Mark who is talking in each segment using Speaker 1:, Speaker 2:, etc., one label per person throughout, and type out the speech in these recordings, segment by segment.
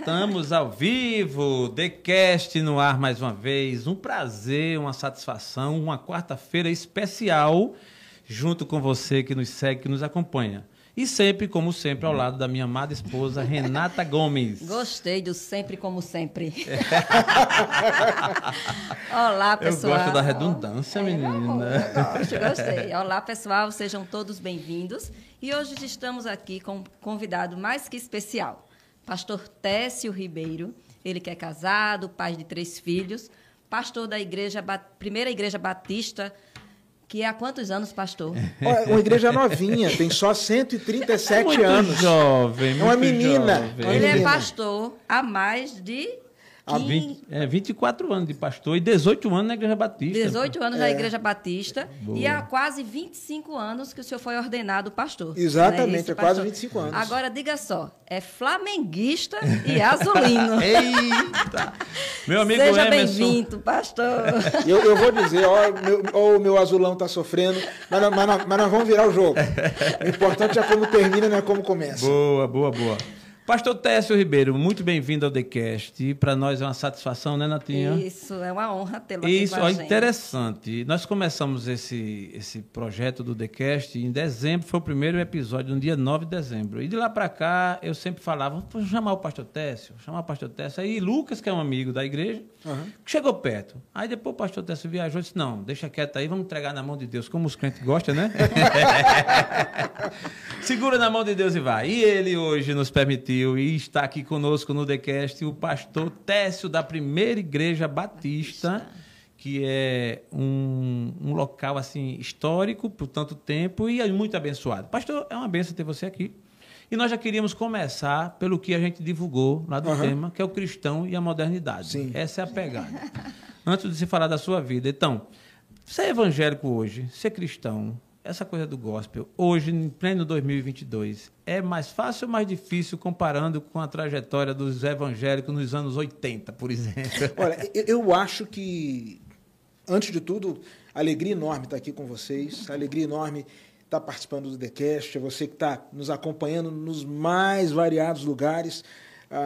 Speaker 1: estamos ao vivo, TheCast no ar mais uma vez. Um prazer, uma satisfação, uma quarta-feira especial junto com você que nos segue, que nos acompanha. E sempre, como sempre, ao lado da minha amada esposa, Renata Gomes.
Speaker 2: Gostei do sempre como sempre. Olá, pessoal.
Speaker 1: Eu gosto da redundância,
Speaker 2: É,
Speaker 1: menina.
Speaker 2: eu gosto, gostei. Olá, pessoal, sejam todos bem-vindos. E hoje estamos aqui com um convidado mais que especial, pastor Técio Ribeiro. Ele que é casado, pai de três filhos, pastor da igreja, primeira igreja batista, que é há quantos anos, pastor?
Speaker 3: Uma igreja novinha, tem só 137
Speaker 1: muito
Speaker 3: anos.
Speaker 1: jovem,
Speaker 3: É uma
Speaker 1: muito
Speaker 3: menina.
Speaker 1: jovem.
Speaker 3: Uma
Speaker 2: Ele é pastor há mais de
Speaker 1: Há
Speaker 2: 15
Speaker 1: 20, é, 24 anos de pastor e 18 anos na Igreja Batista.
Speaker 2: 18 anos
Speaker 3: É.
Speaker 2: na Igreja Batista
Speaker 1: Boa.
Speaker 2: e há quase 25 anos que o senhor foi ordenado pastor.
Speaker 3: Exatamente,
Speaker 2: isso,
Speaker 3: é quase
Speaker 2: pastor?
Speaker 3: 25 anos.
Speaker 2: Agora, diga só, é flamenguista e azulino.
Speaker 1: Eita! Meu amigo
Speaker 2: Seja
Speaker 1: Emerson.
Speaker 2: bem-vindo, pastor.
Speaker 3: Eu, eu vou dizer, ó, meu, ó, o meu azulão tá sofrendo, mas, mas mas nós vamos virar o jogo. O importante é como termina, não é como começa.
Speaker 1: Boa, boa, boa. Pastor Técio Ribeiro, muito bem-vindo ao TheCast. Para nós é uma satisfação, né, Natinha?
Speaker 2: Isso, é uma honra tê-lo aqui
Speaker 1: Isso,
Speaker 2: com a gente.
Speaker 1: interessante. Nós começamos esse, esse projeto do TheCast em dezembro, foi o primeiro episódio, no dia 9 de dezembro. E de lá para cá, eu sempre falava, vou chamar o pastor Técio, chamar o pastor Técio. Aí Lucas, que é um amigo da igreja, chegou perto. Aí depois o pastor Técio viajou e disse, não, deixa quieto aí, vamos entregar na mão de Deus, como os crentes gostam, né? Segura na mão de Deus e vai. E ele hoje nos permitiu e está aqui conosco no TheCast o pastor Técio da Primeira Igreja Batista, que é um, um local assim histórico por tanto tempo e é muito abençoado. Pastor, é uma benção ter você aqui. E nós já queríamos começar pelo que a gente divulgou lá do
Speaker 3: Aham.
Speaker 1: tema, que é o cristão e a modernidade.
Speaker 3: Sim.
Speaker 1: Essa é a pegada. Antes de se falar da sua vida. Então, ser evangélico hoje, ser cristão, essa coisa do gospel, hoje, em pleno 2022, é mais fácil ou mais difícil comparando com a trajetória dos evangélicos nos anos 80, por exemplo?
Speaker 3: Olha, eu, acho que, antes de tudo, alegria enorme estar aqui com vocês, alegria enorme estar participando do TheCast, é você que está nos acompanhando nos mais variados lugares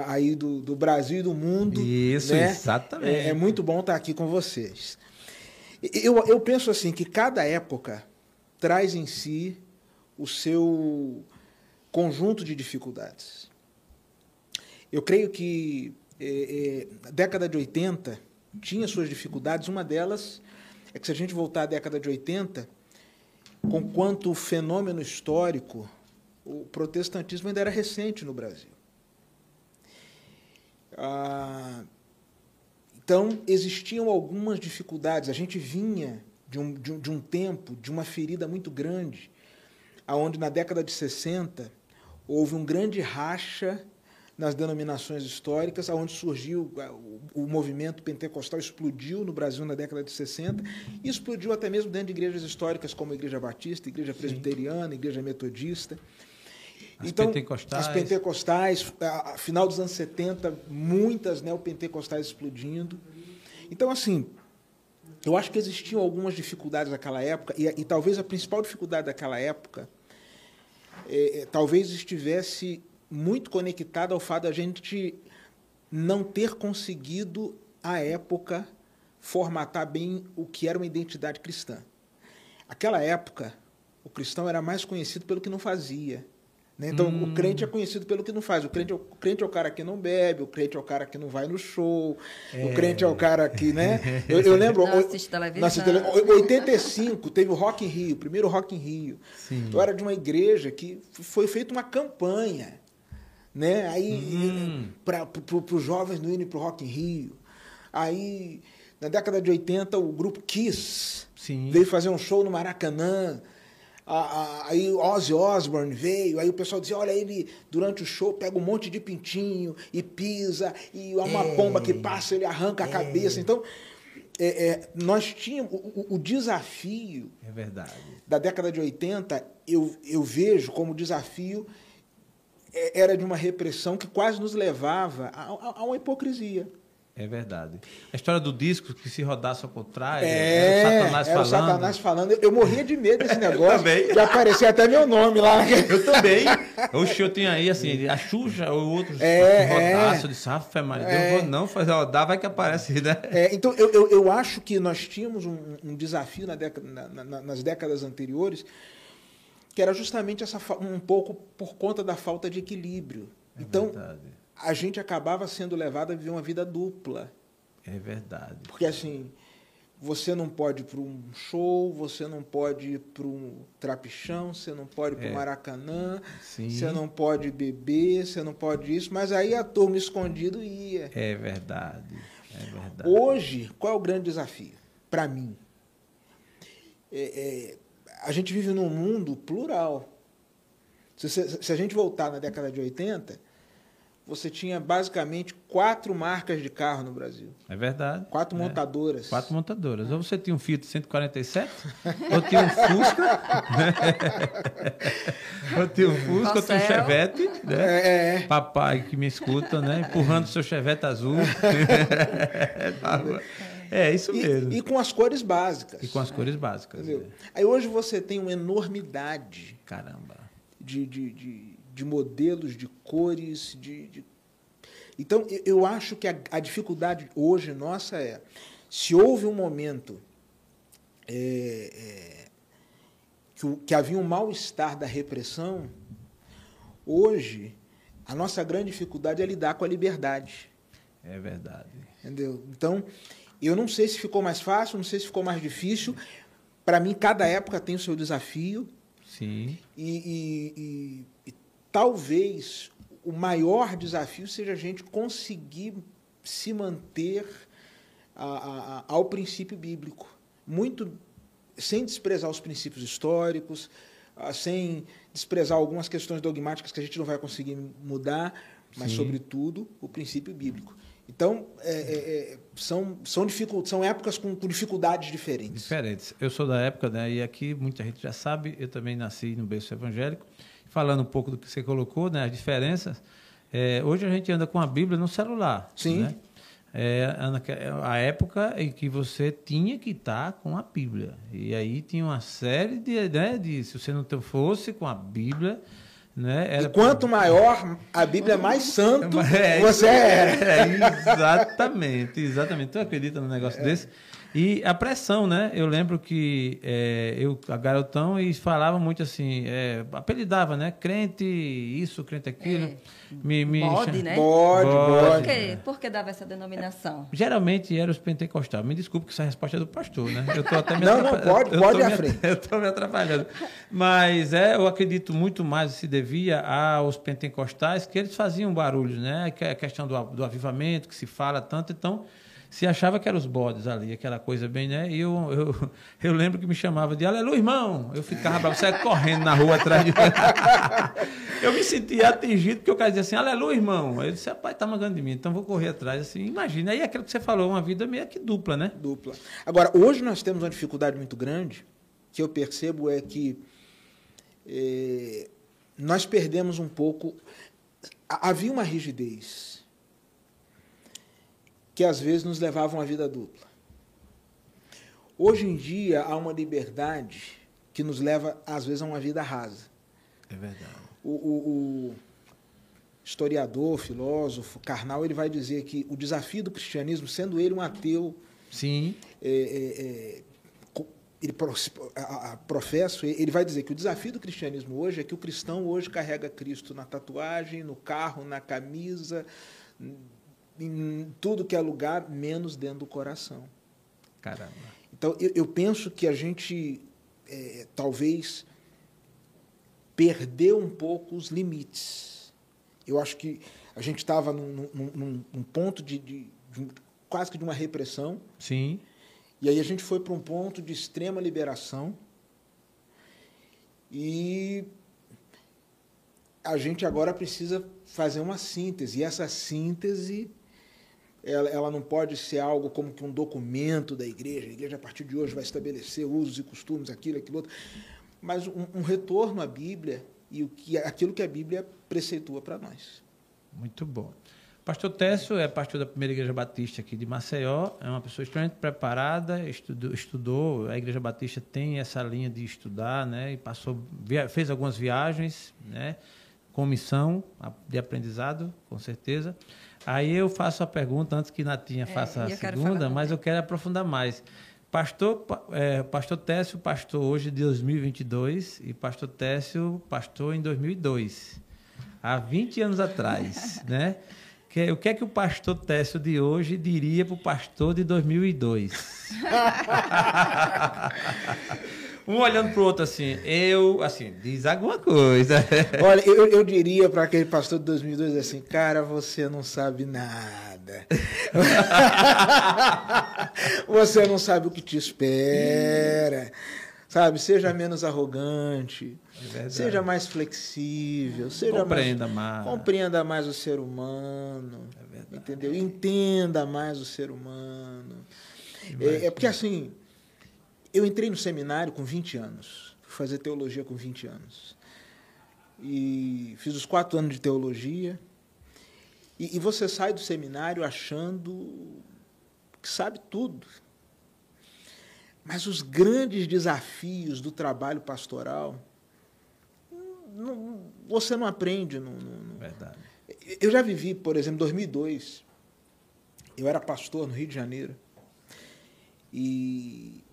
Speaker 3: aí do, do Brasil e do mundo.
Speaker 1: Isso,
Speaker 3: né?
Speaker 1: exatamente.
Speaker 3: É, é muito bom estar aqui com vocês. Eu, eu penso assim que cada época traz em si o seu conjunto de dificuldades. Eu creio que eh, eh, a década de 80 tinha suas dificuldades. Uma delas é que, se a gente voltar à década de 80, com quanto fenômeno histórico, o protestantismo ainda era recente no Brasil. Ah, então, existiam algumas dificuldades. A gente vinha de um, de um, de um tempo, de uma ferida muito grande, aonde na década de 60 houve um grande racha nas denominações históricas, aonde surgiu o, movimento pentecostal explodiu no Brasil na década de 60 e explodiu até mesmo dentro de igrejas históricas como a Igreja Batista, Igreja Presbiteriana, Igreja Metodista.
Speaker 1: As pentecostais.
Speaker 3: As pentecostais, a, a final dos anos 70, muitas neopentecostais explodindo. Então, assim, eu acho que existiam algumas dificuldades naquela época, e, e talvez a principal dificuldade daquela época é, é, talvez estivesse muito conectada ao fato da gente não ter conseguido, à época, formatar bem o que era uma identidade cristã. Aquela época, o cristão era mais conhecido pelo que não fazia. Né? Então,
Speaker 1: Hum.
Speaker 3: o crente é conhecido pelo que não faz. O crente, é o o crente é o cara que não bebe, o crente é o cara que não vai no show, o crente é o cara que, né? Eu, eu lembro.
Speaker 2: Não
Speaker 3: o-
Speaker 2: assiste televisão.
Speaker 3: não assiste tele- o- 85 teve o Rock in Rio, o primeiro Rock in Rio.
Speaker 1: Sim.
Speaker 3: Eu era de uma igreja que foi feita uma campanha, né? Aí
Speaker 1: Hum.
Speaker 3: para os jovens não irem para o Rock in Rio. Aí na década de 80 o grupo Kiss
Speaker 1: Sim.
Speaker 3: veio fazer um show no Maracanã. Aí Ozzy Osbourne veio, aí o pessoal dizia, olha, ele durante o show pega um monte de pintinho e pisa, e há uma
Speaker 1: É.
Speaker 3: pomba que passa, ele arranca a cabeça. Então, é, é, nós tínhamos o, o, desafio
Speaker 1: é
Speaker 3: da década de 80, eu, eu vejo como desafio é, era de uma repressão que quase nos levava a, a, a uma hipocrisia.
Speaker 1: É verdade. A história do disco que se rodasse ao contrário,
Speaker 3: é, era o Satanás era falando. O Satanás falando. Eu, eu morria de medo desse negócio. de aparecer até meu nome lá.
Speaker 1: Eu também. Oxe, eu tinha aí, assim, a Xuxa ou outros é, rodaço. É, ah, fé, Maria, é, eu vou não fazer rodar, vai que aparece, né?
Speaker 3: É, então, eu, eu, eu, acho que nós tínhamos um, um desafio na década, na, na, nas décadas anteriores, que era justamente essa um pouco por conta da falta de equilíbrio. É então, verdade a gente acabava sendo levado a viver uma vida dupla.
Speaker 1: É verdade.
Speaker 3: Porque assim, você não pode ir para um show, você não pode ir para um trapichão, você não pode ir para o é. Maracanã, Sim. você não pode beber, você não pode isso, mas aí a turma escondido ia.
Speaker 1: É verdade. É verdade.
Speaker 3: Hoje, qual é o grande desafio? Para mim, é, é, a gente vive num mundo plural. Se, se, se a gente voltar na década de 80, você tinha basicamente quatro marcas de carro no Brasil.
Speaker 1: É verdade.
Speaker 3: Quatro
Speaker 1: é.
Speaker 3: montadoras.
Speaker 1: Quatro montadoras. Ou você tinha um Fiat 147, ou tinha um Fusca, ou tinha um Fusca, ou tinha um Chevette, né? É, é. Papai que me escuta, né? Empurrando seu Chevette azul. é, isso mesmo.
Speaker 3: E, e, com as cores básicas.
Speaker 1: E com as cores básicas.
Speaker 3: Entendeu? É. Aí hoje você tem uma enormidade.
Speaker 1: Caramba.
Speaker 3: de, de, de de modelos, de cores, de, de... Então, eu acho que a, a, dificuldade hoje nossa é, se houve um momento é, é, que, que havia um mal-estar da repressão, hoje a nossa grande dificuldade é lidar com a liberdade.
Speaker 1: É verdade.
Speaker 3: Entendeu? Então, eu não sei se ficou mais fácil, não sei se ficou mais difícil. Para mim, cada época tem o seu desafio.
Speaker 1: Sim.
Speaker 3: E, e, e, talvez o maior desafio seja a gente conseguir se manter a, a, ao princípio bíblico. Muito sem desprezar os princípios históricos, sem desprezar algumas questões dogmáticas que a gente não vai conseguir mudar, mas, Sim. sobretudo, o princípio bíblico. Então, é, é, é são, são, são épocas com, com, dificuldades diferentes.
Speaker 1: Diferentes. Eu sou da época, né, e aqui muita gente já sabe, eu também nasci no berço evangélico, falando um pouco do que você colocou, né, as diferenças. É, hoje a gente anda com a Bíblia no celular.
Speaker 3: Sim.
Speaker 1: Né? É, a época em que você tinha que estar com a Bíblia. E aí tinha uma série de, né, de se você não fosse com a Bíblia, né.
Speaker 3: E quanto maior a Bíblia, mais santo é, você era.
Speaker 1: É, exatamente, exatamente. Tu acredita num negócio é. desse? E a pressão, né? Eu lembro que é, eu, a garotão, e falava muito assim, é, apelidava, né? Crente isso, crente aquilo. É.
Speaker 2: Me, me bode, né?
Speaker 3: Bode, bode.
Speaker 2: Por quê? Por que dava essa denominação?
Speaker 1: Geralmente era os pentecostais. Me desculpe que essa resposta é do pastor, né?
Speaker 3: Eu tô até me Não, não, pode, pode à frente.
Speaker 1: Eu estou me atrapalhando. Mas é, eu acredito muito mais se devia aos pentecostais, que eles faziam barulhos, né? Que é a questão do, do avivamento, que se fala tanto, então se achava que eram os bodes ali, aquela coisa bem, né? E eu, eu, eu lembro que me chamava de aleluia, irmão. Eu ficava você correndo na rua atrás de Eu me sentia atingido, porque o cara dizia assim, aleluia, irmão. Eu disse, rapaz, tá mandando de mim, então vou correr atrás. Assim, imagina. Aí aquilo que você falou, uma vida meio que dupla, né?
Speaker 3: Dupla. Agora, hoje nós temos uma dificuldade muito grande, que eu percebo é que é, nós perdemos um pouco. Havia uma rigidez que às vezes nos levavam a vida dupla. Hoje em dia há uma liberdade que nos leva, às vezes, a uma vida rasa.
Speaker 1: É verdade.
Speaker 3: O, o, o historiador, filósofo, carnal, ele vai dizer que o desafio do cristianismo, sendo ele um ateu,
Speaker 1: Sim.
Speaker 3: É, é, é, ele professa, ele vai dizer que o desafio do cristianismo hoje é que o cristão hoje carrega Cristo na tatuagem, no carro, na camisa, em tudo que é lugar, menos dentro do coração.
Speaker 1: Caramba.
Speaker 3: Então, eu, eu penso que a gente é, talvez perdeu um pouco os limites. Eu acho que a gente estava num, num, num, ponto de, de, de, quase que de uma repressão.
Speaker 1: Sim.
Speaker 3: E aí a gente foi para um ponto de extrema liberação. E a gente agora precisa fazer uma síntese. E essa síntese ela, ela, não pode ser algo como que um documento da igreja. A igreja, a partir de hoje, vai estabelecer usos e costumes, aquilo, aquilo outro. Mas um, um retorno à Bíblia e o que, aquilo que a Bíblia preceitua para nós.
Speaker 1: Muito bom. Pastor Técio é pastor da primeira igreja batista aqui de Maceió, é uma pessoa extremamente preparada, estudou, estudou, a igreja batista tem essa linha de estudar, né, e passou, fez algumas viagens, né, com missão de aprendizado, com certeza. Aí eu faço a pergunta, antes que Natinha é, faça a segunda, mas eu quero aprofundar mais. Pastor, é, pastor Técio, pastor hoje de 2022, e pastor Técio, pastor em 2002, há 20 anos atrás, né? Que, o que é que o pastor Técio de hoje diria para o pastor de 2002? um olhando para o outro assim, eu, assim, diz alguma coisa.
Speaker 3: Olha, eu, eu diria para aquele pastor de 2002 assim, cara, você não sabe nada. você não sabe o que te espera. Sabe, seja menos arrogante, é seja mais flexível, seja
Speaker 1: compreenda
Speaker 3: mais, mais, compreenda mais o ser humano, é entendeu? Entenda mais o ser humano. É, é, porque assim, eu entrei no seminário com 20 anos, fui fazer teologia com 20 anos e fiz os quatro anos de teologia. E, e você sai do seminário achando que sabe tudo mas os grandes desafios do trabalho pastoral, não, você não aprende. Não, não,
Speaker 1: Verdade.
Speaker 3: Eu já vivi, por exemplo, em 2002, eu era pastor no Rio de Janeiro, e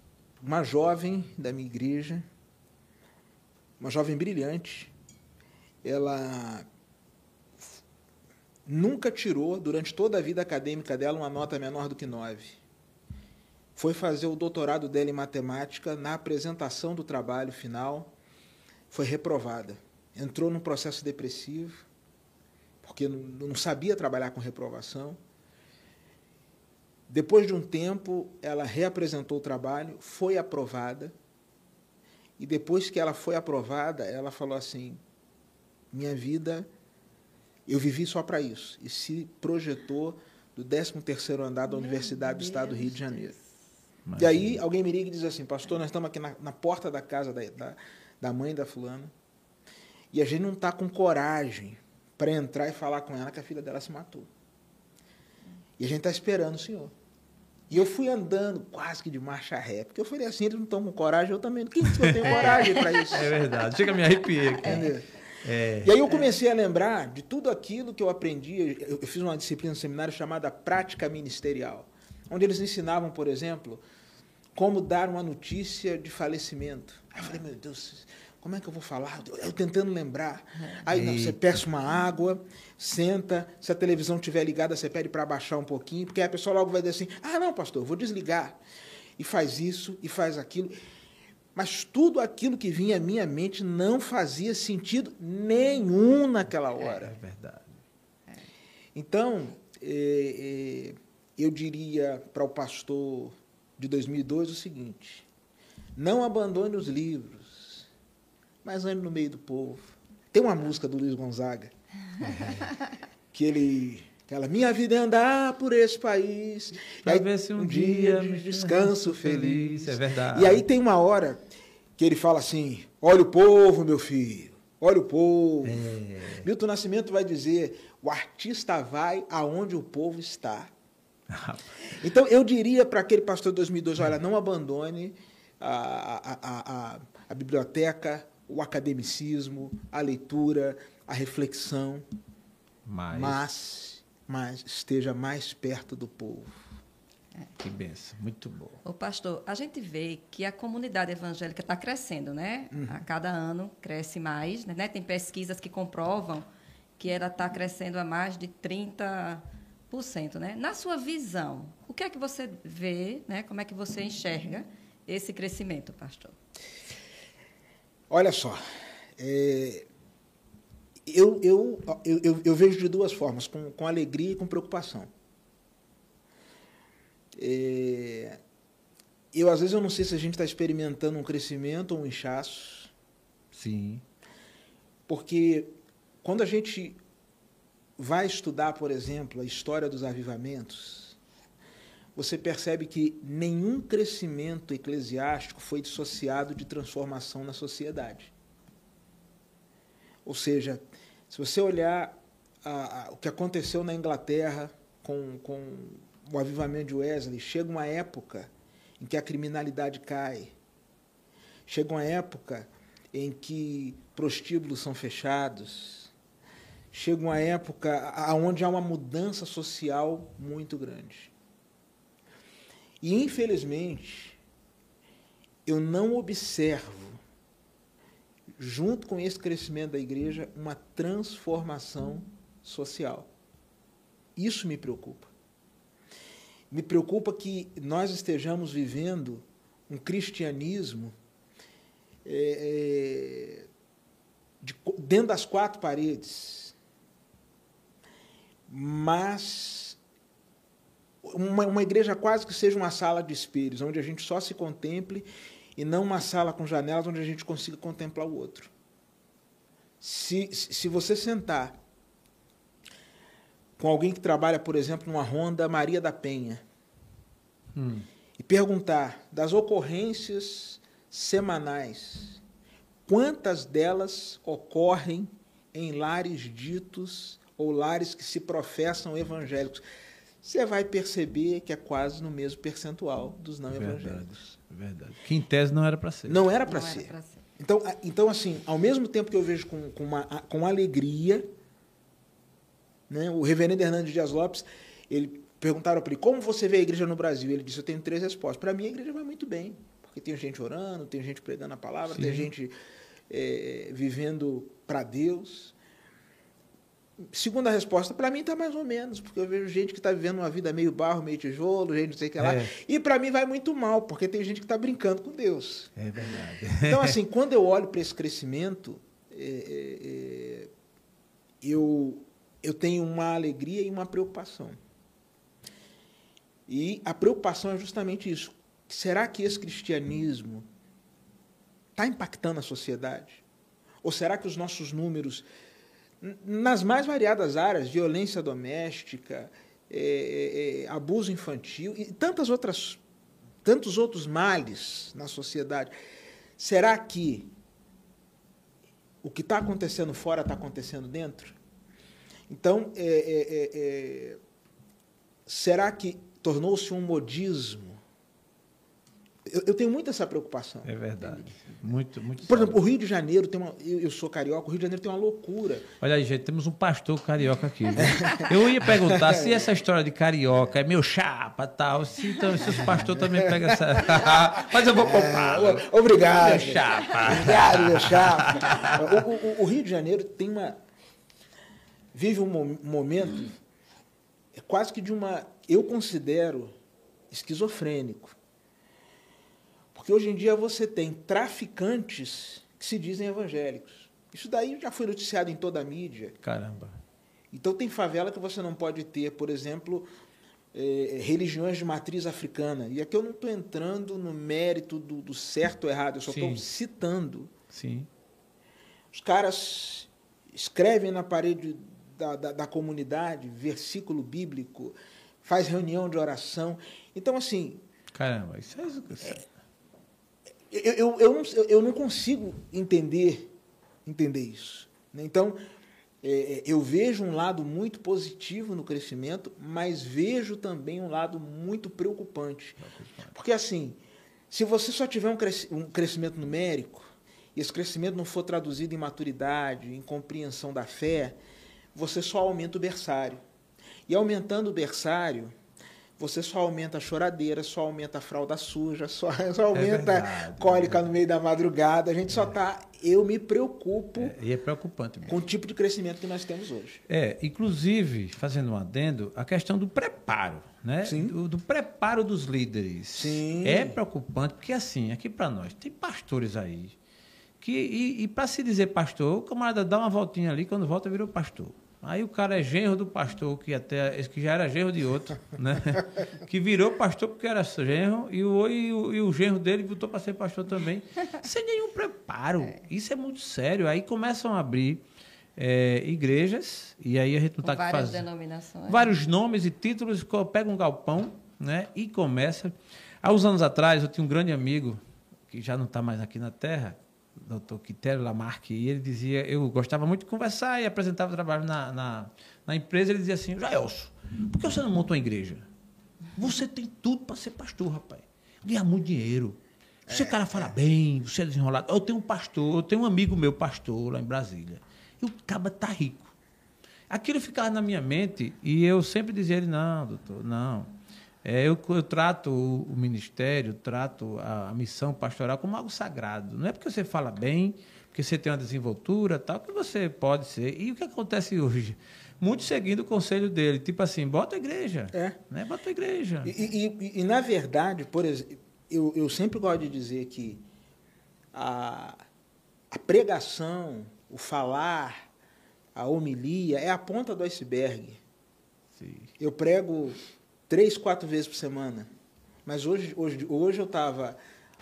Speaker 3: uma jovem da minha igreja, uma jovem brilhante, ela nunca tirou, durante toda a vida acadêmica dela, uma nota menor do que nove foi fazer o doutorado dela em matemática, na apresentação do trabalho final, foi reprovada. Entrou num processo depressivo, porque não sabia trabalhar com reprovação. Depois de um tempo, ela reapresentou o trabalho, foi aprovada. E depois que ela foi aprovada, ela falou assim: minha vida, eu vivi só para isso. E se projetou do 13º andar da Universidade do Estado do Rio de Janeiro. E aí alguém me liga e diz assim, pastor, nós estamos aqui na, na porta da casa da, da, da, mãe da fulana e a gente não está com coragem para entrar e falar com ela que a filha dela se matou. E a gente está esperando o senhor. E eu fui andando quase que de marcha ré, porque eu falei assim, eles não estão com coragem, eu também. Quem disse que eu tenho coragem para isso?
Speaker 1: É verdade, chega a me arrepiar.
Speaker 3: Entendeu? É. E aí eu comecei a lembrar de tudo aquilo que eu aprendi. Eu fiz uma disciplina no seminário chamada Prática Ministerial onde eles ensinavam, por exemplo, como dar uma notícia de falecimento. Aí eu falei, meu Deus, como é que eu vou falar? Eu tentando lembrar. Aí não, você peça uma água, senta, se a televisão estiver ligada, você pede para baixar um pouquinho, porque a pessoa logo vai dizer assim: ah, não, pastor, vou desligar. E faz isso, e faz aquilo. Mas tudo aquilo que vinha à minha mente não fazia sentido nenhum naquela hora.
Speaker 1: É, verdade.
Speaker 3: Então, é, é, eu diria para o pastor de 2002 o seguinte: não abandone os livros, mas ande no meio do povo. Tem uma música do Luiz Gonzaga que ele aquela minha vida é andar por esse país.
Speaker 1: Para ver se um, um dia, dia de descanso feliz. feliz. É verdade.
Speaker 3: E aí tem uma hora que ele fala assim: olha o povo, meu filho. Olha o povo. É. Milton Nascimento vai dizer: o artista vai aonde o povo está. Então, eu diria para aquele pastor de 2002, olha, não abandone a, a, a, a, biblioteca, o academicismo, a leitura, a reflexão, mas, mas, mas esteja mais perto do povo.
Speaker 1: É. Que benção, muito bom.
Speaker 2: O pastor, a gente vê que a comunidade evangélica está crescendo, né? Uhum. A cada ano cresce mais, né? Tem pesquisas que comprovam que ela está crescendo a mais de 30 né? Na sua visão, o que é que você vê, né? como é que você enxerga esse crescimento, pastor?
Speaker 3: Olha só, é, eu, eu, eu, eu, vejo de duas formas, com, com alegria e com preocupação. É, eu, às vezes, eu não sei se a gente está experimentando um crescimento ou um inchaço.
Speaker 1: Sim.
Speaker 3: Porque quando a gente vai estudar, por exemplo, a história dos avivamentos, você percebe que nenhum crescimento eclesiástico foi dissociado de transformação na sociedade. Ou seja, se você olhar a, a, o que aconteceu na Inglaterra com, com o avivamento de Wesley, chega uma época em que a criminalidade cai, chega uma época em que prostíbulos são fechados, chega uma época onde há uma mudança social muito grande. E, infelizmente, eu não observo, junto com esse crescimento da igreja, uma transformação social. Isso me preocupa. Me preocupa que nós estejamos vivendo um cristianismo é, é, de, dentro das quatro paredes, mas uma, uma igreja quase que seja uma sala de espelhos, onde a gente só se contemple e não uma sala com janelas onde a gente consiga contemplar o outro. Se, se você sentar com alguém que trabalha, por exemplo, numa Honda Maria da Penha, hum. e perguntar das ocorrências semanais, quantas delas ocorrem em lares ditos ou lares que se professam evangélicos? Você vai perceber que é quase no mesmo percentual dos não verdade, evangélicos.
Speaker 1: Verdade. Que em tese não era para ser.
Speaker 3: Não era para ser. ser. Então, então, assim, ao mesmo tempo que eu vejo com, com, uma, com alegria né? O reverendo Hernandes Dias Lopes, ele perguntaram para ele, como você vê a igreja no Brasil? Ele disse, eu tenho três respostas. Para mim, a igreja vai muito bem, porque tem gente orando, tem gente pregando a palavra, Sim. tem gente é, vivendo para Deus. Segunda resposta, para mim está mais ou menos, porque eu vejo gente que está vivendo uma vida meio barro, meio tijolo, gente não sei o que lá. É. E para mim vai muito mal, porque tem gente que está brincando com Deus.
Speaker 1: É verdade.
Speaker 3: Então, assim, quando eu olho para esse crescimento, é, é, é eu, eu tenho uma alegria e uma preocupação. E a preocupação é justamente isso. Será que esse cristianismo está impactando a sociedade? Ou será que os nossos números, nas mais variadas áreas, violência doméstica, é, é, é, abuso infantil e tantas outras, tantos outros males na sociedade, será que o que está acontecendo fora está acontecendo dentro? Então, é, é, é, será que tornou-se um modismo? Eu, eu, tenho muito essa preocupação.
Speaker 1: É verdade. Muito, muito.
Speaker 3: Por exemplo, o Rio de Janeiro tem uma. Eu, eu, sou carioca, o Rio de Janeiro tem uma loucura.
Speaker 1: Olha aí, gente, temos um pastor carioca aqui. eu ia perguntar se essa história de carioca é meu chapa tal. Se, então, se os pastores também pegam essa. Mas eu vou comprar. É,
Speaker 3: obrigado.
Speaker 1: Meu chapa.
Speaker 3: Obrigado, meu chapa. O, o, o Rio de Janeiro tem uma vive um momento é quase que de uma, eu considero esquizofrênico. Porque hoje em dia você tem traficantes que se dizem evangélicos. Isso daí já foi noticiado em toda a mídia.
Speaker 1: Caramba.
Speaker 3: Então tem favela que você não pode ter, por exemplo, eh, religiões de matriz africana. E aqui eu não estou entrando no mérito do, do certo ou errado, eu só estou citando.
Speaker 1: Sim.
Speaker 3: Os caras escrevem na parede da, da, da comunidade, versículo bíblico, faz reunião de oração. Então, assim.
Speaker 1: Caramba, isso é.
Speaker 3: Eu, eu, eu, não, eu não consigo entender, entender isso. Né? Então, é, é, eu vejo um lado muito positivo no crescimento, mas vejo também um lado muito preocupante. Porque, assim, se você só tiver um, cresc um crescimento numérico, e esse crescimento não for traduzido em maturidade, em compreensão da fé, você só aumenta o berçário. E aumentando o berçário, você só aumenta a choradeira, só aumenta a fralda suja, só, só aumenta é a cólica é no meio da madrugada. A gente só está. Eu me preocupo. É,
Speaker 1: e é preocupante mesmo.
Speaker 3: Com o tipo de crescimento que nós temos hoje.
Speaker 1: É, inclusive, fazendo um adendo, a questão do preparo, né?
Speaker 3: Sim.
Speaker 1: Do, do preparo dos líderes.
Speaker 3: Sim.
Speaker 1: É preocupante, porque assim, aqui para nós, tem pastores aí. Que, e, e para se dizer pastor, o camarada dá uma voltinha ali, quando volta virou pastor. Aí o cara é genro do pastor, que até que já era genro de outro, né? que virou pastor porque era genro, e o, e o, e o genro dele voltou para ser pastor também, sem nenhum preparo. É. Isso é muito sério. Aí começam a abrir é, igrejas, e aí a gente não está fazendo.
Speaker 2: denominações.
Speaker 1: Vários nomes e títulos, pega um galpão né, e começa. Há uns anos atrás, eu tinha um grande amigo, que já não está mais aqui na Terra, doutor Quitério Lamarque, e ele dizia, eu gostava muito de conversar e apresentava trabalho na, na, na empresa, ele dizia assim, Jaelson, por que você não monta uma igreja? Você tem tudo para ser pastor, rapaz. Ganhar muito dinheiro. Você cara fala bem, você é desenrolado. Eu tenho um pastor, eu tenho um amigo meu pastor lá em Brasília. E o caba tá rico. Aquilo ficava na minha mente e eu sempre dizia ele, não, doutor, não. É, eu, eu trato o, o ministério, trato a, a missão pastoral como algo sagrado. Não é porque você fala bem, porque você tem uma desenvoltura tal, que você pode ser. E o que acontece hoje? Muitos seguindo o conselho dele, tipo assim, bota a igreja.
Speaker 3: É.
Speaker 1: Né? Bota a igreja.
Speaker 3: E, e- e- e, na verdade, por exemplo, eu, eu sempre gosto de dizer que a, a pregação, o falar, a homilia é a ponta do iceberg.
Speaker 1: Sim.
Speaker 3: Eu prego três, quatro vezes por semana. Mas hoje, hoje, hoje eu estava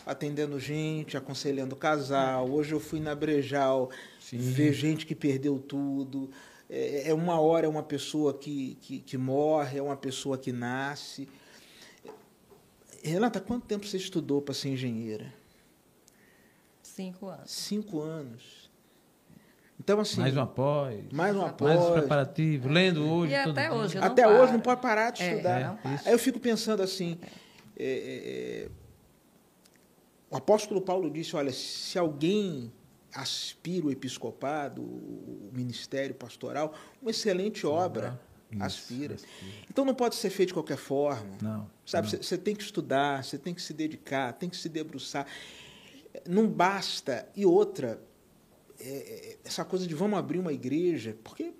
Speaker 3: atendendo gente, aconselhando casal. Hoje eu fui na Brejal
Speaker 1: Sim.
Speaker 3: ver gente que perdeu tudo. É, é uma hora é uma pessoa que, que, que morre, é uma pessoa que nasce. Renata, quanto tempo você estudou para ser engenheira?
Speaker 2: Cinco anos.
Speaker 3: Cinco anos. Então, assim.
Speaker 1: mais um após.
Speaker 3: mais um
Speaker 2: Mais
Speaker 3: após.
Speaker 1: Mais preparativo. Lendo hoje.
Speaker 2: E
Speaker 1: todo
Speaker 2: até hoje, não
Speaker 3: Até
Speaker 2: paro.
Speaker 3: hoje não pode parar de
Speaker 2: É,
Speaker 3: estudar.
Speaker 2: não para.
Speaker 3: Aí eu fico pensando assim. é, é, é, o apóstolo Paulo disse: olha, se alguém aspira o episcopado, o ministério pastoral, uma excelente obra
Speaker 1: Isso,
Speaker 3: aspira.
Speaker 1: aspira.
Speaker 3: Então não pode ser feito de qualquer forma.
Speaker 1: Não.
Speaker 3: Sabe, você tem que estudar, você tem que se dedicar, tem que se debruçar. Não basta. E outra, é, é, essa coisa de vamos abrir uma igreja, porque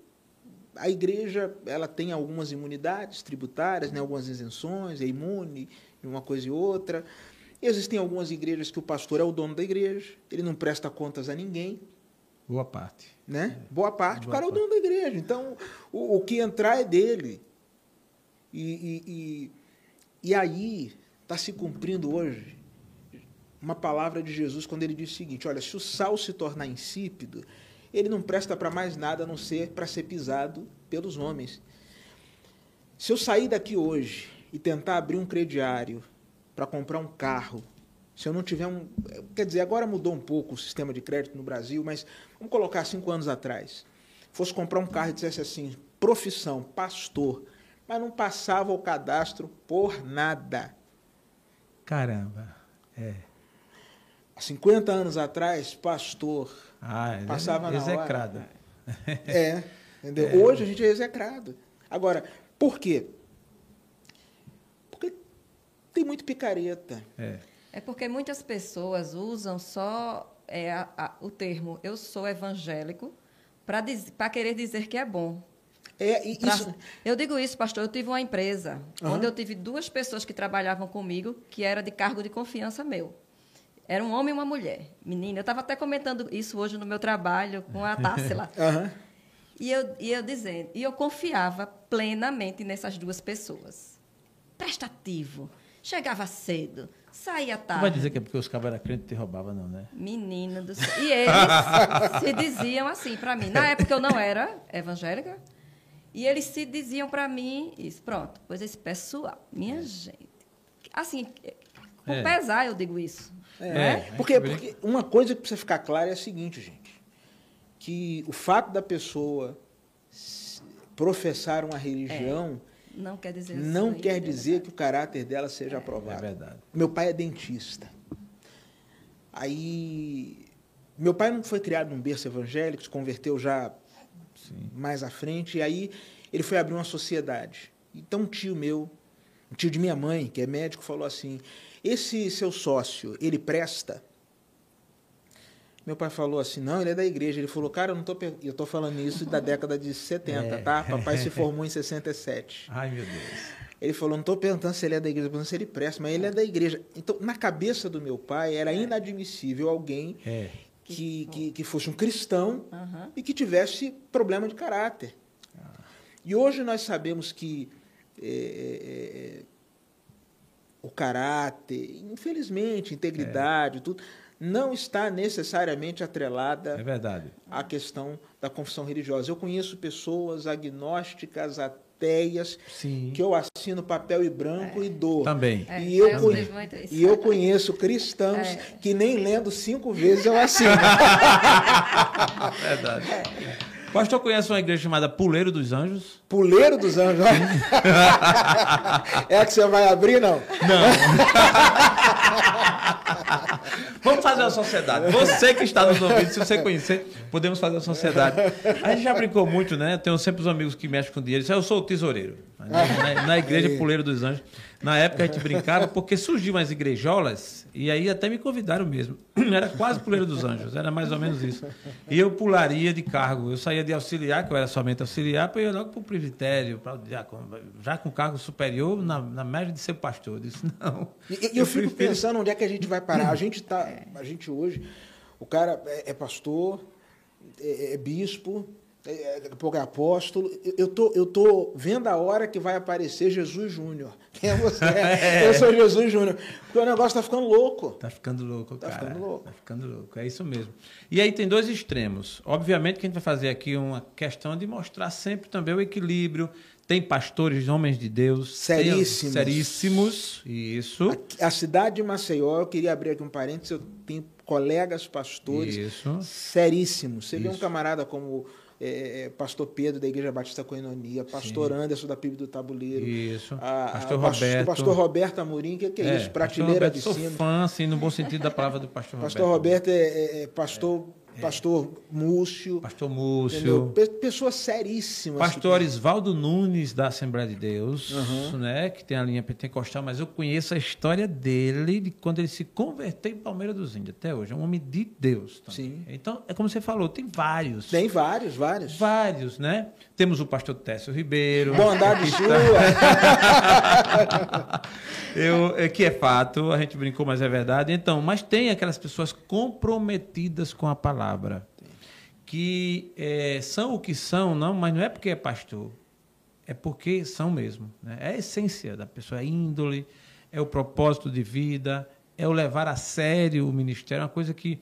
Speaker 3: a igreja ela tem algumas imunidades tributárias, né, algumas isenções, é imune de uma coisa e outra. Existem algumas igrejas que o pastor é o dono da igreja, ele não presta contas a ninguém,
Speaker 1: Boa parte.
Speaker 3: né? Boa parte,
Speaker 1: Boa
Speaker 3: o cara é o
Speaker 1: parte.
Speaker 3: dono da igreja. Então, o, o que entrar é dele. E, e, e, e aí está se cumprindo hoje uma palavra de Jesus quando ele diz o seguinte: olha, se o sal se tornar insípido, ele não presta para mais nada a não ser para ser pisado pelos homens. Se eu sair daqui hoje e tentar abrir um crediário para comprar um carro, se eu não tiver um. Quer dizer, agora mudou um pouco o sistema de crédito no Brasil, mas vamos colocar cinco anos atrás. Fosse comprar um carro e dissesse assim: profissão, pastor, mas não passava o cadastro por nada.
Speaker 1: Caramba. É.
Speaker 3: Há 50 anos atrás, pastor.
Speaker 1: Ah, é
Speaker 3: Passava na
Speaker 1: execrado.
Speaker 3: É, entendeu? Hoje a gente é execrado. Agora, por quê? Porque tem muito picareta.
Speaker 1: É.
Speaker 2: É porque muitas pessoas usam só é, a- a- o termo eu sou evangélico para querer dizer que é bom.
Speaker 3: É, e
Speaker 2: Pra-
Speaker 3: isso,
Speaker 2: Eu digo isso, pastor. Eu tive uma empresa
Speaker 3: Aham.
Speaker 2: onde eu tive duas pessoas que trabalhavam comigo que era de cargo de confiança meu. Era um homem e uma mulher. Menina, eu estava até comentando isso hoje no meu trabalho com a Tássila.
Speaker 3: Aham.
Speaker 2: E eu, e eu dizendo, e eu confiava plenamente nessas duas pessoas. Prestativo, chegava cedo, saía
Speaker 1: Não
Speaker 2: tarde.
Speaker 1: vai dizer que é porque os cabos eram crentes e te roubavam, não, né?
Speaker 2: Menina do céu. E eles se diziam assim para mim. Na época eu não era evangélica. E eles se diziam para mim isso. Pronto, pois esse pessoal, minha gente. Assim, com
Speaker 1: É.
Speaker 2: pesar eu digo isso.
Speaker 3: É,
Speaker 1: É,
Speaker 3: porque,
Speaker 1: a gente
Speaker 3: porque uma coisa que precisa ficar clara é a seguinte, gente. Que o fato da pessoa professar uma religião
Speaker 2: Não quer dizer
Speaker 3: não quer
Speaker 2: é
Speaker 3: dizer que o caráter dela seja
Speaker 1: É
Speaker 3: aprovado.
Speaker 1: verdade.
Speaker 3: Meu pai é dentista. Aí. Meu pai não foi criado num berço evangélico, se converteu já
Speaker 1: Sim.
Speaker 3: mais à frente, e aí ele foi abrir uma sociedade. Então um tio meu, um tio de minha mãe, que é médico, falou assim: esse seu sócio, ele presta? Meu pai falou assim: não, ele é da igreja. Ele falou: cara, eu não tô, per- eu tô falando isso da década de 70,
Speaker 1: É.
Speaker 3: tá? Papai se formou em 67.
Speaker 1: Ai, meu Deus.
Speaker 3: Ele falou: não estou perguntando se ele é da igreja, estou perguntando se ele presta, mas ele é da igreja. Então, na cabeça do meu pai, era inadmissível alguém
Speaker 1: É.
Speaker 3: que, que, que fosse um cristão
Speaker 2: Aham.
Speaker 3: e que tivesse problema de caráter. E hoje nós sabemos que é, é, é, o caráter, infelizmente, integridade, tudo, não está necessariamente atrelada
Speaker 1: É verdade.
Speaker 3: à questão da confissão religiosa. Eu conheço pessoas agnósticas, ateias,
Speaker 1: Sim.
Speaker 3: que eu assino papel e branco e dou.
Speaker 1: Também.
Speaker 2: É,
Speaker 3: e, eu
Speaker 2: eu
Speaker 3: conhe-
Speaker 2: muito isso.
Speaker 3: e eu conheço cristãos
Speaker 2: É.
Speaker 3: que nem lendo cinco vezes eu assino.
Speaker 1: Verdade. Pastor conhece uma igreja chamada Puleiro dos Anjos?
Speaker 3: Puleiro dos anjos. é a que você vai abrir, não?
Speaker 1: Vamos fazer uma sociedade. Você que está nos ouvindo, se você conhecer, podemos fazer uma sociedade. A gente já brincou muito, né? Tenho sempre os amigos que mexem com dinheiro. Eu sou o tesoureiro. Na, na igreja Puleiro dos Anjos. Na época a gente brincava porque surgiu umas igrejolas e aí até me convidaram mesmo. Era quase Puleiro dos Anjos, era mais ou menos isso. E eu pularia de cargo. Eu saía de auxiliar, que eu era somente auxiliar, para ir logo para o presbitério, o diácono. Já com cargo superior, na, na média de ser pastor. Eu disse, não.
Speaker 3: E, e eu, fico
Speaker 1: prefiro-
Speaker 3: pensando onde é que a gente vai parar. A gente tá, a gente hoje, o cara é, é pastor, é, é bispo, é, daqui a pouco é apóstolo. Eu- tô, eu tô vendo a hora que vai aparecer Jesus Júnior. Quem é você? Eu sou Jesus Júnior. Porque o negócio tá ficando louco.
Speaker 1: Tá ficando louco,
Speaker 3: Tá
Speaker 1: cara.
Speaker 3: ficando louco.
Speaker 1: Tá ficando louco, é isso mesmo. E aí tem dois extremos. Obviamente que a gente vai fazer aqui uma questão de mostrar sempre também o equilíbrio. Tem pastores, homens de Deus.
Speaker 3: Seríssimos.
Speaker 1: Seríssimos, isso.
Speaker 3: A, a cidade de Maceió, eu queria abrir aqui um parênteses, eu tenho colegas pastores
Speaker 1: Isso.
Speaker 3: seríssimos. Você vê um
Speaker 1: Isso.
Speaker 3: camarada como é, é, pastor Pedro da Igreja Batista Coenonia, pastor Anderson da PIB do Tabuleiro,
Speaker 1: Isso.
Speaker 3: a- a-
Speaker 1: pastor
Speaker 3: pas-
Speaker 1: Roberto.
Speaker 3: pastor Roberto Amorim, que, que é, isso?
Speaker 1: pastor
Speaker 3: Prateleira de
Speaker 1: sou
Speaker 3: cima.
Speaker 1: fã, assim, no bom sentido da palavra do pastor
Speaker 3: Pastor
Speaker 1: Roberto.
Speaker 3: Roberto é, é- é pastor, pastor Múcio.
Speaker 1: Pastor? Múcio.
Speaker 3: Pe- Pessoas seríssimas.
Speaker 1: Pastor Isvaldo Nunes, da Assembleia de Deus,
Speaker 3: Uhum.
Speaker 1: né, que tem a linha pentecostal, mas eu conheço a história dele, de quando ele se converteu em Palmeiras dos Índios, até hoje. É um homem de Deus. também.
Speaker 3: Sim.
Speaker 1: Então, é como você falou, tem vários.
Speaker 3: Tem vários, vários.
Speaker 1: Vários, né? Temos o pastor Técio Ribeiro.
Speaker 3: Bondade sua.
Speaker 1: Eu, é, que é fato, a gente brincou, mas é verdade. Então, mas tem aquelas pessoas comprometidas com a palavra, que é, são o que são, não, mas não é porque é pastor, é porque são mesmo. Né? É a essência da pessoa, é a índole, é o propósito de vida, é o levar a sério o ministério, é uma coisa que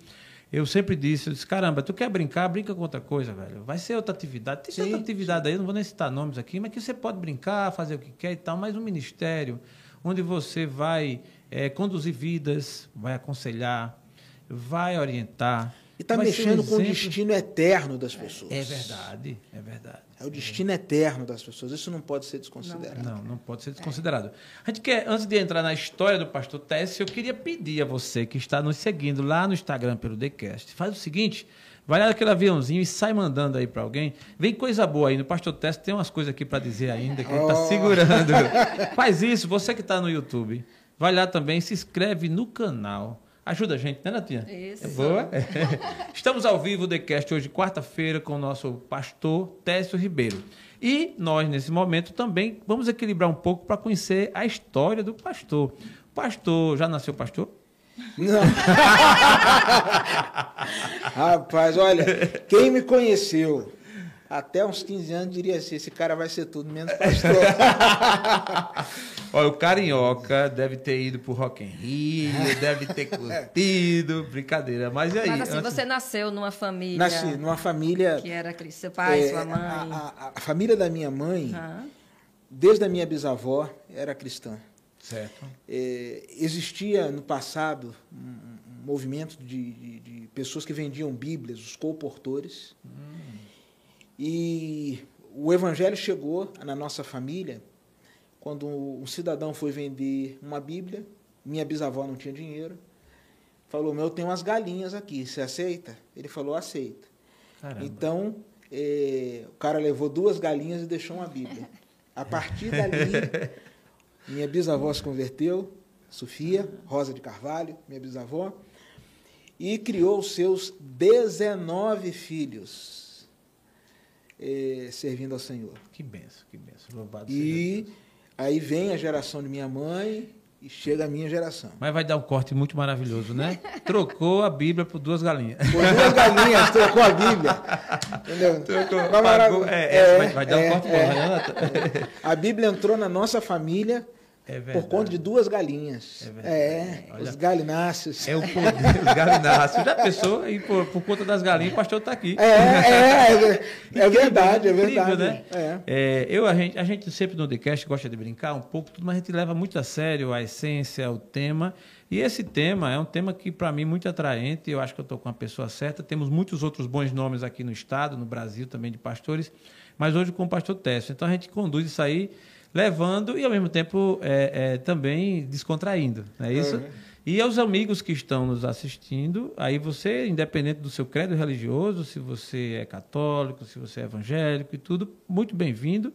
Speaker 1: eu sempre disse, eu disse, caramba, tu quer brincar, brinca com outra coisa, velho. Vai ser outra atividade. Tem
Speaker 3: Sim,
Speaker 1: tanta atividade aí, não vou nem citar nomes aqui, mas que você pode brincar, fazer o que quer e tal, mas um ministério onde você vai eh, conduzir vidas, vai aconselhar, vai orientar.
Speaker 3: E está
Speaker 1: um
Speaker 3: mexendo com o destino eterno das pessoas.
Speaker 1: É verdade, é verdade.
Speaker 3: É o destino eterno das pessoas. Isso não pode ser desconsiderado.
Speaker 1: Não, não pode ser desconsiderado. A gente quer, antes de entrar na história do pastor Tess, eu queria pedir a você que está nos seguindo lá no Instagram pelo TheCast, faz o seguinte, vai lá naquele aviãozinho e sai mandando aí para alguém. Vem coisa boa aí, no pastor Tess tem umas coisas aqui para dizer ainda, que ele está
Speaker 3: Oh.
Speaker 1: segurando. faz isso, você que está no YouTube, vai lá também, se inscreve no canal. Ajuda a gente, né, Natinha?
Speaker 2: Isso.
Speaker 1: É boa? Estamos ao vivo, o TheCast, hoje, quarta-feira, com o nosso pastor Técio Ribeiro. E nós, nesse momento, também vamos equilibrar um pouco para conhecer a história do pastor. O pastor, já nasceu pastor?
Speaker 3: Não. Rapaz, olha, quem me conheceu até uns 15 anos diria assim: esse cara vai ser tudo menos pastor.
Speaker 1: Olha, o Carioca deve ter ido pro Rock in Rio, deve ter curtido, brincadeira. Mas e aí?
Speaker 2: Mas assim,
Speaker 1: antes-
Speaker 2: você nasceu numa família
Speaker 3: Nasci numa família.
Speaker 2: que era cristã, seu pai,
Speaker 3: é,
Speaker 2: sua mãe.
Speaker 3: A, a- a família da minha mãe,
Speaker 2: Aham.
Speaker 3: desde a minha bisavó, era cristã.
Speaker 1: Certo.
Speaker 3: É, existia no passado um, um movimento de, de- de pessoas que vendiam Bíblias, os colportores. E o evangelho chegou na nossa família quando um cidadão foi vender uma Bíblia. Minha bisavó não tinha dinheiro. Falou: Meu, eu tenho umas galinhas aqui, você aceita? Ele falou: Aceita.
Speaker 1: Caramba.
Speaker 3: Então, eh, o cara levou duas galinhas e deixou uma Bíblia. A partir dali, minha bisavó se converteu, Sofia, Rosa de Carvalho, minha bisavó, e criou os seus 19 filhos, eh, servindo ao Senhor.
Speaker 1: Que benção, que benção. Louvado
Speaker 3: E
Speaker 1: Deus.
Speaker 3: aí vem a geração de minha mãe e chega a minha geração.
Speaker 1: Mas vai dar um corte muito maravilhoso, né? Trocou a Bíblia por duas galinhas.
Speaker 3: Por duas galinhas, trocou a Bíblia. Entendeu? Vai
Speaker 1: Pagou-
Speaker 3: marav-
Speaker 1: é, é, vai, vai dar um
Speaker 3: é,
Speaker 1: corte bom,
Speaker 3: é.
Speaker 1: Jonathan?
Speaker 3: A Bíblia entrou na nossa família
Speaker 1: É verdade.
Speaker 3: por conta de duas galinhas.
Speaker 1: É verdade.
Speaker 3: É,
Speaker 1: Olha.
Speaker 3: os galináceos.
Speaker 1: É o poder dos galináceos. Já pensou? E por, por conta das galinhas, o pastor está aqui.
Speaker 3: É, é, é, é verdade, é
Speaker 1: Incrível,
Speaker 3: verdade.
Speaker 1: né?
Speaker 3: É.
Speaker 1: É, eu, a, gente, a gente sempre no podcast gosta de brincar um pouco, tudo, mas a gente leva muito a sério a essência, o tema. E esse tema é um tema que, para mim, é muito atraente. Eu acho que eu estou com a pessoa certa. Temos muitos outros bons nomes aqui no Estado, no Brasil também, de pastores, mas hoje com o pastor Tessio. Então a gente conduz isso aí levando e, ao mesmo tempo, é, é, também descontraindo. Não é isso?
Speaker 3: Uhum.
Speaker 1: E aos amigos que estão nos assistindo, aí você, independente do seu credo religioso, se você é católico, se você é evangélico e tudo, muito bem-vindo.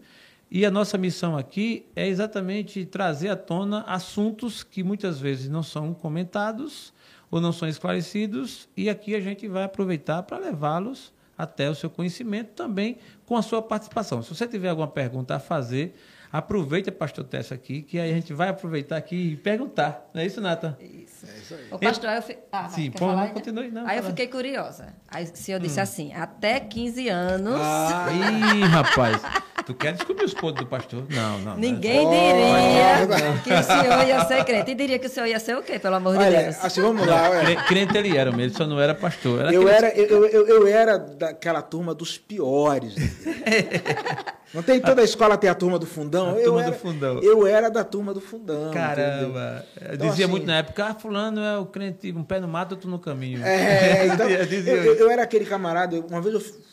Speaker 1: E a nossa missão aqui é exatamente trazer à tona assuntos que muitas vezes não são comentados ou não são esclarecidos, e aqui a gente vai aproveitar para levá-los até o seu conhecimento também com a sua participação. Se você tiver alguma pergunta a fazer, aproveite a pastor Tessa aqui, que aí a gente vai aproveitar aqui e perguntar. Não é isso, Nata?
Speaker 2: Isso.
Speaker 3: É isso aí.
Speaker 2: O pastor, eu fi... ah,
Speaker 1: Sim, pô,
Speaker 2: falar
Speaker 1: não,
Speaker 2: ainda?
Speaker 1: continue, não,
Speaker 2: Aí eu
Speaker 1: fala.
Speaker 2: fiquei curiosa. Aí o senhor disse assim, até 15 anos,
Speaker 3: Ah,
Speaker 1: Ih, rapaz, tu quer descobrir os podres do pastor? Não, não. não.
Speaker 2: ninguém
Speaker 3: Oh,
Speaker 2: diria que o senhor ia ser crente. E diria que o senhor ia ser o quê, pelo amor de
Speaker 3: olha,
Speaker 2: Deus?
Speaker 3: assim, vamos lá.
Speaker 1: Cre- Crente ele era, ele só não era pastor. Era
Speaker 3: Eu era, eu, eu, eu era daquela turma dos piores. Não tem toda a escola tem a turma do fundão?
Speaker 1: A
Speaker 3: eu
Speaker 1: turma
Speaker 3: era,
Speaker 1: do fundão.
Speaker 3: Eu era da turma do fundão.
Speaker 1: Caramba.
Speaker 3: Então,
Speaker 1: dizia
Speaker 3: assim-
Speaker 1: muito na época, ah, fulano é o crente, um pé no mato, outro no caminho.
Speaker 3: É, então,
Speaker 1: Eu
Speaker 3: eu,
Speaker 1: dizia
Speaker 3: eu- era aquele camarada, uma vez eu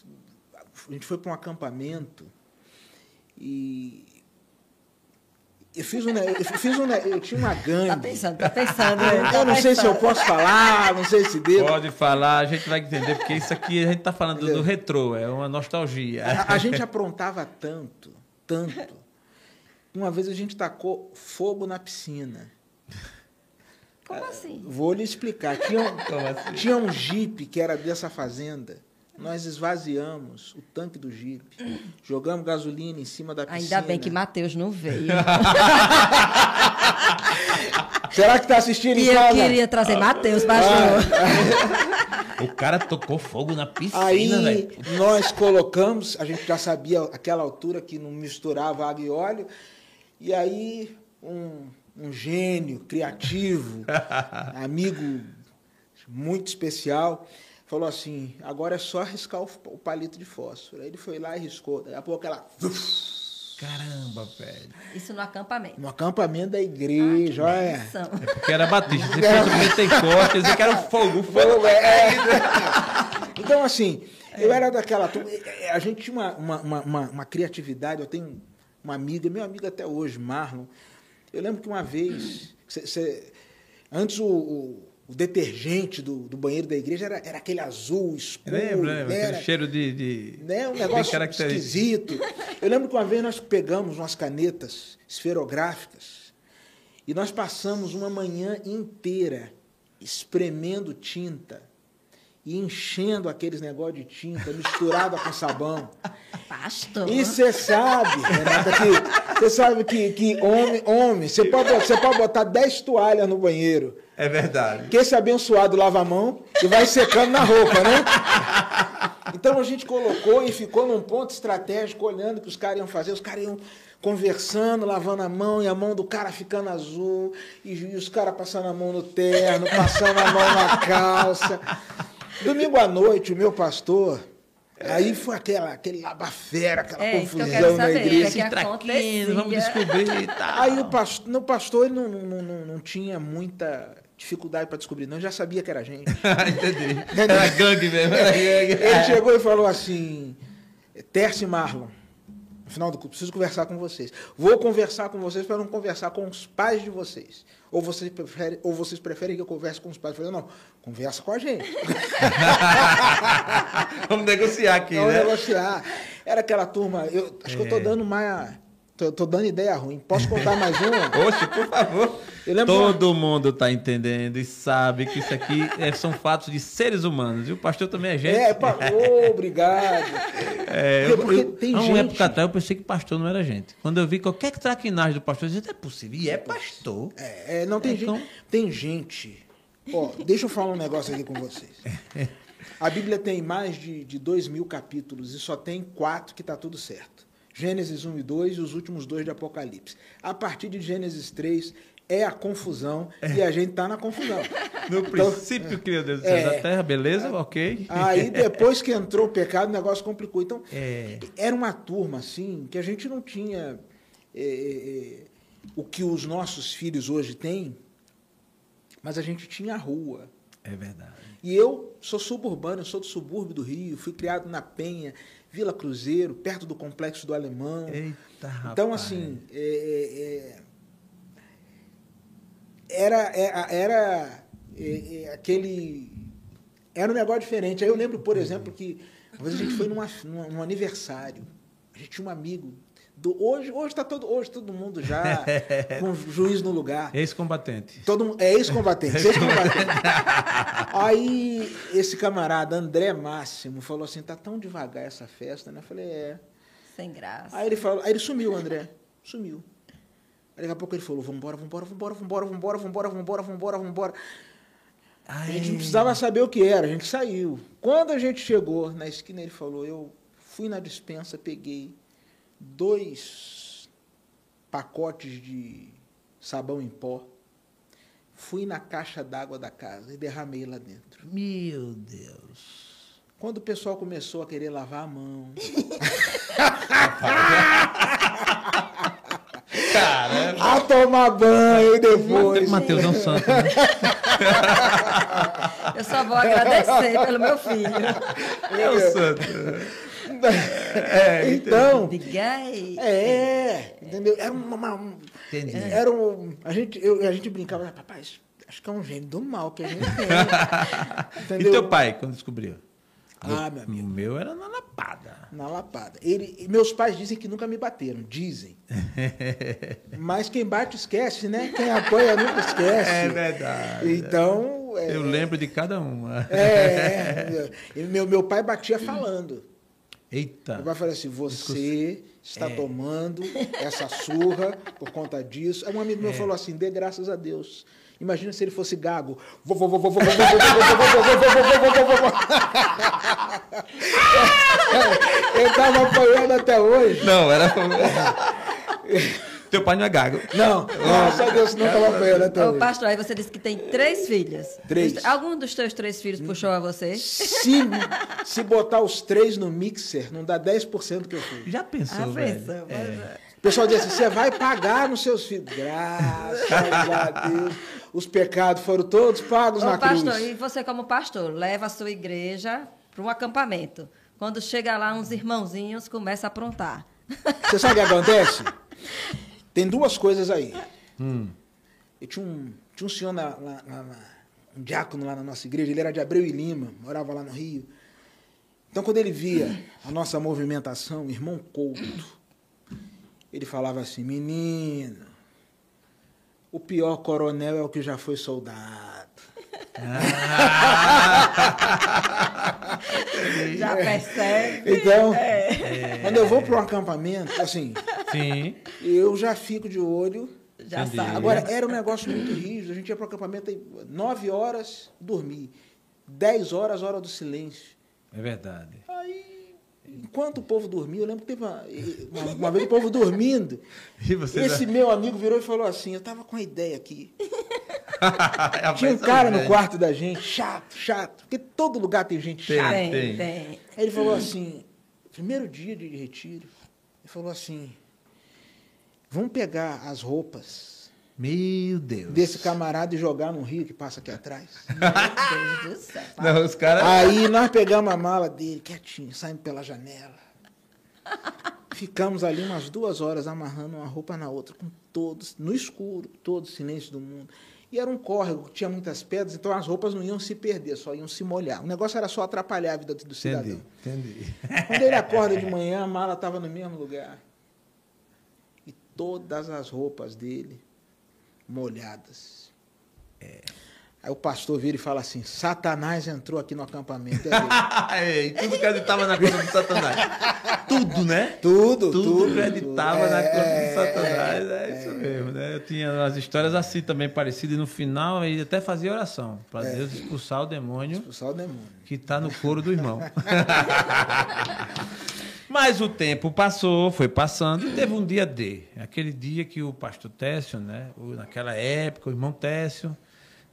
Speaker 3: a gente foi para um acampamento e eu fiz um, eu fiz um, eu tinha uma gangue.
Speaker 2: Tá pensando, tá pensando. né?
Speaker 3: Eu
Speaker 2: Tá
Speaker 3: não sei se eu
Speaker 2: pensando.
Speaker 3: posso falar, não sei se devo.
Speaker 1: Pode falar, a gente vai entender, porque isso aqui a gente está falando do, do retrô, é uma nostalgia.
Speaker 3: A, a gente aprontava tanto, tanto. Uma vez a gente tacou fogo na piscina.
Speaker 2: Como assim?
Speaker 3: Vou lhe explicar. Tinha um,
Speaker 1: assim?
Speaker 3: tinha um jipe que era dessa fazenda. Nós esvaziamos o tanque do jipe, jogamos gasolina em cima da piscina.
Speaker 2: Ainda bem que Mateus não veio.
Speaker 3: Será que está assistindo
Speaker 2: E
Speaker 3: em
Speaker 2: eu queria trazer Mateus, pastor.
Speaker 1: O cara tocou fogo na piscina,
Speaker 3: Aí nós colocamos, a gente já sabia aquela altura que não misturava água e óleo, e aí um, um gênio criativo, amigo muito especial, falou assim: agora é só riscar o, o palito de fósforo. Aí ele foi lá e riscou. Daqui a pouco ela.
Speaker 1: Caramba, velho.
Speaker 2: Isso no acampamento.
Speaker 3: No acampamento da igreja, olha.
Speaker 2: Benção.
Speaker 1: É porque era batista. Fosse um Pentecostes, que era fogo. Fogo.
Speaker 3: Fogo, é. Então, assim, eu era daquela. A gente tinha uma, uma, uma, uma- uma criatividade. Eu tenho uma amiga, meu amigo até hoje, Marlon. Eu lembro que uma vez, cê- cê- antes o, o- o detergente do, do banheiro da igreja era, era aquele azul escuro.
Speaker 1: Lembra, lembra?
Speaker 3: né?
Speaker 1: Aquele cheiro de. de...
Speaker 3: né? Um negócio
Speaker 1: característico.
Speaker 3: esquisito. Eu lembro que uma vez nós pegamos umas canetas esferográficas e nós passamos uma manhã inteira espremendo tinta e enchendo aqueles negócios de tinta misturada com sabão.
Speaker 2: Pastor.
Speaker 3: E você sabe, Renata, que você sabe que, que homem, homem, você pode, você pode botar 10 toalhas no banheiro.
Speaker 1: É verdade.
Speaker 3: Que esse abençoado lava a mão e vai secando na roupa, né? Então a gente colocou e ficou num ponto estratégico, olhando o que os caras iam fazer. Os caras iam conversando, lavando a mão, e a mão do cara ficando azul, e, e os caras passando a mão no terno, passando a mão na calça. Domingo à noite, o meu pastor, aí foi aquela, aquele labafera, aquela
Speaker 2: É, eu
Speaker 3: confusão na igreja.
Speaker 2: Que é que
Speaker 1: vamos descobrir e tal.
Speaker 3: Aí o pastor, no pastor ele não, não, não, não tinha muita dificuldade para descobrir, não, ele já sabia que era a gente.
Speaker 1: Entendi. Era gangue mesmo, era gangue.
Speaker 3: Ele chegou e falou assim: Terce Marlon, no final do culto, preciso conversar com vocês. Vou conversar com vocês para não conversar com os pais de vocês. Ou vocês preferem, ou vocês preferem que eu converse com os pais? Eu falei, não, conversa com a gente.
Speaker 1: Vamos negociar aqui,
Speaker 3: Vamos
Speaker 1: né?
Speaker 3: negociar. Era aquela turma, eu acho que eu tô dando mais. Tô, tô dando ideia ruim. Posso contar mais uma?
Speaker 1: Oxe, por favor.
Speaker 3: Eu
Speaker 1: Todo mundo está entendendo e sabe que isso aqui é- são fatos de seres humanos. E o pastor também é gente.
Speaker 3: É, pa... Ô, obrigado.
Speaker 1: É,
Speaker 3: Porque-
Speaker 1: eu,
Speaker 3: porque
Speaker 1: eu,
Speaker 3: tem
Speaker 1: há uma
Speaker 3: gente-
Speaker 1: época atrás eu pensei que pastor não era gente. Quando eu vi qualquer traquinagem do pastor, eu disse, é possível. E é pastor.
Speaker 3: É, é, não, tem,
Speaker 1: Então-
Speaker 3: gente, tem gente. Ó, deixa eu falar um negócio aqui com vocês. A Bíblia tem mais de, de dois mil capítulos e só tem quatro que está tudo certo. Gênesis 1 e 2 e os últimos dois de Apocalipse. A partir de Gênesis 3 é a confusão e a gente está na confusão.
Speaker 1: No
Speaker 3: Então,
Speaker 1: princípio, criou Deus
Speaker 3: é.
Speaker 1: da terra, beleza? Ok.
Speaker 3: Aí depois que entrou o pecado, o negócio complicou. Então,
Speaker 1: É.
Speaker 3: era uma turma assim que a gente não tinha é, é, o que os nossos filhos hoje têm, mas a gente tinha a rua.
Speaker 1: É verdade.
Speaker 3: E eu sou suburbano, eu sou do subúrbio do Rio, fui criado na Penha, Vila Cruzeiro, perto do Complexo do Alemão.
Speaker 1: Eita, rapaz.
Speaker 3: Então, assim, é, é, é, era, era, era é, é, aquele. Era um negócio diferente. Aí eu lembro, por exemplo, que uma vez a gente foi numa, numa- num aniversário. A gente tinha um amigo. Do, hoje hoje está todo, hoje todo mundo já com o juiz no lugar.
Speaker 1: Ex-combatente.
Speaker 3: Todo mundo, é ex-combatente, ex-combatente. Aí esse camarada, André Máximo, falou assim: tá tão devagar essa festa, né? Eu falei, é.
Speaker 2: Sem graça.
Speaker 3: Aí ele falou, aí ele sumiu, André. Sumiu. Aí daqui a pouco ele falou: vambora, vambora, vambora, vambora, vambora, vambora, vambora, vambora, vambora. A gente não precisava saber o que era, a gente saiu. Quando a gente chegou na esquina, ele falou: eu fui na dispensa, peguei dois pacotes de sabão em pó, fui na caixa d'água da casa e derramei lá dentro.
Speaker 1: Meu Deus.
Speaker 3: Quando o pessoal começou a querer lavar a mão,
Speaker 1: Caramba.
Speaker 3: a tomar banho depois.
Speaker 1: Mateus é um santo. né?
Speaker 2: Eu só vou agradecer pelo meu filho.
Speaker 1: É um santo. É,
Speaker 3: então,
Speaker 2: Diga aí.
Speaker 3: é, entendeu? Era uma, uma- um-
Speaker 1: Entendi.
Speaker 3: era um, a gente, eu, a gente brincava, "Ah, papai, acho que é um gênio do mal que a gente tem.
Speaker 1: E teu pai, quando descobriu?
Speaker 3: Ah, meu
Speaker 1: O
Speaker 3: amigo,
Speaker 1: meu era na lapada.
Speaker 3: na lapada. Ele, e meus pais dizem que nunca me bateram, dizem. Mas quem bate esquece, né? Quem apoia nunca esquece.
Speaker 1: É verdade.
Speaker 3: Então, é,
Speaker 1: Eu lembro de cada uma.
Speaker 3: é, é, meu, meu pai batia falando.
Speaker 1: Eita.
Speaker 3: Meu pai falou assim: você está tomando essa surra por conta disso. Aí um amigo meu falou assim: dê graças a Deus. Imagina se ele fosse gago. Vô, vô, vô, vô, vô, vô, vô, vô. Ele estava apanhando até hoje.
Speaker 1: Não, era. Teu pai não é gago.
Speaker 3: Não, graças a Deus não estava apanhando até
Speaker 2: Ô,
Speaker 3: hoje.
Speaker 2: pastor, aí você disse que tem três filhas.
Speaker 3: Três.
Speaker 2: Algum dos teus três filhos puxou a você?
Speaker 3: Se, se botar os três no mixer, não dá 10% que eu fui.
Speaker 1: Já pensou,
Speaker 2: Ah,
Speaker 1: velho?
Speaker 2: pensa, mas é.
Speaker 3: O pessoal diz assim: você vai pagar nos seus filhos. Graças a Deus. Os pecados foram todos pagos
Speaker 2: Ô,
Speaker 3: na
Speaker 2: pastor,
Speaker 3: cruz.
Speaker 2: e você como pastor, leva a sua igreja para um acampamento. Quando chega lá, uns irmãozinhos começam a aprontar.
Speaker 3: Você sabe o que acontece? Tem duas coisas aí.
Speaker 1: Hum.
Speaker 3: Eu tinha um, tinha um senhor, na, lá- lá- lá- um diácono lá na nossa igreja, ele era de Abreu e Lima, morava lá no Rio. Então, quando ele via a nossa movimentação, o irmão Couto, ele falava assim: menino, o pior coronel é o que já foi soldado.
Speaker 2: Já percebe?
Speaker 3: Então,
Speaker 2: É.
Speaker 3: quando eu vou para um acampamento, assim,
Speaker 1: Sim.
Speaker 3: eu já fico de olho
Speaker 2: Já
Speaker 1: Entendi.
Speaker 2: sabe.
Speaker 3: Agora, era um negócio muito rígido. A gente ia para o acampamento, aí, nove horas, dormir. Dez horas, hora do silêncio.
Speaker 1: É verdade.
Speaker 3: Aí, enquanto o povo dormia, eu lembro que teve uma, uma, uma vez o povo dormindo.
Speaker 1: E você
Speaker 3: Esse meu amigo virou e falou assim: Eu tava com uma ideia aqui.
Speaker 1: já...
Speaker 3: Tinha um cara no quarto da gente, chato, chato. Porque todo lugar tem gente
Speaker 1: Tem.
Speaker 3: chata.
Speaker 2: Tem,
Speaker 1: tem.
Speaker 3: Aí ele falou assim, primeiro dia de retiro, ele falou assim, vamos pegar as roupas
Speaker 1: Meu Deus.
Speaker 3: desse camarada e jogar no rio que passa aqui atrás.
Speaker 2: Meu Deus do céu.
Speaker 1: Não, os caras.
Speaker 3: Aí nós pegamos a mala dele, quietinho, saímos pela janela. Ficamos ali umas duas horas amarrando uma roupa na outra, com todos, no escuro, todo o silêncio do mundo. E era um córrego, tinha muitas pedras, então as roupas não iam se perder, só iam se molhar. O negócio era só atrapalhar a vida do cidadão.
Speaker 1: Entendi, entendi.
Speaker 3: Quando ele acorda de manhã, a mala estava no mesmo lugar. E todas as roupas dele molhadas. Aí o pastor vira e fala assim: Satanás entrou aqui no acampamento. É.
Speaker 1: Ei, tudo acreditava na conta do Satanás. Tudo, né?
Speaker 3: tudo,
Speaker 1: Tudo,
Speaker 3: tudo.
Speaker 1: acreditava na conta
Speaker 3: É,
Speaker 1: do Satanás. É, isso mesmo, né? Eu tinha umas histórias assim também parecidas. E no final ele até fazia oração para
Speaker 3: É.
Speaker 1: Deus expulsar o demônio
Speaker 3: Expulsar o demônio.
Speaker 1: que está no couro do irmão. Mas o tempo passou, foi passando, e teve um dia D. Aquele dia que o pastor Técio, né? naquela época, o irmão Técio.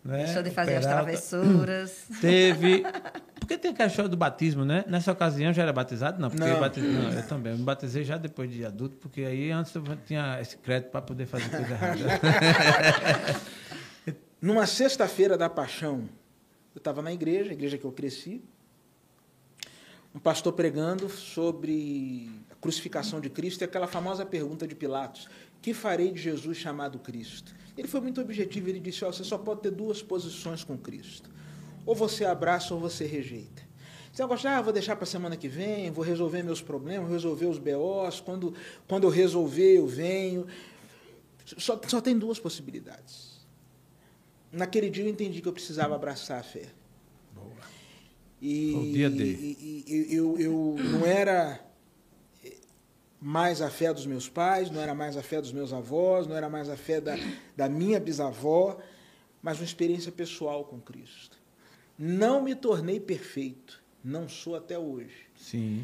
Speaker 1: Né?
Speaker 2: Deixou de fazer
Speaker 1: o
Speaker 2: as
Speaker 1: Peralta,
Speaker 2: travessuras.
Speaker 1: Teve. Porque tem aquela história do batismo, né? Nessa ocasião já era batizado? Não, porque
Speaker 3: Não.
Speaker 1: Eu, batiz... não, eu também. Eu me batizei já depois de adulto, porque aí antes eu tinha esse crédito para poder fazer coisa errada.
Speaker 3: Numa sexta-feira da paixão, eu estava na igreja, a igreja que eu cresci, um pastor pregando sobre a crucificação de Cristo e aquela famosa pergunta de Pilatos: Que farei de Jesus chamado Cristo? Ele foi muito objetivo, ele disse: ó, Você só pode ter duas posições com Cristo. Ou você abraça ou você rejeita. Você vai gostar, ah, vou deixar para a semana que vem, vou resolver meus problemas, resolver os BOs, quando, quando eu resolver, eu venho. Só, só tem duas possibilidades. Naquele dia eu entendi que eu precisava abraçar a fé. E,
Speaker 1: Foi o dia D.
Speaker 3: e- e- eu, eu não era mais a fé dos meus pais, não era mais a fé dos meus avós, não era mais a fé da, da minha bisavó, mas uma experiência pessoal com Cristo. Não me tornei perfeito, não sou até hoje.
Speaker 1: Sim.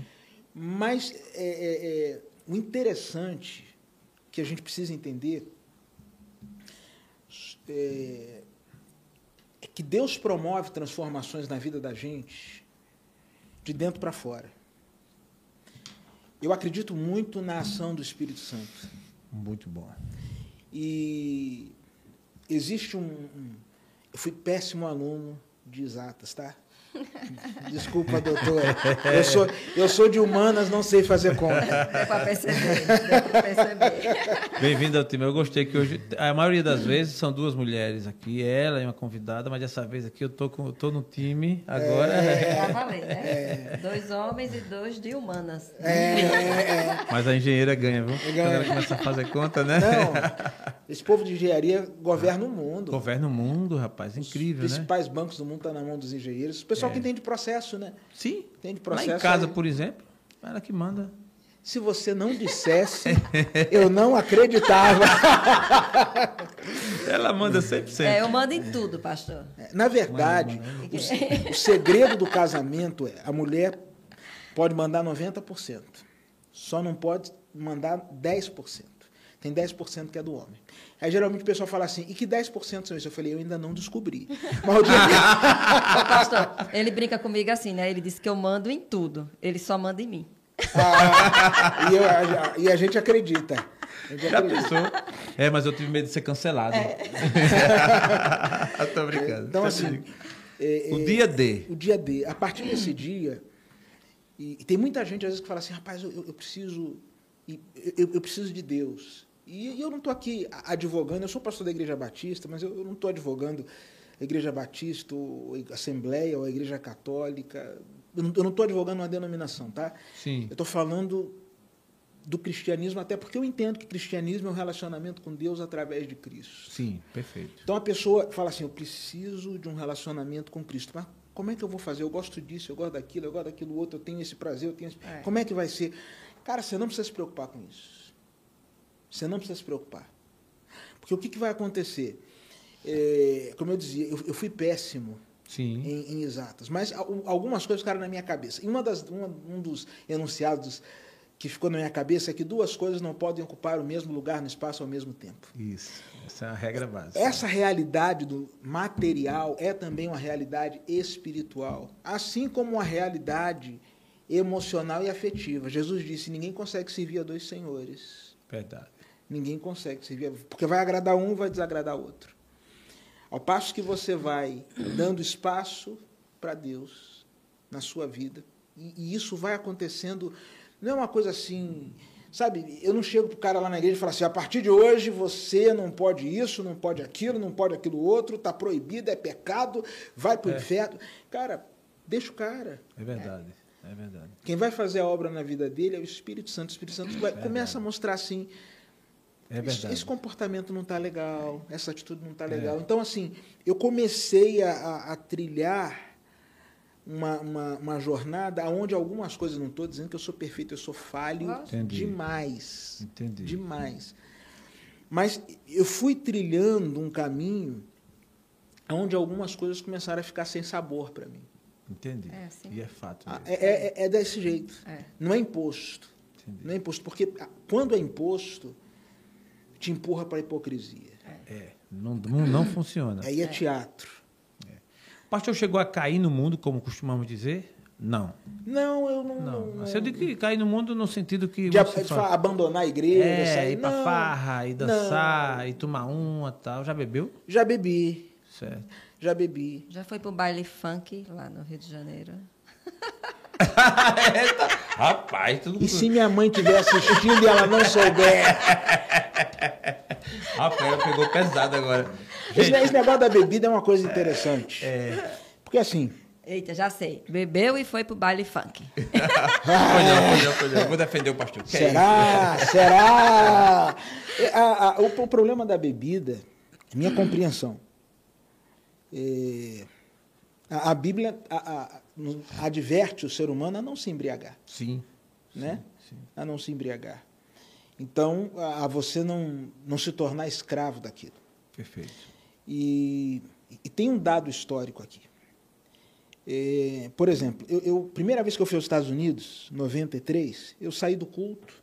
Speaker 3: Mas é, é, é, o interessante que a gente precisa entender é, é que Deus promove transformações na vida da gente de dentro para fora. Eu acredito muito na ação do Espírito Santo.
Speaker 1: Muito bom.
Speaker 3: E existe um. um- eu fui péssimo aluno de exatas, tá? Desculpa, doutor. Eu sou, eu sou de humanas, não sei fazer conta.
Speaker 2: Deu para perceber.
Speaker 1: Bem-vindo ao time. Eu gostei que hoje, a maioria das vezes, são duas mulheres aqui. Ela é uma convidada, mas dessa vez aqui eu tô, com, eu tô no time agora.
Speaker 2: Pra valer, né? Dois homens e dois de humanas.
Speaker 3: É, é,
Speaker 1: Mas a engenheira ganha, viu? Quando
Speaker 3: Ganha.
Speaker 1: ela começa a fazer conta, né?
Speaker 3: Não, esse povo de engenharia governa o mundo.
Speaker 1: Governa o mundo, rapaz. Incrível,
Speaker 3: Os
Speaker 1: né?
Speaker 3: principais bancos do mundo estão na mão dos engenheiros. O pessoal
Speaker 1: É.
Speaker 3: que entende processo, né?
Speaker 1: Sim.
Speaker 3: Entende
Speaker 1: Lá
Speaker 3: processo.
Speaker 1: em casa,
Speaker 3: aí.
Speaker 1: por exemplo, ela que manda.
Speaker 3: Se você não dissesse, eu não acreditava.
Speaker 1: Ela manda 100%.
Speaker 2: É, eu mando em tudo, pastor.
Speaker 3: Na verdade, o, o segredo do casamento é a mulher pode mandar 90%. Só não pode mandar 10%. Tem 10% que é do homem. Aí geralmente o pessoal fala assim, e que 10% são isso? Eu falei, eu ainda não descobri. Mas o dia que-
Speaker 2: Ô, pastor, ele brinca comigo assim, né? Ele disse que eu mando em tudo. Ele só manda em mim.
Speaker 3: Ah, e, eu- a- e a gente acredita. A gente
Speaker 1: Já
Speaker 3: acredita.
Speaker 1: pensou? É, mas eu tive medo de ser cancelado. Tô brincando.
Speaker 3: Então, assim, é,
Speaker 1: o
Speaker 3: é,
Speaker 1: dia D.
Speaker 3: o dia D. A partir desse dia, e, e tem muita gente às vezes que fala assim, rapaz, eu, eu- eu preciso, eu, eu preciso de Deus. E, eu não estou aqui a- advogando, eu sou pastor da Igreja Batista, mas eu, eu não estou advogando a Igreja Batista, ou a Assembleia, ou a Igreja Católica. Eu não estou advogando uma denominação, tá?
Speaker 1: Sim.
Speaker 3: Eu estou falando do cristianismo, até porque eu entendo que cristianismo é um relacionamento com Deus através de Cristo.
Speaker 1: Sim, perfeito.
Speaker 3: Então a pessoa fala assim: eu preciso de um relacionamento com Cristo. Mas como é que eu vou fazer? Eu gosto disso, eu gosto daquilo, eu gosto daquilo outro, eu tenho esse prazer, eu tenho esse...
Speaker 2: É.
Speaker 3: Como é que vai ser? Cara, você não precisa se preocupar com isso. Você não precisa se preocupar. Porque o que, que vai acontecer? É, como eu dizia, eu, eu fui péssimo
Speaker 1: Sim.
Speaker 3: em, em exatas, mas al- algumas coisas ficaram na minha cabeça. E uma das, uma- um dos enunciados que ficou na minha cabeça é que duas coisas não podem ocupar o mesmo lugar no espaço ao mesmo tempo.
Speaker 1: Isso. Essa é a regra básica.
Speaker 3: Essa realidade do material é também uma realidade espiritual, assim como uma realidade emocional e afetiva. Jesus disse: ninguém consegue servir a dois senhores.
Speaker 1: Verdade.
Speaker 3: Ninguém consegue servir, porque vai agradar um, vai desagradar outro. Ao passo que você vai dando espaço para Deus na sua vida, e, e isso vai acontecendo, não é uma coisa assim, sabe? Eu não chego pro cara lá na igreja e falo assim: a partir de hoje você não pode isso, não pode aquilo, não pode aquilo outro, está proibido, é pecado, vai para o
Speaker 1: É.
Speaker 3: inferno. Cara, deixa o cara.
Speaker 1: É verdade. É verdade.
Speaker 3: Quem vai fazer a obra na vida dele é o Espírito Santo. O Espírito Santo vai,
Speaker 1: Verdade.
Speaker 3: começa a mostrar assim:
Speaker 1: É
Speaker 3: esse,
Speaker 1: verdade.
Speaker 3: esse comportamento não está legal, essa atitude não está
Speaker 1: É.
Speaker 3: legal. Então, assim, eu comecei a, a- a trilhar uma, uma, uma jornada onde algumas coisas, não estou dizendo que eu sou perfeito, eu sou falho.
Speaker 1: Entendi.
Speaker 3: demais.
Speaker 1: Entendi.
Speaker 3: Demais. Mas eu fui trilhando um caminho onde algumas coisas começaram a ficar sem sabor para mim.
Speaker 1: Entendi.
Speaker 2: É assim.
Speaker 1: E é fato.
Speaker 3: Ah. É, é- é desse jeito.
Speaker 2: É.
Speaker 3: Não é imposto.
Speaker 1: Entendi.
Speaker 3: Não é imposto. Porque quando é imposto, te empurra para a hipocrisia.
Speaker 1: É, não, não, não funciona.
Speaker 3: Aí é teatro.
Speaker 1: O pastor chegou a cair no mundo, como costumamos dizer? Não.
Speaker 3: Não, eu não.
Speaker 1: Não.
Speaker 3: não-
Speaker 1: Eu digo que cair no mundo no sentido que.
Speaker 3: de,
Speaker 1: fala-
Speaker 3: fa- abandonar a igreja,
Speaker 1: é,
Speaker 3: sair.
Speaker 1: ir pra
Speaker 3: não,
Speaker 1: farra, ir dançar, ir tomar uma e tal. Já bebeu?
Speaker 3: Já bebi,
Speaker 1: Certo.
Speaker 3: já bebi.
Speaker 2: Já foi pro baile funk lá no Rio de Janeiro?
Speaker 1: Rapaz, tudo
Speaker 3: E se minha mãe estiver assistindo e ela não souber?
Speaker 1: Rapaz, pegou pesado agora.
Speaker 3: Esse,
Speaker 1: Gente,
Speaker 3: esse negócio da bebida é uma coisa interessante. Porque assim,
Speaker 2: Eita, já sei. Bebeu e foi pro baile funk.
Speaker 1: Foi não, foi não, foi não. Eu Vou defender o pastor. Que é
Speaker 3: será? Será? É, a- a- o, o problema da bebida, minha compreensão, é, a, a Bíblia a- adverte o ser humano a não se embriagar.
Speaker 1: Sim.
Speaker 3: né?
Speaker 1: sim.
Speaker 3: A não se embriagar. Então, a, a você não, não se tornar escravo daquilo.
Speaker 1: Perfeito.
Speaker 3: E, e tem um dado histórico aqui. É, por exemplo, eu, eu- primeira vez que eu fui aos Estados Unidos, 93, eu saí do culto,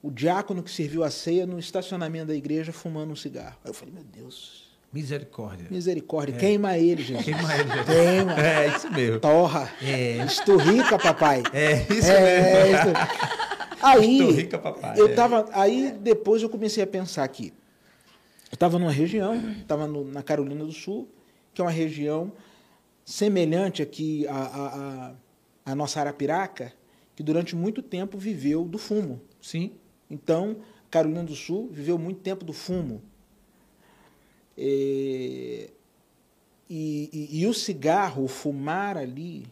Speaker 3: o diácono que serviu a ceia no estacionamento da igreja fumando um cigarro. Aí eu falei, meu Deus,
Speaker 1: Misericórdia.
Speaker 3: misericórdia, queima ele, gente.
Speaker 1: Queima ele, gente.
Speaker 3: Queima.
Speaker 1: É, isso mesmo.
Speaker 3: Torra.
Speaker 1: É.
Speaker 3: Esturrica, papai.
Speaker 1: É, isso
Speaker 3: É,
Speaker 1: mesmo.
Speaker 3: isso. Aí,
Speaker 1: Estou rica, papai.
Speaker 3: eu
Speaker 1: É.
Speaker 3: tava, aí depois eu comecei a pensar aqui. Eu estava numa região, estava na Carolina do Sul, que é uma região semelhante aqui à, à, à- à nossa Arapiraca, que durante muito tempo viveu do fumo.
Speaker 1: Sim.
Speaker 3: Então, Carolina do Sul viveu muito tempo do fumo. É, E, e- e o cigarro, o fumar ali,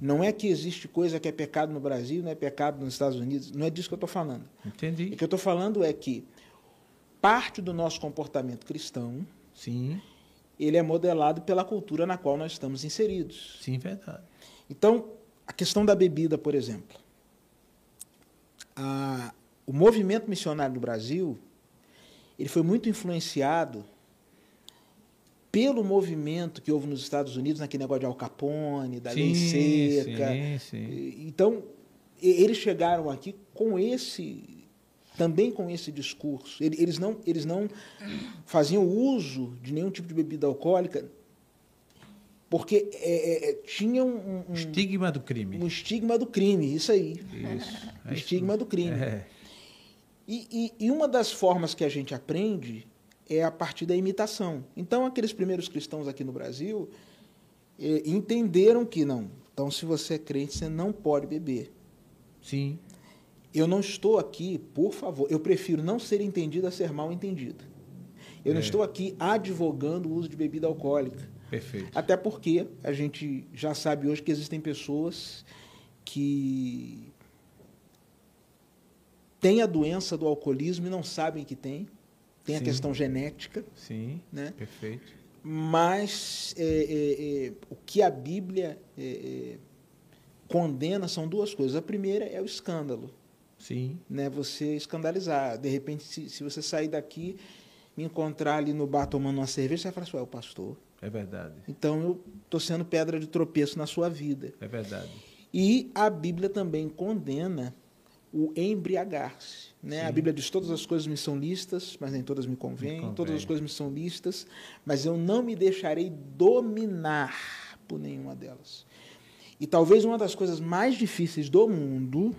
Speaker 3: não é que existe coisa que é pecado no Brasil, não é pecado nos Estados Unidos, não é disso que eu estou falando.
Speaker 1: Entendi.
Speaker 3: O que eu estou falando é que parte do nosso comportamento cristão,
Speaker 1: Sim.
Speaker 3: ele é modelado pela cultura na qual nós estamos inseridos.
Speaker 1: Sim, verdade.
Speaker 3: Então, a questão da bebida, por exemplo. A- o movimento missionário no Brasil, ele foi muito influenciado pelo movimento que houve nos Estados Unidos, naquele negócio de Al Capone, da lei
Speaker 1: Sim,
Speaker 3: seca.
Speaker 1: sim, sim.
Speaker 3: Então, eles chegaram aqui com esse também com esse discurso. Ele- Eles não, eles não faziam uso de nenhum tipo de bebida alcoólica porque é, é, é, tinham um, um-
Speaker 1: Estigma do crime.
Speaker 3: um estigma do crime, isso aí.
Speaker 1: Isso.
Speaker 3: O estigma do crime.
Speaker 1: É.
Speaker 3: E, e- e uma das formas que a gente aprende é a partir da imitação. Então, aqueles primeiros cristãos aqui no Brasil eh, entenderam que não. Então, se você é crente, você não pode beber.
Speaker 1: Sim.
Speaker 3: Eu não estou aqui, por favor, eu prefiro não ser entendido a ser mal entendido. Eu não
Speaker 1: É.
Speaker 3: estou aqui advogando o uso de bebida alcoólica.
Speaker 1: Perfeito.
Speaker 3: Até porque a gente já sabe hoje que existem pessoas que têm a doença do alcoolismo e não sabem que tem. Tem a
Speaker 1: Sim.
Speaker 3: questão genética,
Speaker 1: Sim.
Speaker 3: né?
Speaker 1: Perfeito.
Speaker 3: mas é, é, é, o que a Bíblia é, é, condena são duas coisas. A primeira é o escândalo,
Speaker 1: Sim.
Speaker 3: né? Você escandalizar. De repente, se, se você sair daqui, me encontrar ali no bar tomando uma cerveja, você vai falar assim, "Ué, o pastor.
Speaker 1: É verdade.
Speaker 3: Então eu estou sendo pedra de tropeço na sua vida.
Speaker 1: É verdade.
Speaker 3: E a Bíblia também condena o embriagar-se. Né? A. Bíblia diz: todas as coisas me são listas, mas nem todas me convêm.
Speaker 1: convém.
Speaker 3: Todas as coisas me são listas, mas eu não me deixarei dominar por nenhuma delas. E talvez uma das coisas mais difíceis do mundo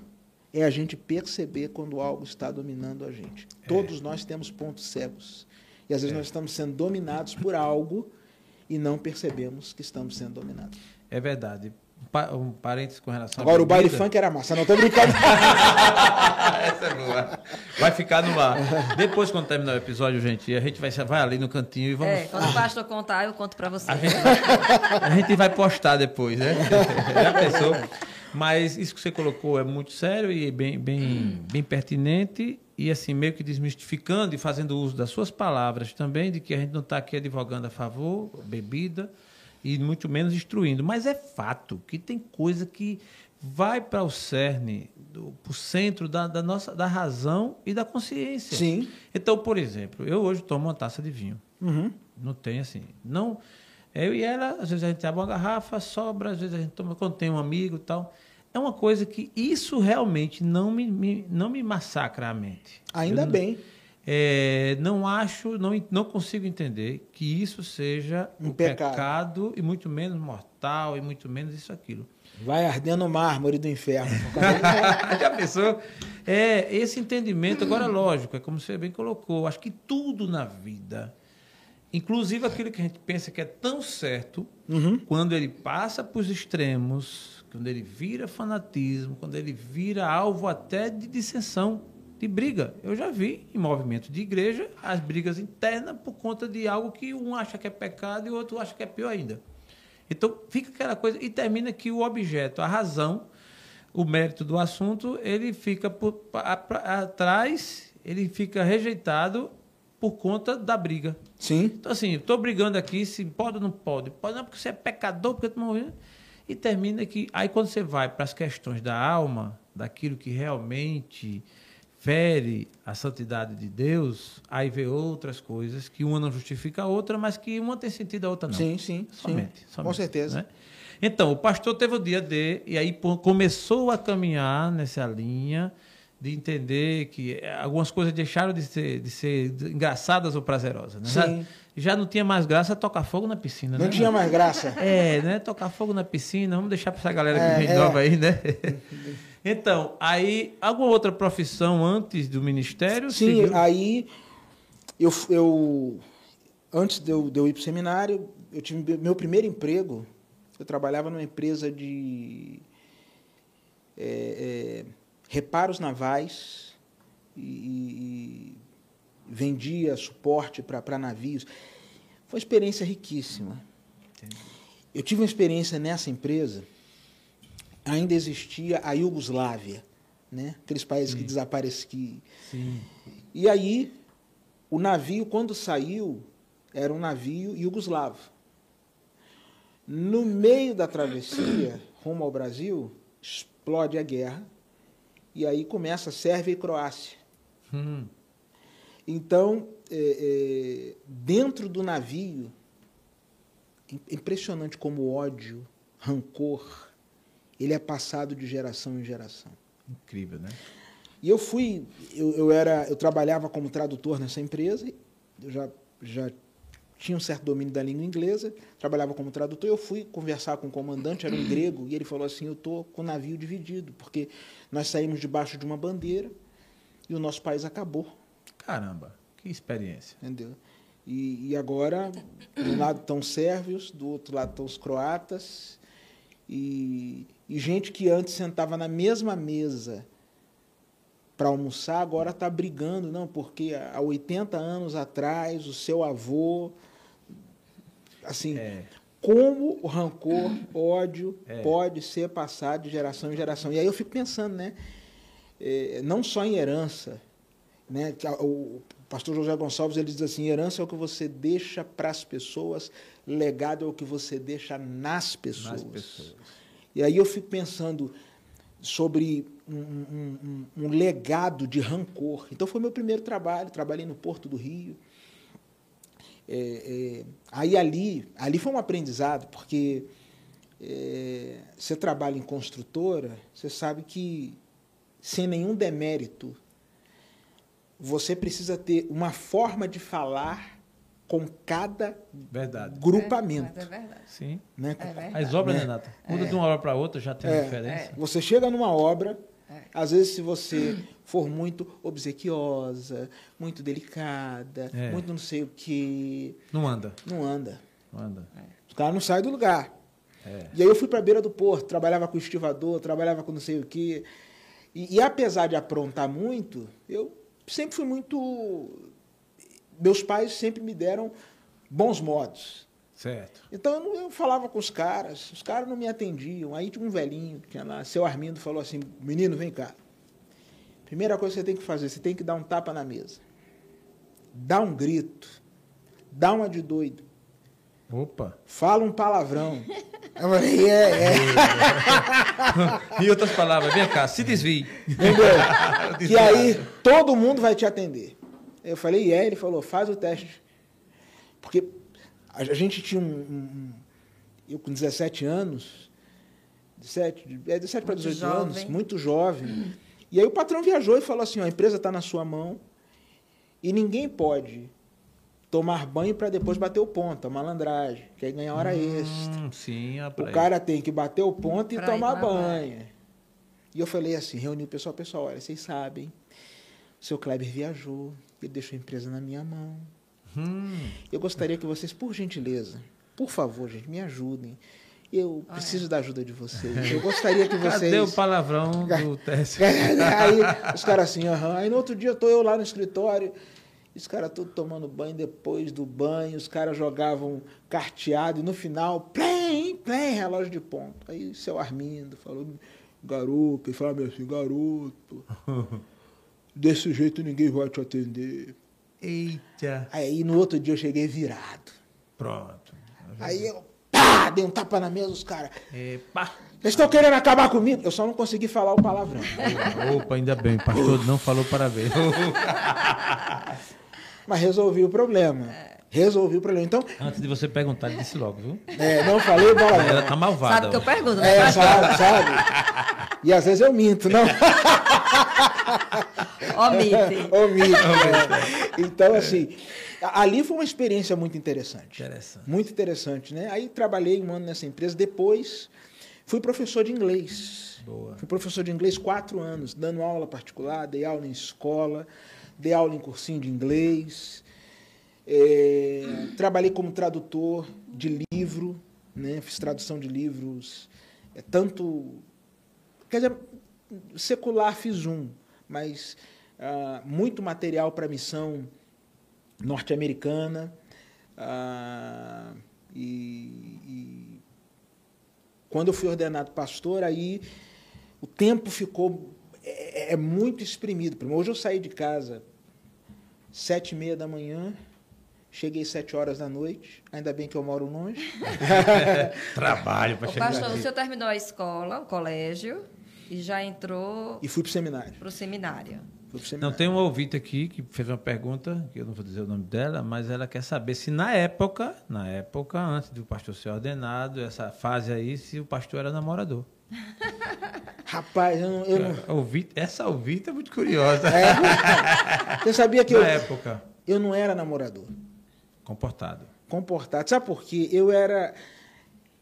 Speaker 3: é a gente perceber quando algo está dominando a gente. Todos nós temos pontos cegos. E às vezes
Speaker 1: É.
Speaker 3: nós estamos sendo dominados por algo e não percebemos que estamos sendo dominados.
Speaker 1: É verdade. Um pa- Um parênteses com relação
Speaker 3: Agora, o baile funk era massa. Não, tô brincando.
Speaker 1: Essa é boa. Vai ficar no ar. Depois, quando terminar o episódio, gente, a gente vai, vai ali no cantinho e vamos.
Speaker 2: É, quando o pastor contar, eu conto para você.
Speaker 1: A gente, vai, a gente vai postar depois, né? Já pensou? Mas isso que você colocou é muito sério e bem, bem, bem pertinente e assim meio que desmistificando e fazendo uso das suas palavras também de que a gente não está aqui advogando a favor bebida e muito menos instruindo. Mas é fato que tem coisa que vai para o cerne, para o centro da, da nossa da razão e da consciência.
Speaker 3: Sim.
Speaker 1: Então, por exemplo, eu hoje tomo uma taça de vinho.
Speaker 3: Uhum.
Speaker 1: Não tem assim. Não. Eu e ela, às vezes a gente abre uma garrafa, sobra, às vezes a gente toma quando tem um amigo e tal. É uma coisa que isso realmente não me, me não me massacra a mente.
Speaker 3: Ainda
Speaker 1: Eu
Speaker 3: bem.
Speaker 1: É, não acho, não, não consigo entender que isso seja
Speaker 3: Um
Speaker 1: um
Speaker 3: pecado.
Speaker 1: pecado. e muito menos mortal e muito menos isso aquilo.
Speaker 3: Vai ardendo o mármore do inferno.
Speaker 1: Já pensou? É, esse entendimento, agora lógico, é como você bem colocou, acho que tudo na vida, inclusive aquilo que a gente pensa que é tão certo,
Speaker 3: Uhum.
Speaker 1: quando ele passa para os extremos, quando ele vira fanatismo, quando ele vira alvo até de dissensão, de briga. Eu já vi em movimento de igreja as brigas internas por conta de algo que um acha que é pecado e o outro acha que é pior ainda. Então fica aquela coisa e termina que o objeto, a razão, o mérito do assunto, ele fica por, atrás, ele fica rejeitado por conta da briga.
Speaker 3: Sim.
Speaker 1: Então, assim, estou brigando aqui se pode ou não pode. Pode não, porque você é pecador, porque tu não. E termina que. Aí, quando você vai para as questões da alma, daquilo que realmente fere a santidade de Deus, aí vê outras coisas que uma não justifica a outra, mas que uma tem sentido a outra não.
Speaker 3: Sim, sim,
Speaker 1: Somente.
Speaker 3: sim.
Speaker 1: somente,
Speaker 3: Com certeza.
Speaker 1: né? Então, o pastor teve o dia D, e aí começou a caminhar nessa linha de entender que eh, algumas coisas deixaram de ser, de ser engraçadas ou prazerosas. Né?
Speaker 3: Sim.
Speaker 1: Já, já não tinha mais graça tocar fogo na piscina.
Speaker 3: Não
Speaker 1: né?
Speaker 3: tinha mais graça.
Speaker 1: É, né? Tocar fogo na piscina, vamos deixar para essa galera que
Speaker 3: É,
Speaker 1: vem
Speaker 3: é.
Speaker 1: nova aí, né? Então, aí, alguma outra profissão antes do ministério?
Speaker 3: Sim,
Speaker 1: seguiu?
Speaker 3: aí eu, eu antes de eu, de eu ir para o seminário, eu tive meu primeiro emprego. Eu trabalhava numa empresa de é, é, reparos navais e, e- e vendia suporte para navios. Foi uma experiência riquíssima. Eu tive uma experiência nessa empresa, ainda existia a Iugoslávia, né? aqueles países que desapareceram.
Speaker 1: Sim.
Speaker 3: E aí, o navio, quando saiu, era um navio iugoslavo. No meio da travessia, rumo ao Brasil, explode a guerra. E aí começa Sérvia e Croácia.
Speaker 1: Hum,
Speaker 3: Então, é, é, dentro do navio, im- impressionante como ódio, rancor, ele é passado de geração em geração.
Speaker 1: incrível, né?
Speaker 3: E eu fui, eu, eu era, eu trabalhava como tradutor nessa empresa, eu já, já tinha um certo domínio da língua inglesa, trabalhava como tradutor, eu fui conversar com o comandante, era um grego, e ele falou assim, eu estou com o navio dividido, porque nós saímos debaixo de uma bandeira e o nosso país acabou,
Speaker 1: Caramba, que experiência.
Speaker 3: entendeu? E, e agora, de um lado estão os sérvios, do outro lado estão os croatas, e, e gente que antes sentava na mesma mesa para almoçar, agora está brigando, não, porque há 80 anos atrás o seu avô. Assim,
Speaker 1: É.
Speaker 3: como o rancor, ódio
Speaker 1: É.
Speaker 3: pode ser passado de geração em geração. E aí eu fico pensando, né? eh, não só em herança, né? O pastor José Gonçalves ele diz assim: herança é o que você deixa para as pessoas, legado é o que você deixa nas pessoas.
Speaker 1: Nas pessoas.
Speaker 3: E aí eu fico pensando sobre um, um- um- legado de rancor. Então foi meu primeiro trabalho, trabalhei no Porto do Rio. É, é, aí ali, ali foi um aprendizado, porque é, você trabalha em construtora, você sabe que sem nenhum demérito, você precisa ter uma forma de falar com cada
Speaker 1: Verdade.
Speaker 3: grupamento.
Speaker 2: Mas é verdade.
Speaker 1: Sim.
Speaker 3: né?
Speaker 2: É verdade.
Speaker 1: As obras,
Speaker 3: É.
Speaker 1: né, Nata? Muda de uma obra para outra, já tem
Speaker 3: É.
Speaker 1: uma diferença.
Speaker 3: Você chega numa obra,
Speaker 2: É.
Speaker 3: às vezes se você for muito obsequiosa, muito delicada,
Speaker 1: É.
Speaker 3: muito não sei o que,
Speaker 1: Não anda.
Speaker 3: não anda.
Speaker 1: Não anda.
Speaker 3: Os caras não saem do lugar.
Speaker 1: É.
Speaker 3: E aí eu fui para a beira do porto, trabalhava com estivador, trabalhava com não sei o que. E, e apesar de aprontar muito, eu sempre fui muito. Meus pais sempre me deram bons modos.
Speaker 1: Certo.
Speaker 3: Então eu, não- eu falava com os caras, os caras não me atendiam. Aí tinha um velhinho que tinha lá, seu Armindo falou assim: menino, vem cá. Primeira coisa que você tem que fazer, você tem que dar um tapa na mesa. Dá um grito. Dá uma de doido.
Speaker 1: Opa.
Speaker 3: Fala um palavrão. Eu falei, é, é.
Speaker 1: Em outras palavras, vem cá, se desvie.
Speaker 3: Entendeu? que aí todo mundo vai te atender. Eu falei, e é, ele falou, faz o teste. Porque a gente tinha um, um, Eu com 17 anos, 17, é 17 para 18 jovem. anos, muito jovem. E aí o patrão viajou e falou assim: ó, a empresa está na sua mão e ninguém pode tomar banho para depois bater o ponto, a malandragem, que aí ganha hora hum, extra.
Speaker 1: Sim,
Speaker 3: é o cara tem que bater o ponto e tomar banho. E eu falei assim, reuni o pessoal, pessoal, olha, vocês sabem, o seu Kleber viajou, ele deixou a empresa na minha mão. Hum. Eu gostaria que vocês, por gentileza, por favor, gente, me ajudem. Eu preciso ah, é. da ajuda de vocês. Eu gostaria que vocês.
Speaker 1: Cadê o palavrão do teste?
Speaker 3: aí os caras assim, aham. Aí no outro dia eu tô eu lá no escritório, os caras todos tomando banho depois do banho, os caras jogavam carteado e no final, plém, plém, relógio de ponto. Aí o seu Armindo falou, garoto, ele falava assim, garoto, desse jeito ninguém vai te atender.
Speaker 1: Eita.
Speaker 3: Aí no outro dia eu cheguei virado.
Speaker 1: Pronto.
Speaker 3: Aí eu, pá, dei um tapa na mesa, os caras. Epa. Vocês estão querendo acabar comigo? Eu só não consegui falar o palavrão.
Speaker 1: Opa, ainda bem, o pastor não falou parabéns.
Speaker 3: mas resolvi o problema. É. Resolvi o problema. Então,
Speaker 1: Antes de você perguntar, ele disse logo, viu?
Speaker 3: É, não falei bola.
Speaker 1: Ela tá malvada.
Speaker 2: Sabe que eu pergunto, né?
Speaker 3: É, sabe, sabe. E às vezes eu minto, não?
Speaker 2: Omite.
Speaker 3: Omite. É. Então, assim, ali foi uma experiência muito interessante.
Speaker 1: Interessante.
Speaker 3: Muito interessante, né? Aí trabalhei um ano nessa empresa. Depois, fui professor de inglês.
Speaker 1: Boa.
Speaker 3: Fui professor de inglês quatro anos, dando aula particular, dei aula em escola dei aula em cursinho de inglês, é, trabalhei como tradutor de livro, né, fiz tradução de livros, é, tanto. Quer dizer, secular fiz um, mas ah, muito material para a missão norte-americana. Ah, e, e quando eu fui ordenado pastor, aí o tempo ficou é, é, muito exprimido. Hoje eu saí de casa sete e meia da manhã, cheguei sete horas da noite. Ainda bem que eu moro longe.
Speaker 1: Trabalho para chegar.
Speaker 2: Pastor, aqui. o senhor terminou a escola, o colégio e já entrou.
Speaker 3: E fui para o seminário.
Speaker 2: Para o seminário.
Speaker 1: Não tem um ouvinte aqui que fez uma pergunta, que eu não vou dizer o nome dela, mas ela quer saber se na época, na época, antes do pastor ser ordenado, essa fase aí, se o pastor era namorador.
Speaker 3: Rapaz, eu não. Eu não...
Speaker 1: Ouvinte, essa ouvinte é muito curiosa.
Speaker 3: É. Você sabia que
Speaker 1: Na
Speaker 3: eu.
Speaker 1: época.
Speaker 3: Eu não era namorador.
Speaker 1: Comportado.
Speaker 3: Comportado. Sabe por quê? Eu era.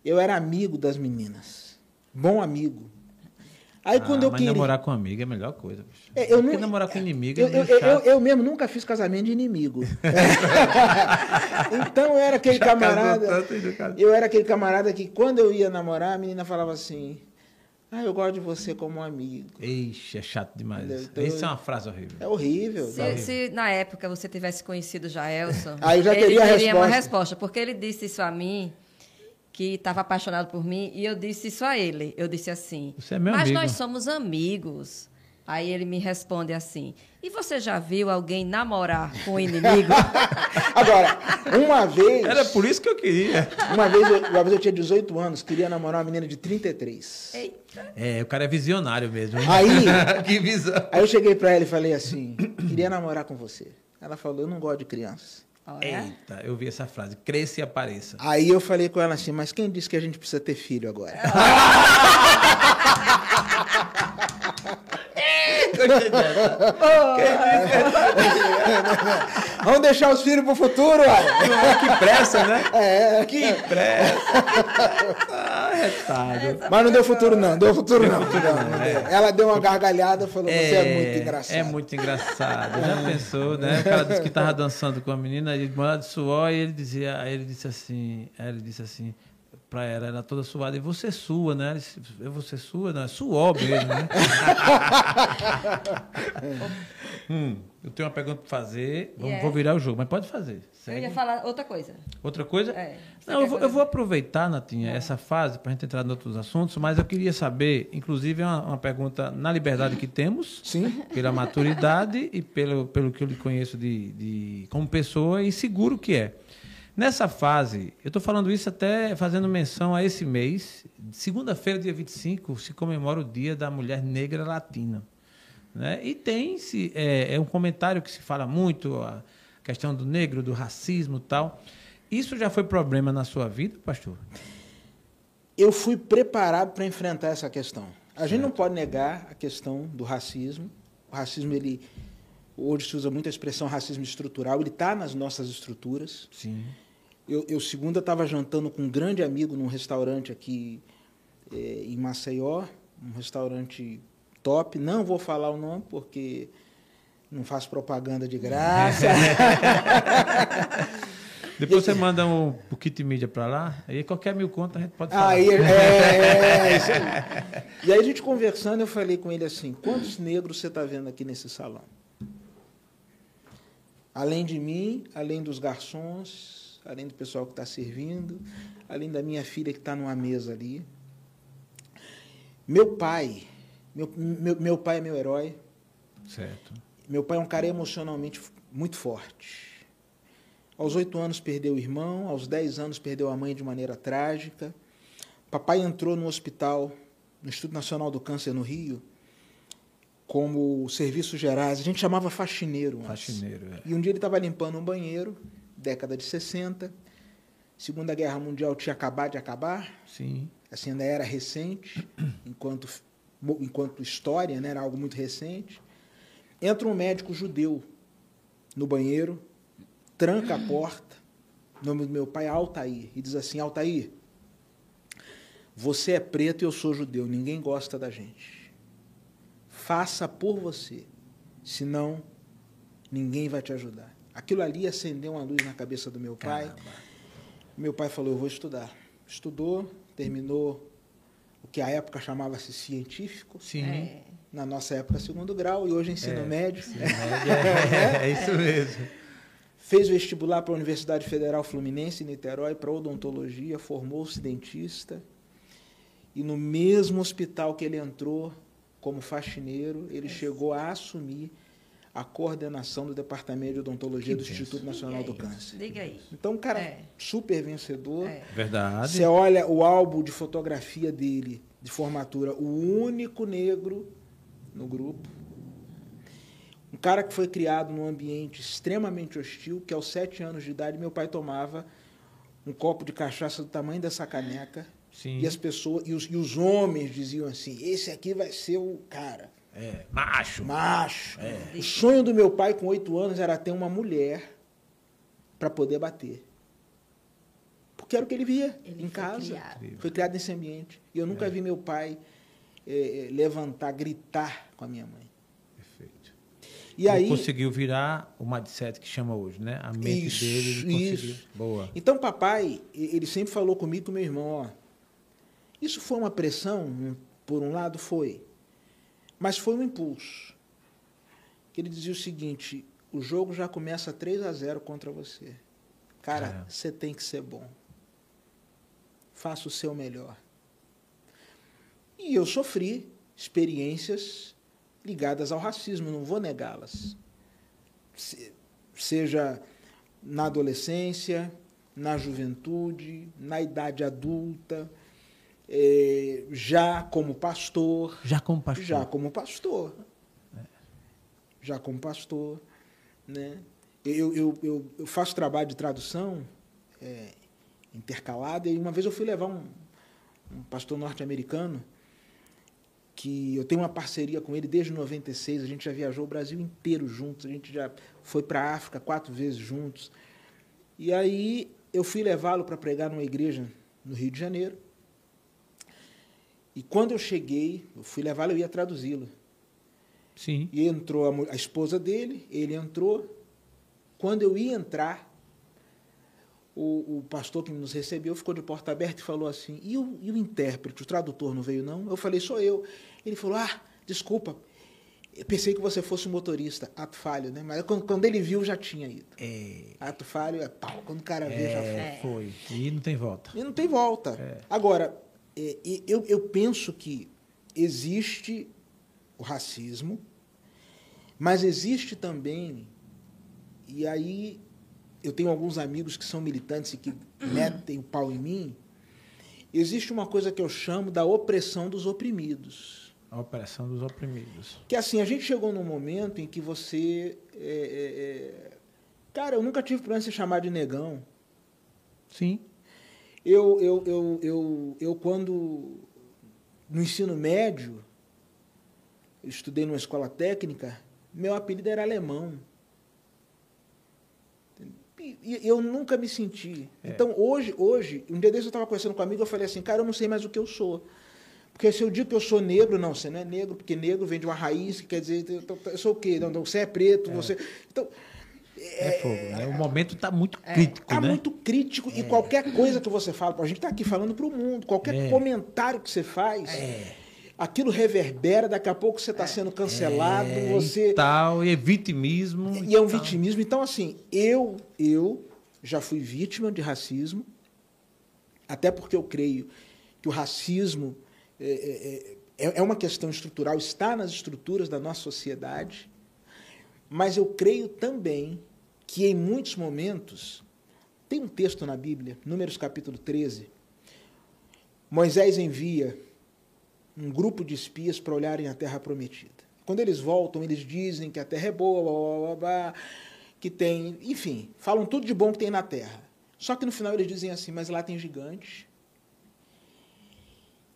Speaker 3: Eu era amigo das meninas. Bom amigo. Aí ah, quando eu
Speaker 1: mas
Speaker 3: queria.
Speaker 1: namorar com amigo é a melhor coisa. Bicho.
Speaker 3: É, eu
Speaker 1: Porque namorar com inimigo
Speaker 3: eu,
Speaker 1: é
Speaker 3: eu, eu, eu, mesmo nunca fiz casamento de inimigo. então eu era aquele Já camarada. Eu era aquele camarada que quando eu ia namorar, a menina falava assim: ah, eu gosto de você como um amigo.
Speaker 1: Ixi, é chato demais. Então, Isso é uma frase horrível.
Speaker 3: É horrível.
Speaker 2: Se, horrível. se na época você tivesse conhecido Jaelson,
Speaker 3: Aí já teria
Speaker 2: ele
Speaker 3: teria resposta.
Speaker 2: uma resposta, porque ele disse isso a mim, que estava apaixonado por mim, e eu disse isso a ele. Eu disse assim,
Speaker 1: você é meu
Speaker 2: mas
Speaker 1: amigo.
Speaker 2: nós somos amigos. Aí ele me responde assim: E você já viu alguém namorar com um inimigo?
Speaker 3: Agora, uma vez.
Speaker 1: Era por isso que eu queria.
Speaker 3: Uma vez, eu, uma vez eu tinha 18 anos, queria namorar uma menina de 33.
Speaker 2: Eita.
Speaker 1: É, o cara é visionário mesmo.
Speaker 3: Aí.
Speaker 1: que visão.
Speaker 3: Aí eu cheguei pra ela e falei assim: Queria namorar com você. Ela falou: Eu não gosto de crianças.
Speaker 1: Eita, eu vi essa frase. Cresça e apareça.
Speaker 3: Aí eu falei com ela assim: Mas quem disse que a gente precisa ter filho agora? Vamos deixar os filhos pro futuro, olha.
Speaker 1: Que pressa, né?
Speaker 3: É.
Speaker 1: Que pressa. Ah, retado.
Speaker 3: Mas não deu futuro, não. Deu futuro, não. Não é. Ela deu uma gargalhada e falou: é, Você é muito engraçado.
Speaker 1: É muito engraçado. Já pensou, né? O cara disse que tava dançando com a menina, ele molhado de suor, e ele dizia, ele disse assim, aí ele disse assim para ela, ela toda suada, e você sua, né? Eu você sua, não, é suor mesmo, né? hum, eu tenho uma pergunta para fazer, vamos, yeah. vou virar o jogo, mas pode fazer.
Speaker 2: Segue. Eu ia falar outra coisa.
Speaker 1: Outra coisa?
Speaker 2: É,
Speaker 1: não, eu vou, eu vou, aproveitar, Natinha, é. essa fase para a gente entrar em outros assuntos, mas eu queria saber, inclusive, uma, uma pergunta na liberdade que temos,
Speaker 3: Sim.
Speaker 1: pela maturidade e pelo, pelo que eu lhe conheço de, de como pessoa e seguro que é. Nessa fase, eu estou falando isso até fazendo menção a esse mês. Segunda-feira, dia 25, se comemora o Dia da Mulher Negra Latina. Né? E tem-se, é, é, um comentário que se fala muito, a questão do negro, do racismo tal. Isso já foi problema na sua vida, pastor?
Speaker 3: Eu fui preparado para enfrentar essa questão. A gente não pode negar a questão do racismo. O racismo, ele hoje se usa muito a expressão racismo estrutural, ele está nas nossas estruturas.
Speaker 1: Sim.
Speaker 3: Eu, eu segunda estava jantando com um grande amigo num restaurante aqui é, em Maceió, um restaurante top. Não vou falar o nome porque não faço propaganda de graça.
Speaker 1: Depois você manda o, o kit mídia para lá, aí qualquer mil contas a gente pode falar.
Speaker 3: Aí, é, é, aí. E aí a gente conversando, eu falei com ele assim, quantos negros você está vendo aqui nesse salão? Além de mim, além dos garçons, além do pessoal que está servindo, além da minha filha que está numa mesa ali. Meu pai, meu, meu, meu pai é meu herói.
Speaker 1: Certo.
Speaker 3: Meu pai é um cara emocionalmente muito forte. Aos oito anos perdeu o irmão, aos dez anos perdeu a mãe de maneira trágica. Papai entrou no hospital, no Instituto Nacional do Câncer no Rio, como serviços gerais. A gente chamava faxineiro. Antes.
Speaker 1: Faxineiro, é.
Speaker 3: E um dia ele estava limpando um banheiro, década de 60. Segunda Guerra Mundial tinha acabado de acabar.
Speaker 1: Sim.
Speaker 3: Assim, ainda era recente, enquanto, enquanto história, né, era algo muito recente. Entra um médico judeu no banheiro, tranca a porta, o nome do meu pai é Altair, e diz assim: Altair, você é preto e eu sou judeu, ninguém gosta da gente. Faça por você, senão ninguém vai te ajudar. Aquilo ali acendeu uma luz na cabeça do meu pai.
Speaker 1: Caramba.
Speaker 3: Meu pai falou: Eu vou estudar. Estudou, terminou o que à época chamava-se científico,
Speaker 1: Sim.
Speaker 2: É.
Speaker 3: na nossa época, segundo grau, e hoje ensino
Speaker 1: É,
Speaker 3: médio.
Speaker 1: É, é isso mesmo.
Speaker 3: Fez vestibular para a Universidade Federal Fluminense em Niterói para odontologia, formou-se dentista. E no mesmo hospital que ele entrou como faxineiro, ele chegou a assumir a coordenação do Departamento de Odontologia
Speaker 1: Que
Speaker 3: do. Instituto Nacional
Speaker 2: Diga
Speaker 3: do
Speaker 2: aí,
Speaker 3: Câncer.
Speaker 2: Diga aí.
Speaker 3: Então, um cara
Speaker 2: É.
Speaker 3: super vencedor.
Speaker 2: É.
Speaker 1: Verdade.
Speaker 3: Você olha o álbum de fotografia dele, de formatura, o único negro no grupo. Um cara que foi criado num ambiente extremamente hostil, que aos sete anos de idade meu pai tomava um copo de cachaça do tamanho dessa caneca.
Speaker 1: Sim.
Speaker 3: E as pessoas, e os, e os homens diziam assim: esse aqui vai ser o cara.
Speaker 1: É, macho.
Speaker 3: Macho.
Speaker 1: É.
Speaker 3: O sonho do meu pai com oito anos era ter uma mulher para poder bater. Porque era o que ele via
Speaker 2: Ele
Speaker 3: em
Speaker 2: foi
Speaker 3: casa.
Speaker 2: criado.
Speaker 3: Foi criado nesse ambiente. E eu nunca vi meu pai eh, eh, levantar, gritar com a minha mãe.
Speaker 1: Perfeito.
Speaker 3: E aí,
Speaker 1: conseguiu virar o mindset que chama hoje, né? A mente
Speaker 3: Isso,
Speaker 1: dele, ele conseguiu.
Speaker 3: isso.
Speaker 1: Boa.
Speaker 3: então papai, ele sempre falou comigo e com meu irmão, ó, isso foi uma pressão, por um lado foi, mas foi um impulso. Ele dizia o seguinte, o jogo já começa 3 a 0 contra você. Cara,
Speaker 1: É.
Speaker 3: você tem que ser bom. Faça o seu melhor. E eu sofri experiências ligadas ao racismo, não vou negá-las. Se- Seja na adolescência, na juventude, na idade adulta, eh, já como pastor,
Speaker 1: Já como pastor.
Speaker 3: já como pastor. Já como pastor. Né? Eu, eu, eu, eu faço trabalho de tradução é, intercalada e uma vez eu fui levar um, um pastor norte-americano que eu tenho uma parceria com ele desde 96, a gente já viajou o Brasil inteiro juntos, a gente já foi para a África quatro vezes juntos. E aí eu fui levá-lo para pregar numa igreja no Rio de Janeiro. E quando eu cheguei, eu fui levá-lo, eu ia traduzi-lo.
Speaker 1: Sim.
Speaker 3: E entrou a, a esposa dele, ele entrou. Quando eu ia entrar, o, o pastor que nos recebeu ficou de porta aberta e falou assim: e o, e o intérprete, o tradutor não veio, não? Eu falei: sou eu. Ele falou: ah, desculpa, eu pensei que você fosse o motorista. Ato falho, né? Mas quando, quando ele viu, já tinha ido.
Speaker 1: É,
Speaker 3: Ato falho é pau. Quando o cara vê, já foi.
Speaker 1: é, foi. E não tem volta.
Speaker 3: E não tem volta.
Speaker 1: É.
Speaker 3: Agora, é, e- eu, eu penso que existe o racismo, mas existe também, e aí eu tenho alguns amigos que são militantes e que metem o pau em mim, existe uma coisa que eu chamo da opressão dos oprimidos.
Speaker 1: A operação dos oprimidos.
Speaker 3: Que assim, a gente chegou num momento em que você. é, é, é, cara, eu nunca tive problema em ser chamado de negão.
Speaker 1: Sim.
Speaker 3: Eu, eu, eu, eu, eu quando, no ensino médio, estudei numa escola técnica, meu apelido era alemão. E eu nunca me senti. É. Então, hoje, hoje, um dia desse eu estava conversando com um amigo, eu falei assim, cara, eu não sei mais o que eu sou. Porque se eu digo que eu sou negro, não, você não é negro, porque negro vem de uma raiz, que quer dizer, eu sou o quê? Não, você é preto, é. você. Então.
Speaker 1: É, é fogo, né? O momento está muito é. crítico. Está
Speaker 3: né? muito crítico e é. qualquer coisa que você fala, a gente está aqui falando para o mundo, qualquer é. comentário que você faz aquilo reverbera, daqui a pouco você está sendo cancelado, é, você
Speaker 1: e tal, e é vitimismo.
Speaker 3: E, e é um tal. vitimismo. Então, assim, eu, eu já fui vítima de racismo, até porque eu creio que o racismo é, é, é, é uma questão estrutural, está nas estruturas da nossa sociedade, mas eu creio também que em muitos momentos, tem um texto na Bíblia, Números capítulo 13, Moisés envia um grupo de espias para olharem a terra prometida. Quando eles voltam, eles dizem que a terra é boa, blá, blá, blá, que tem, enfim, falam tudo de bom que tem na terra. Só que no final eles dizem assim: mas lá tem gigantes.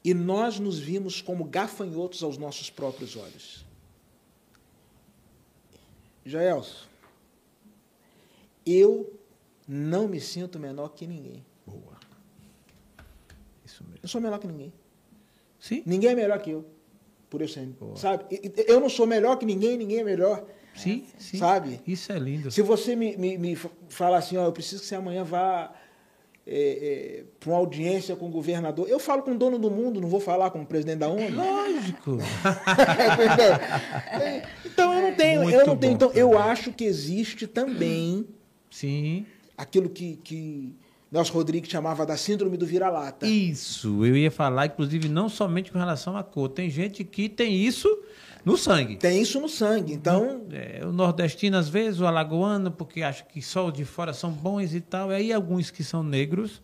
Speaker 3: E nós nos vimos como gafanhotos aos nossos próprios olhos. Jaelso, eu não me sinto menor que ninguém.
Speaker 1: Boa. Isso mesmo.
Speaker 3: Eu sou menor que ninguém.
Speaker 1: Sim.
Speaker 3: Ninguém é melhor que eu, por eu ser, sabe? Eu não sou melhor que ninguém, ninguém é melhor.
Speaker 1: Sim, sim.
Speaker 3: Sabe?
Speaker 1: Isso é lindo.
Speaker 3: Se você me, me, me fala assim, ó, eu preciso que você amanhã vá é, é, para uma audiência com o governador. Eu falo com o dono do mundo, não vou falar com o presidente da ONU.
Speaker 1: Lógico.
Speaker 3: então eu não tenho, Muito eu não tenho. Bom, então eu acho que existe também
Speaker 1: Sim.
Speaker 3: aquilo que, que Nelson Rodrigues chamava da síndrome do vira-lata.
Speaker 1: Isso, eu ia falar, inclusive, não somente com relação à cor. Tem gente que tem isso no sangue.
Speaker 3: Tem isso no sangue, então...
Speaker 1: É, o nordestino, às vezes, o alagoano, porque acha que só o de fora são bons e tal. E aí alguns que são negros,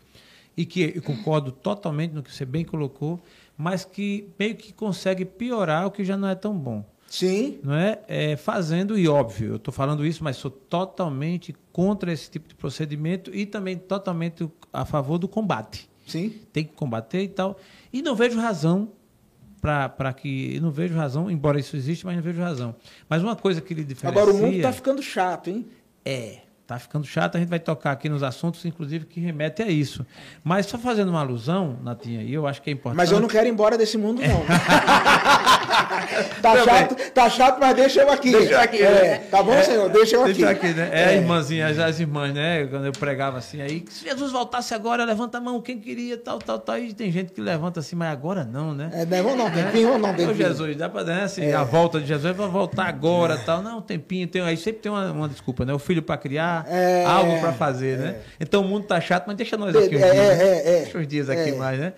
Speaker 1: e que eu concordo totalmente no que você bem colocou, mas que meio que consegue piorar o que já não é tão bom.
Speaker 3: Sim.
Speaker 1: Não é? é fazendo, e óbvio, eu estou falando isso, mas sou totalmente contra esse tipo de procedimento e também totalmente a favor do combate.
Speaker 3: Sim.
Speaker 1: Tem que combater e tal. E não vejo razão para que. Não vejo razão, embora isso exista, mas não vejo razão. Mas uma coisa que ele diferencia.
Speaker 3: Agora o mundo está ficando chato, hein?
Speaker 1: É. Tá ficando chato, a gente vai tocar aqui nos assuntos, inclusive, que remete a isso. Mas só fazendo uma alusão, Natinha, e eu acho que é importante.
Speaker 3: Mas eu não quero ir embora desse mundo, não. tá, chato, tá chato, mas deixa eu aqui.
Speaker 1: Deixa eu aqui. É,
Speaker 3: né? Tá bom, é, senhor? Deixa eu
Speaker 1: deixa aqui. aqui né? É, é, irmãzinha, as, as irmãs, né? Quando eu pregava assim, aí, se Jesus voltasse agora, levanta a mão, quem queria, tal, tal, tal. E tem gente que levanta assim, mas agora não, né?
Speaker 3: É, não, não, tempinho, não, tempinho. Ô,
Speaker 1: Jesus, dá pra, né, assim, a volta de Jesus, vai voltar agora, tal. Não, tempinho, tem, aí sempre tem uma, uma desculpa, né? O filho para criar, é. algo para fazer, né? Então o mundo tá chato, mas deixa nós aqui uns
Speaker 3: é,
Speaker 1: dias,
Speaker 3: é,
Speaker 1: né? deixa uns dias aqui mais, né?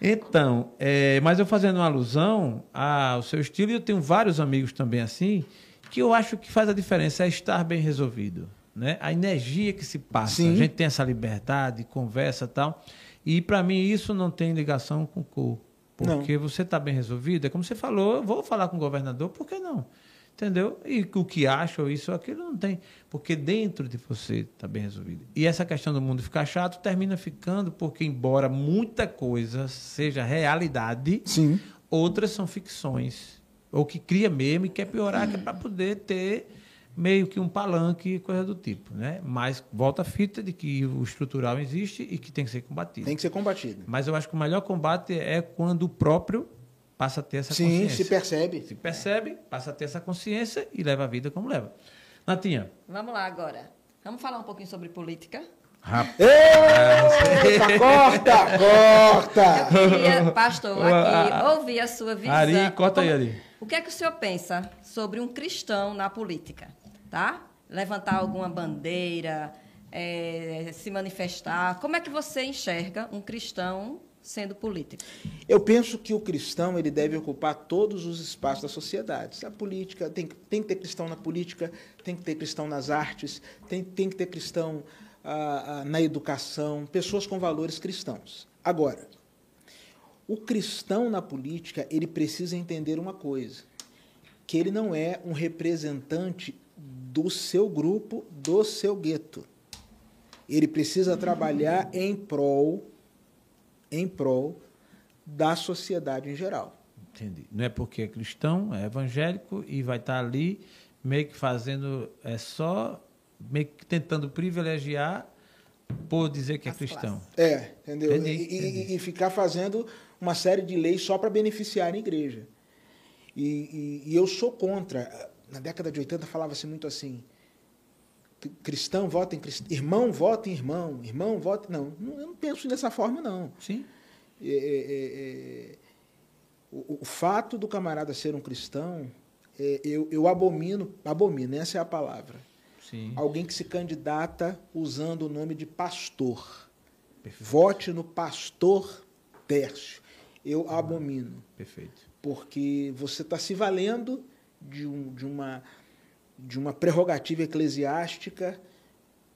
Speaker 1: Então, é, mas eu fazendo uma alusão ao seu estilo, e eu tenho vários amigos também assim, que eu acho que faz a diferença é estar bem resolvido. Né? A energia que se passa, Sim. a gente tem essa liberdade, conversa tal. E para mim isso não tem ligação com cor. Porque não. você está bem resolvido, é como você falou, eu vou falar com o governador, por que não? Entendeu? E o que acha, ou isso ou aquilo, não tem. Porque dentro de você está bem resolvido. E essa questão do mundo ficar chato termina ficando, porque, embora muita coisa seja realidade,
Speaker 3: Sim.
Speaker 1: outras são ficções. Ou que cria mesmo e quer piorar, que é para poder ter meio que um palanque, coisa do tipo. Né? Mas volta a fita de que o estrutural existe e que tem que ser combatido.
Speaker 3: Tem que ser combatido.
Speaker 1: Mas eu acho que o melhor combate é quando o próprio passa a ter essa
Speaker 3: Sim,
Speaker 1: consciência.
Speaker 3: Sim, se percebe.
Speaker 1: Se percebe, passa a ter essa consciência e leva a vida como leva. Natinha.
Speaker 2: Vamos lá agora. Vamos falar um pouquinho sobre política?
Speaker 1: Rapaz.
Speaker 3: Eita, corta, corta!
Speaker 2: Eu queria, pastor, aqui, ouvir a sua visão.
Speaker 1: Ari, corta aí, Ari.
Speaker 2: O que é que o senhor pensa sobre um cristão na política? Tá? Levantar alguma bandeira, é, se manifestar. Como é que você enxerga um cristão sendo político?
Speaker 3: Eu penso que o cristão ele deve ocupar todos os espaços da sociedade. A política tem, tem que ter cristão na política, tem que ter cristão nas artes, tem, tem que ter cristão ah, ah, na educação, pessoas com valores cristãos. Agora, o cristão na política ele precisa entender uma coisa, que ele não é um representante do seu grupo, do seu gueto. Ele precisa trabalhar em prol, em prol da sociedade em geral.
Speaker 1: Entendi. Não é porque é cristão, é evangélico e vai estar ali meio que fazendo, é só meio que tentando privilegiar por dizer que é cristão.
Speaker 2: classes.
Speaker 3: É, entendeu?
Speaker 1: Entendi,
Speaker 3: e,
Speaker 1: entendi.
Speaker 3: e ficar fazendo uma série de leis só para beneficiar a igreja. E, e- e eu sou contra. Na década de 80 falava-se muito assim: cristão vota em cristão, irmão vota em irmão, irmão vota. Não, eu não penso dessa forma, não.
Speaker 1: Sim.
Speaker 3: É, é, é, é, o, o fato do camarada ser um cristão, é, eu, eu abomino, abomino, essa é a palavra.
Speaker 1: Sim.
Speaker 3: Alguém que se candidata usando o nome de pastor.
Speaker 1: Perfeito.
Speaker 3: Vote no pastor Tércio. Eu abomino,
Speaker 1: Perfeito.
Speaker 3: porque você está se valendo de, um, de, uma, de uma prerrogativa eclesiástica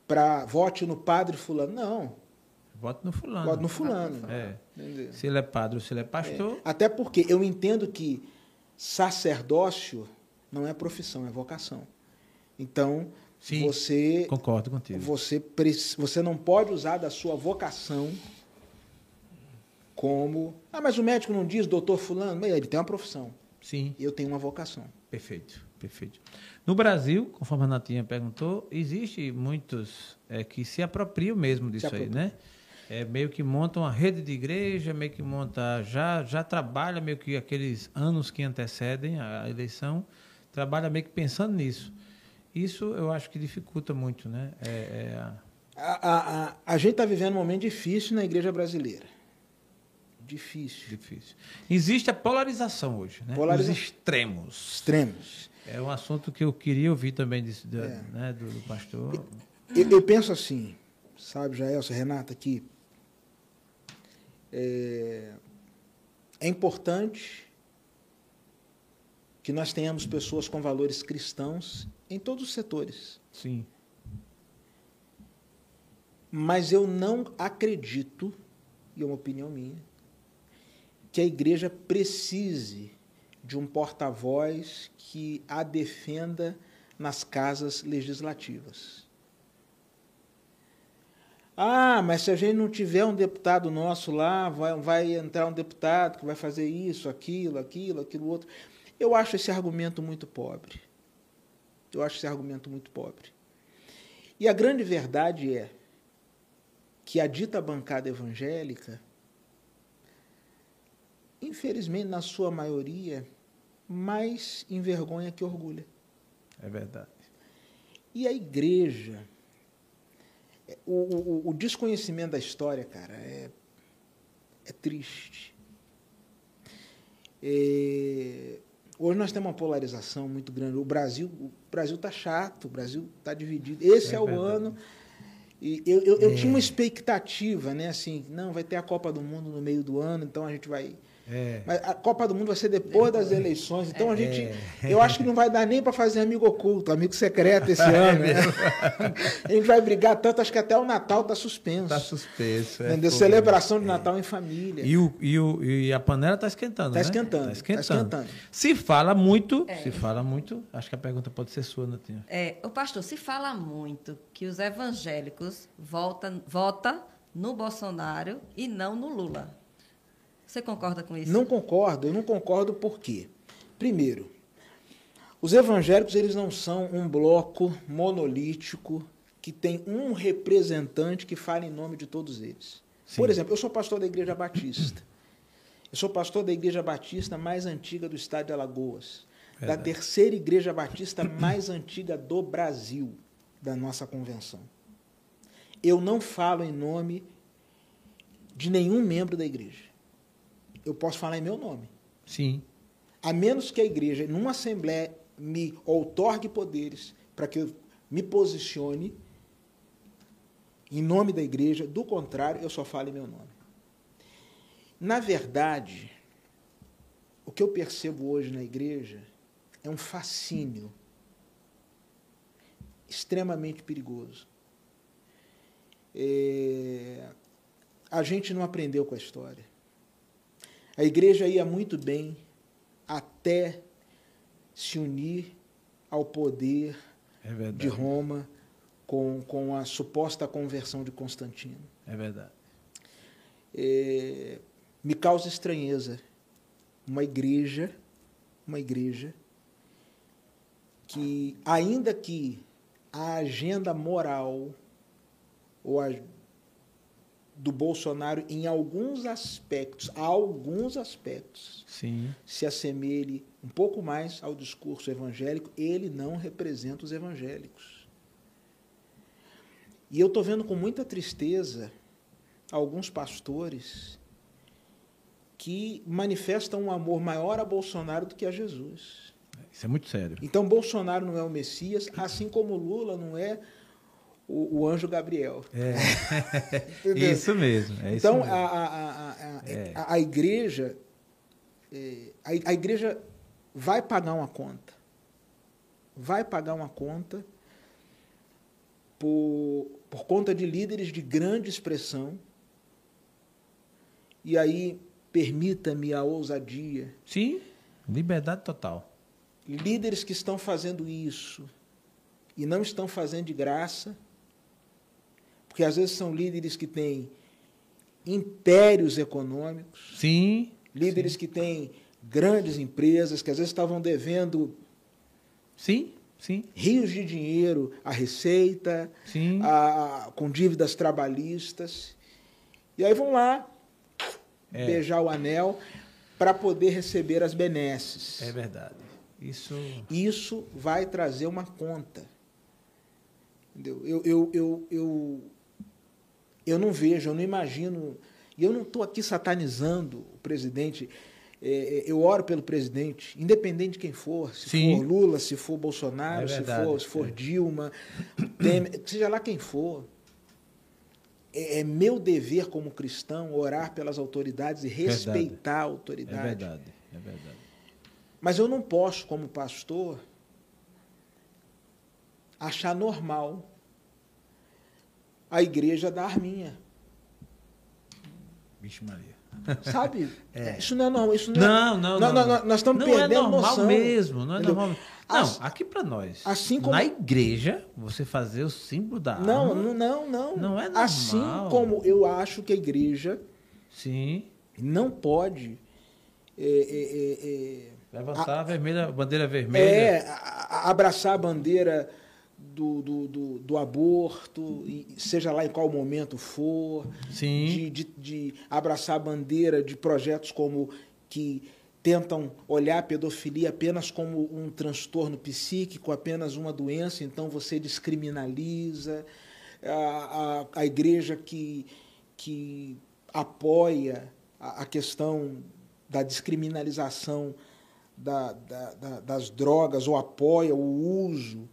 Speaker 3: para vote no padre fulano. Não,
Speaker 1: Voto no fulano.
Speaker 3: vote no fulano.
Speaker 1: É.
Speaker 3: Entendeu?
Speaker 1: Se ele é padre ou se ele é pastor,
Speaker 3: Até porque eu entendo que sacerdócio não é profissão, é vocação. Então,
Speaker 1: Sim,
Speaker 3: você
Speaker 1: concordo contigo.
Speaker 3: você, você não pode usar da sua vocação como. Ah, mas o médico não diz doutor Fulano? Ele tem uma profissão.
Speaker 1: Sim.
Speaker 3: Eu tenho uma vocação.
Speaker 1: Perfeito, perfeito. No Brasil, conforme a Natinha perguntou, existe muitos é, que se apropriam mesmo disso aí, né? É, meio que montam uma rede de igreja, meio que monta, já, já trabalha meio que aqueles anos que antecedem a eleição, trabalha meio que pensando nisso. Isso eu acho que dificulta muito, né? É, é a-
Speaker 3: A, a, a, a gente está vivendo um momento difícil na igreja brasileira. Difícil.
Speaker 1: difícil. Existe a polarização hoje, né?
Speaker 3: Polariza-
Speaker 1: Os extremos.
Speaker 3: Extremos.
Speaker 1: É um assunto que eu queria ouvir também da-
Speaker 3: É.
Speaker 1: né, do, do pastor.
Speaker 3: Eu, eu penso assim, sabe, Jaelson, Renata, que é, é importante que nós tenhamos pessoas com valores cristãos em todos os setores.
Speaker 1: Sim.
Speaker 3: Mas eu não acredito, e é uma opinião minha, que a igreja precise de um porta-voz que a defenda nas casas legislativas. Ah, mas se a gente não tiver um deputado nosso lá, vai, vai entrar um deputado que vai fazer isso, aquilo, aquilo, aquilo outro. Eu acho esse argumento muito pobre. Eu acho esse argumento muito pobre. E a grande verdade é que a dita bancada evangélica, infelizmente, na sua maioria, mais envergonha que orgulha.
Speaker 1: É verdade.
Speaker 3: E a igreja, o, o, o desconhecimento da história, cara, é, é triste. É, hoje nós temos uma polarização muito grande. O Brasil o Brasil está chato, o Brasil está dividido. Esse é,
Speaker 1: É
Speaker 3: o
Speaker 1: verdade.
Speaker 3: ano. E eu, eu, eu
Speaker 1: É.
Speaker 3: tinha uma expectativa, né? Assim, não, vai ter a Copa do Mundo no meio do ano, então a gente vai.
Speaker 1: É.
Speaker 3: Mas a Copa do Mundo vai ser depois das eleições, então a gente.
Speaker 1: É.
Speaker 3: Eu acho que não vai dar nem para fazer amigo oculto, amigo secreto esse ano. né? A gente vai brigar tanto, acho que até o Natal está suspenso.
Speaker 1: Tá suspenso. É,
Speaker 3: entendeu? Celebração de Natal em família.
Speaker 1: E, o, e, o, e a panela está esquentando,
Speaker 3: Tá
Speaker 1: né?
Speaker 3: esquentando,
Speaker 1: Tá
Speaker 3: tá
Speaker 1: esquentando.
Speaker 3: esquentando.
Speaker 1: Se fala muito,
Speaker 2: É.
Speaker 1: se fala muito, acho que a pergunta pode ser sua, Natinha.
Speaker 2: É, o pastor, se fala muito que os evangélicos votam vota no Bolsonaro e não no Lula. Você concorda com isso?
Speaker 3: Não concordo, eu não concordo por quê? Primeiro, os evangélicos eles não são um bloco monolítico que tem um representante que fala em nome de todos eles.
Speaker 1: Sim.
Speaker 3: Por exemplo, eu sou pastor da Igreja Batista. Eu sou pastor da Igreja Batista mais antiga do estado de Alagoas, da
Speaker 1: Verdade.
Speaker 3: terceira Igreja Batista mais antiga do Brasil, da nossa convenção. Eu não falo em nome de nenhum membro da igreja. Eu posso falar em meu nome.
Speaker 1: Sim.
Speaker 3: A menos que a igreja, numa assembleia, me outorgue poderes para que eu me posicione em nome da igreja, do contrário, eu só falo em meu nome. Na verdade, o que eu percebo hoje na igreja é um fascínio extremamente perigoso. É, a gente não aprendeu com a história. A igreja ia muito bem até se unir ao poder
Speaker 1: É
Speaker 3: de Roma com, com a suposta conversão de Constantino.
Speaker 1: É verdade.
Speaker 3: É, me causa estranheza uma igreja, uma igreja que, ainda que a agenda moral ou a, do Bolsonaro, em alguns aspectos, alguns aspectos,
Speaker 1: Sim.
Speaker 3: se assemelhe um pouco mais ao discurso evangélico, ele não representa os evangélicos. E eu estou vendo com muita tristeza alguns pastores que manifestam um amor maior a Bolsonaro do que a Jesus.
Speaker 1: Isso é muito sério.
Speaker 3: Então, Bolsonaro não é o Messias, assim como Lula não é o, o anjo Gabriel.
Speaker 1: É. Isso mesmo. É isso
Speaker 3: então,
Speaker 1: mesmo.
Speaker 3: a, a, a, a,
Speaker 1: É.
Speaker 3: a, a igreja, é, a, a igreja vai pagar uma conta. Vai pagar uma conta por, por conta de líderes de grande expressão. E aí, permita-me a ousadia,
Speaker 1: Sim, liberdade total.
Speaker 3: líderes que estão fazendo isso e não estão fazendo de graça, porque às vezes são líderes que têm impérios econômicos,
Speaker 1: Sim.
Speaker 3: líderes
Speaker 1: sim.
Speaker 3: que têm grandes empresas, que às vezes estavam devendo
Speaker 1: Sim, sim,
Speaker 3: rios de dinheiro à Receita,
Speaker 1: sim.
Speaker 3: a- com dívidas trabalhistas. E aí vão lá
Speaker 1: É.
Speaker 3: beijar o anel para poder receber as benesses.
Speaker 1: É verdade. Isso.
Speaker 3: Isso vai trazer uma conta. Entendeu? Eu, eu, eu, eu, eu não vejo, eu não imagino. E eu não estou aqui satanizando o presidente. É, é, eu oro pelo presidente, independente de quem for, se
Speaker 1: Sim.
Speaker 3: for Lula, se for Bolsonaro,
Speaker 1: É
Speaker 3: se
Speaker 1: verdade,
Speaker 3: for, se for
Speaker 1: é.
Speaker 3: Dilma, Temer, seja lá quem for. É, é meu dever como cristão orar pelas autoridades e
Speaker 1: Verdade.
Speaker 3: respeitar a
Speaker 1: É
Speaker 3: autoridade.
Speaker 1: verdade. É verdade.
Speaker 3: Mas eu não posso, como pastor, achar normal a igreja da arminha.
Speaker 1: Vixe Maria.
Speaker 3: Sabe?
Speaker 1: É.
Speaker 3: Isso não é normal. Isso não,
Speaker 1: Não,
Speaker 3: é,
Speaker 1: não,
Speaker 3: Nós-
Speaker 1: não.
Speaker 3: nós- nós estamos
Speaker 1: não
Speaker 3: perdendo
Speaker 1: é normal
Speaker 3: noção.
Speaker 1: mesmo, não é
Speaker 3: Entendeu?
Speaker 1: normal.
Speaker 3: As-
Speaker 1: Não, aqui para nós.
Speaker 3: assim como-
Speaker 1: Na igreja, você fazer o símbolo da
Speaker 3: Não,
Speaker 1: arma.
Speaker 3: não, não, não.
Speaker 1: Não é normal.
Speaker 3: Assim como eu acho que a igreja
Speaker 1: Sim.
Speaker 3: não pode é, é, é, é,
Speaker 1: Levantar a, vermelha, a bandeira vermelha.
Speaker 3: É, a- a- abraçar a bandeira do, do, do, do aborto, e seja lá em qual momento for, de, de, de abraçar a bandeira de projetos como que tentam olhar a pedofilia apenas como um transtorno psíquico, apenas uma doença, então você descriminaliza. A, a, a igreja que, que apoia a, a questão da descriminalização da, da, da, das drogas ou apoia o uso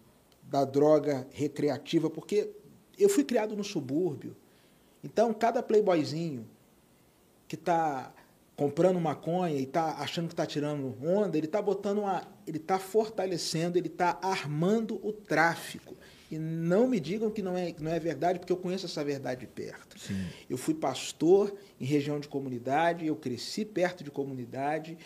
Speaker 3: da droga recreativa, porque eu fui criado no subúrbio. Então, cada playboyzinho que está comprando maconha e está achando que está tirando onda, ele está botando uma, ele está fortalecendo, ele está armando o tráfico. E não me digam que não é, não é verdade, porque eu conheço essa verdade de perto.
Speaker 1: Sim.
Speaker 3: Eu fui pastor em região de comunidade, eu cresci perto de comunidade.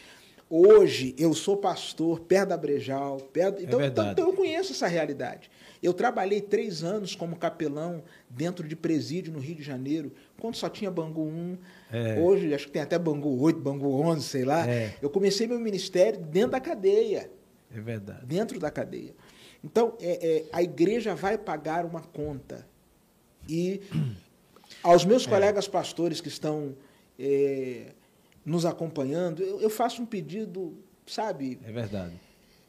Speaker 3: Hoje eu sou pastor perto da Brejal, perto, então,
Speaker 1: verdade.
Speaker 3: então eu conheço essa realidade. Eu trabalhei três anos como capelão dentro de presídio no Rio de Janeiro, quando só tinha Bangu 1.
Speaker 1: É.
Speaker 3: Hoje acho que tem até Bangu 8, Bangu 11, sei lá.
Speaker 1: É.
Speaker 3: Eu comecei meu ministério dentro da cadeia
Speaker 1: É verdade.
Speaker 3: dentro da cadeia. Então, é, é, a igreja vai pagar uma conta. E aos meus
Speaker 1: É.
Speaker 3: colegas pastores que estão é, nos acompanhando, eu, eu faço um pedido, sabe?
Speaker 1: É verdade.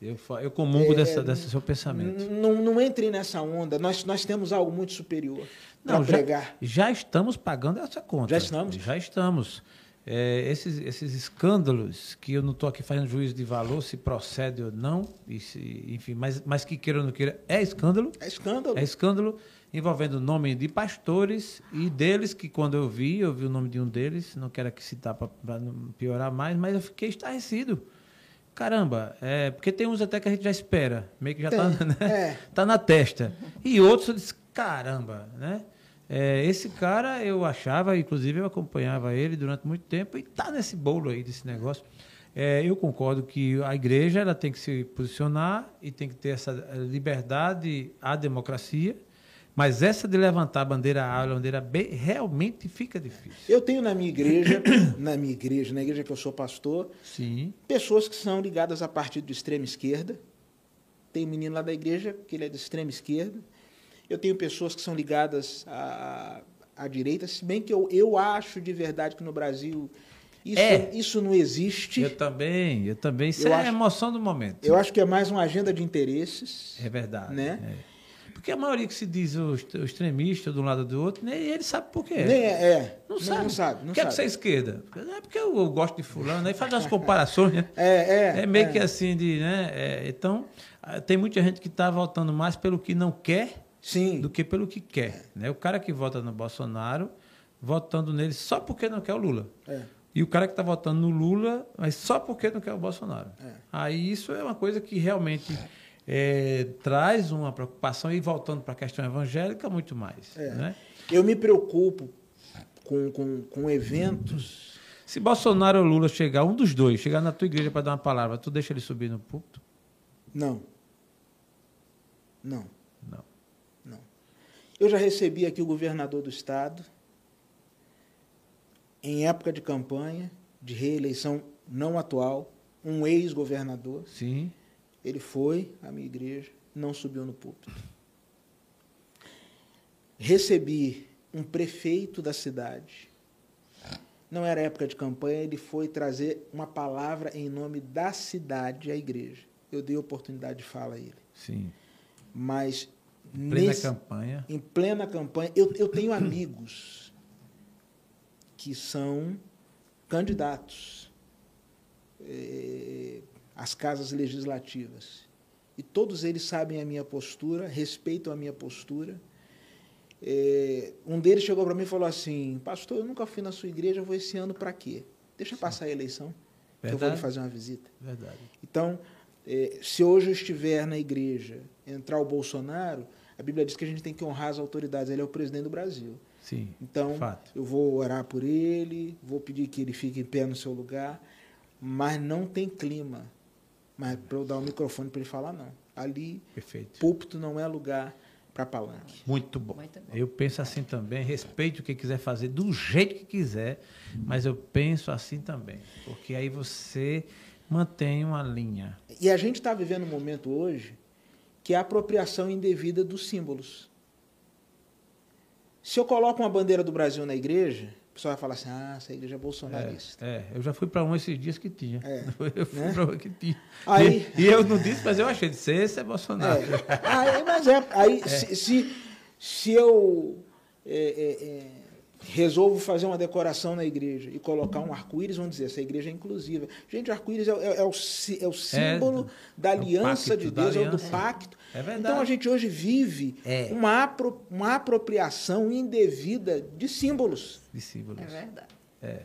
Speaker 1: Eu, eu comungo
Speaker 3: É,
Speaker 1: dessa, desse seu pensamento.
Speaker 3: Não, não entrem nessa onda. Nós, nós temos algo muito superior para
Speaker 1: Não, já,
Speaker 3: pregar.
Speaker 1: já estamos pagando essa conta.
Speaker 3: Já estamos?
Speaker 1: Já estamos. É, esses, esses escândalos, que eu não estou aqui fazendo juízo de valor, se procede ou não, se- enfim, mas, mas que queira ou não queira, é escândalo.
Speaker 3: É escândalo.
Speaker 1: É escândalo envolvendo o nome de pastores e deles, que quando eu vi, eu vi o nome de um deles, não quero aqui citar para não piorar mais, mas eu fiquei estarrecido. Caramba, é, porque tem uns até que a gente já espera, meio que já está né?
Speaker 3: é.
Speaker 1: tá na testa. E outros eu disse, caramba, né? É, esse cara eu achava, inclusive eu acompanhava ele durante muito tempo e tá nesse bolo aí desse negócio. É, eu concordo que a igreja ela tem que se posicionar e tem que ter essa liberdade à democracia, Mas essa de levantar a bandeira A, a bandeira B, realmente fica difícil.
Speaker 3: Eu tenho na minha igreja, na minha igreja, na igreja que eu sou pastor,
Speaker 1: Sim.
Speaker 3: pessoas que são ligadas a partido de extrema esquerda. Tem um menino lá da igreja que ele é de extrema esquerda. Eu tenho pessoas que são ligadas à, à direita, se bem que eu, eu acho de verdade que no Brasil isso,
Speaker 1: É.
Speaker 3: isso não existe.
Speaker 1: Eu também, eu também. Isso
Speaker 3: Eu
Speaker 1: é a
Speaker 3: acho-
Speaker 1: emoção do momento.
Speaker 3: Eu acho que é mais uma agenda de interesses.
Speaker 1: É verdade.
Speaker 3: Né?
Speaker 1: é. Porque a maioria que se diz o extremista de um lado ou do outro, nem ele sabe por quê.
Speaker 3: Nem é, é.
Speaker 1: Não sabe.
Speaker 3: Não sabe. Não
Speaker 1: Por que, é que
Speaker 3: sabe.
Speaker 1: você é esquerda? É porque eu, eu gosto de fulano, aí faz umas comparações, né?
Speaker 3: É, é.
Speaker 1: É meio
Speaker 3: é.
Speaker 1: que assim de, né? é, então, ah, tem muita gente que está votando mais pelo que não quer
Speaker 3: Sim.
Speaker 1: do que pelo que quer. Né? O cara que vota no Bolsonaro, votando nele só porque não quer o Lula.
Speaker 3: É.
Speaker 1: E o cara que está votando no Lula, mas só porque não quer o Bolsonaro.
Speaker 3: É.
Speaker 1: Aí isso é uma coisa que realmente é, traz uma preocupação, e voltando para a questão evangélica, muito mais.
Speaker 3: É.
Speaker 1: Né?
Speaker 3: Eu me preocupo com, com, com eventos.
Speaker 1: Se Bolsonaro ou Lula chegar, um dos dois, chegar na tua igreja para dar uma palavra, tu deixa ele subir no púlpito?
Speaker 3: Não. Não.
Speaker 1: Não.
Speaker 3: Não. Eu já recebi aqui o governador do estado, em época de campanha, de reeleição não atual, um ex-governador.
Speaker 1: Sim.
Speaker 3: Ele foi à minha igreja, não subiu no púlpito. Recebi um prefeito da cidade. Não era época de campanha, ele foi trazer uma palavra em nome da cidade à igreja. Eu dei oportunidade de fala a ele.
Speaker 1: Sim.
Speaker 3: Mas
Speaker 1: Plena
Speaker 3: nesse-
Speaker 1: campanha.
Speaker 3: em plena campanha, eu, eu tenho amigos que são candidatos eh, às casas legislativas. E todos eles sabem a minha postura, respeitam a minha postura. Eh, um deles chegou para mim e falou assim: Pastor, eu nunca fui na sua igreja, eu vou esse ano para quê? Deixa passar a eleição, que eu vou lhe
Speaker 1: Verdade.
Speaker 3: fazer uma visita.
Speaker 1: Verdade.
Speaker 3: Então, eh, se hoje eu estiver na igreja, entrar o Bolsonaro, a Bíblia diz que a gente tem que honrar as autoridades. Ele é o presidente do Brasil.
Speaker 1: Sim.
Speaker 3: Então,
Speaker 1: Fato.
Speaker 3: eu vou orar por ele, vou pedir que ele fique em pé no seu lugar, mas não tem clima. Mas para eu dar o microfone para ele falar, não. Ali,
Speaker 1: Perfeito.
Speaker 3: púlpito não é lugar para palanque.
Speaker 1: Muito bom.
Speaker 2: Muito bom.
Speaker 1: Eu penso assim também, respeito o que quiser fazer do jeito que quiser, mas eu penso assim também, porque aí você mantém uma linha.
Speaker 3: E a gente está vivendo um momento hoje que é a apropriação indevida dos símbolos. Se eu coloco uma bandeira do Brasil na igreja, pessoal vai falar assim: ah, essa igreja é bolsonarista.
Speaker 1: É, eu já fui para um esses dias que tinha.
Speaker 3: É,
Speaker 1: eu fui
Speaker 3: né?
Speaker 1: para um que tinha.
Speaker 3: Aí-
Speaker 1: E, e eu não disse, mas eu achei ser esse é Bolsonaro.
Speaker 3: É. Aí, mas é, aí Se, se, se eu é, é, é, resolvo fazer uma decoração na igreja e colocar um arco-íris, vão dizer, essa igreja é inclusiva. Gente, o arco-íris é, é- é o, é o símbolo da
Speaker 1: é o
Speaker 3: aliança
Speaker 1: pacto,
Speaker 3: de
Speaker 1: da
Speaker 3: Deus, é o do
Speaker 1: aliança.
Speaker 3: pacto.
Speaker 1: É verdade.
Speaker 3: Então a gente hoje vive
Speaker 1: É.
Speaker 3: uma, apro- uma apropriação indevida de símbolos.
Speaker 1: De símbolos.
Speaker 2: É verdade.
Speaker 1: É?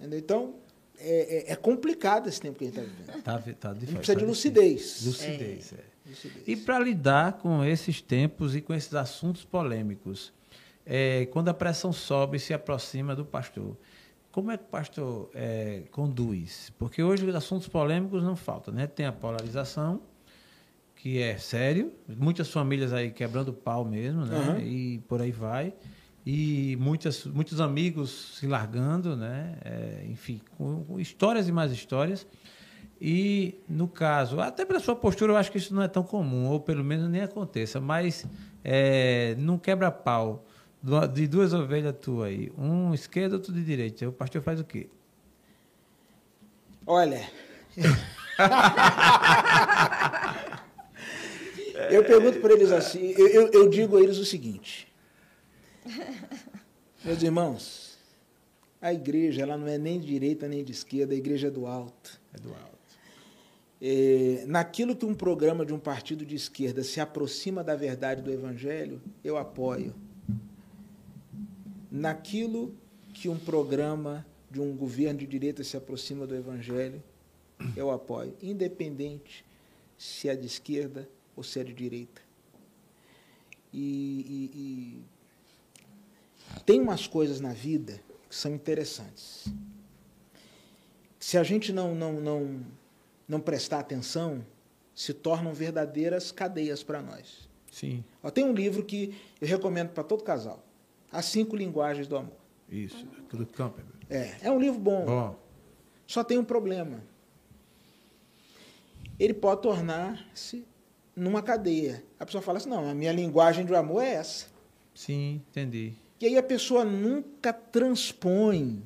Speaker 3: Então, é, é- é complicado esse tempo que a gente está vivendo.
Speaker 1: tá, tá
Speaker 3: A
Speaker 1: difícil.
Speaker 3: gente precisa de
Speaker 1: tá
Speaker 3: lucidez.
Speaker 1: difícil. Lucidez, é.
Speaker 3: Lucidez.
Speaker 1: E para lidar com esses tempos e com esses assuntos polêmicos, é, quando a pressão sobe e se aproxima do pastor, como é que o pastor é, conduz? Porque hoje os assuntos polêmicos não faltam, né? Tem a polarização, que é sério, muitas famílias aí quebrando pau mesmo, né?
Speaker 3: Aham.
Speaker 1: E por aí vai. E muitas, muitos amigos se largando, né? É, enfim, com, com histórias e mais histórias. E, no caso, até pela sua postura, eu acho que isso não é tão comum, ou pelo menos nem aconteça, mas é, num quebra-pau do- de duas ovelhas tuas aí, um esquerdo, outro de direita, o pastor faz o quê?
Speaker 3: Olha. eu pergunto para eles assim, eu, eu- eu digo a eles o seguinte. Meus irmãos, a igreja ela não é nem de direita nem de esquerda, a igreja é do alto.
Speaker 1: É do alto.
Speaker 3: É, naquilo que um programa de um partido de esquerda se aproxima da verdade do evangelho, eu apoio. Naquilo que um programa de um governo de direita se aproxima do evangelho, eu apoio, independente se é de esquerda ou se é de direita. E, e- e tem umas coisas na vida que são interessantes. Se a gente não, não, não, não prestar atenção, se tornam verdadeiras cadeias para nós.
Speaker 1: Sim.
Speaker 3: Ó, tem um livro que eu recomendo para todo casal. As cinco linguagens do amor.
Speaker 1: Isso. Do Campbell.
Speaker 3: É, é um livro bom.
Speaker 1: Bom.
Speaker 3: Só tem um problema. Ele pode tornar-se numa cadeia. A pessoa fala assim: não, a minha linguagem do amor é essa.
Speaker 1: Sim, entendi.
Speaker 3: E aí a pessoa nunca transpõe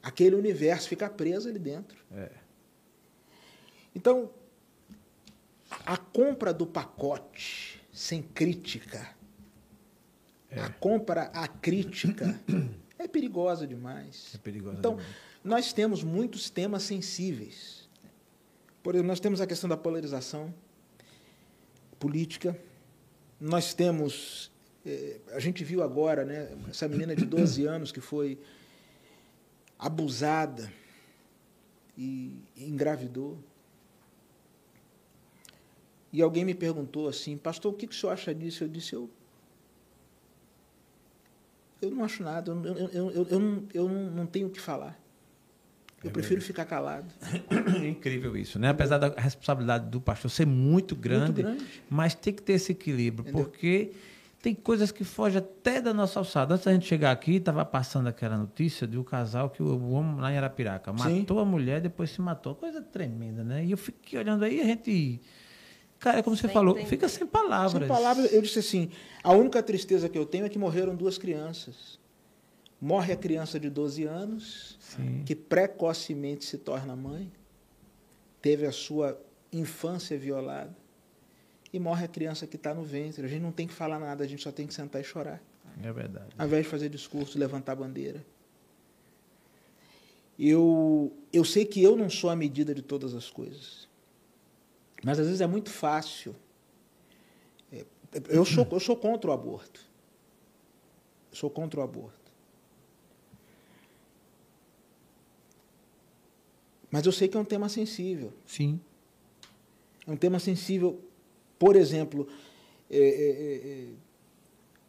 Speaker 3: aquele universo, fica presa ali dentro.
Speaker 1: É.
Speaker 3: Então, a compra do pacote sem crítica,
Speaker 1: É.
Speaker 3: a compra a crítica, é perigosa demais.
Speaker 1: É perigoso.
Speaker 3: Então, nós temos muitos temas sensíveis. Por exemplo, nós temos a questão da polarização política. Nós temos. eh, a gente viu agora, né, essa menina de 12 anos que foi abusada e engravidou. E alguém me perguntou assim, pastor, o que, que o senhor acha disso? Eu disse, eu. Eu não acho nada, eu, eu, eu, eu, eu não, eu não, tenho o que falar. Eu
Speaker 1: É
Speaker 3: prefiro ficar calado.
Speaker 1: É incrível isso, né? Apesar da responsabilidade do pastor ser muito grande,
Speaker 3: grande.
Speaker 1: mas tem que ter esse equilíbrio,
Speaker 3: Entendeu?
Speaker 1: porque tem coisas que fogem até da nossa alçada. Antes da gente chegar aqui, estava passando aquela notícia de um casal que o homem lá em Arapiraca
Speaker 3: Sim.
Speaker 1: matou a mulher, depois se matou. Coisa tremenda, né? E eu fiquei olhando aí, a gente. Cara, é como você
Speaker 2: Sem
Speaker 1: falou, fica sem palavras.
Speaker 3: Sem palavras, eu disse assim: a única tristeza que eu tenho é que morreram duas crianças. Morre a criança de 12 anos,
Speaker 1: Sim.
Speaker 3: que precocemente se torna mãe, teve a sua infância violada, e morre a criança que está no ventre. A gente não tem que falar nada, a gente só tem que sentar e chorar,
Speaker 1: É verdade.
Speaker 3: ao invés de fazer discurso, levantar bandeira. Eu, eu sei que eu não sou a medida de todas as coisas, mas às vezes é muito fácil. É, Eu sou, eu sou contra o aborto. Eu sou contra o aborto. Mas eu sei que é um tema sensível.
Speaker 1: Sim.
Speaker 3: É um tema sensível. Por exemplo, é, é, é, é,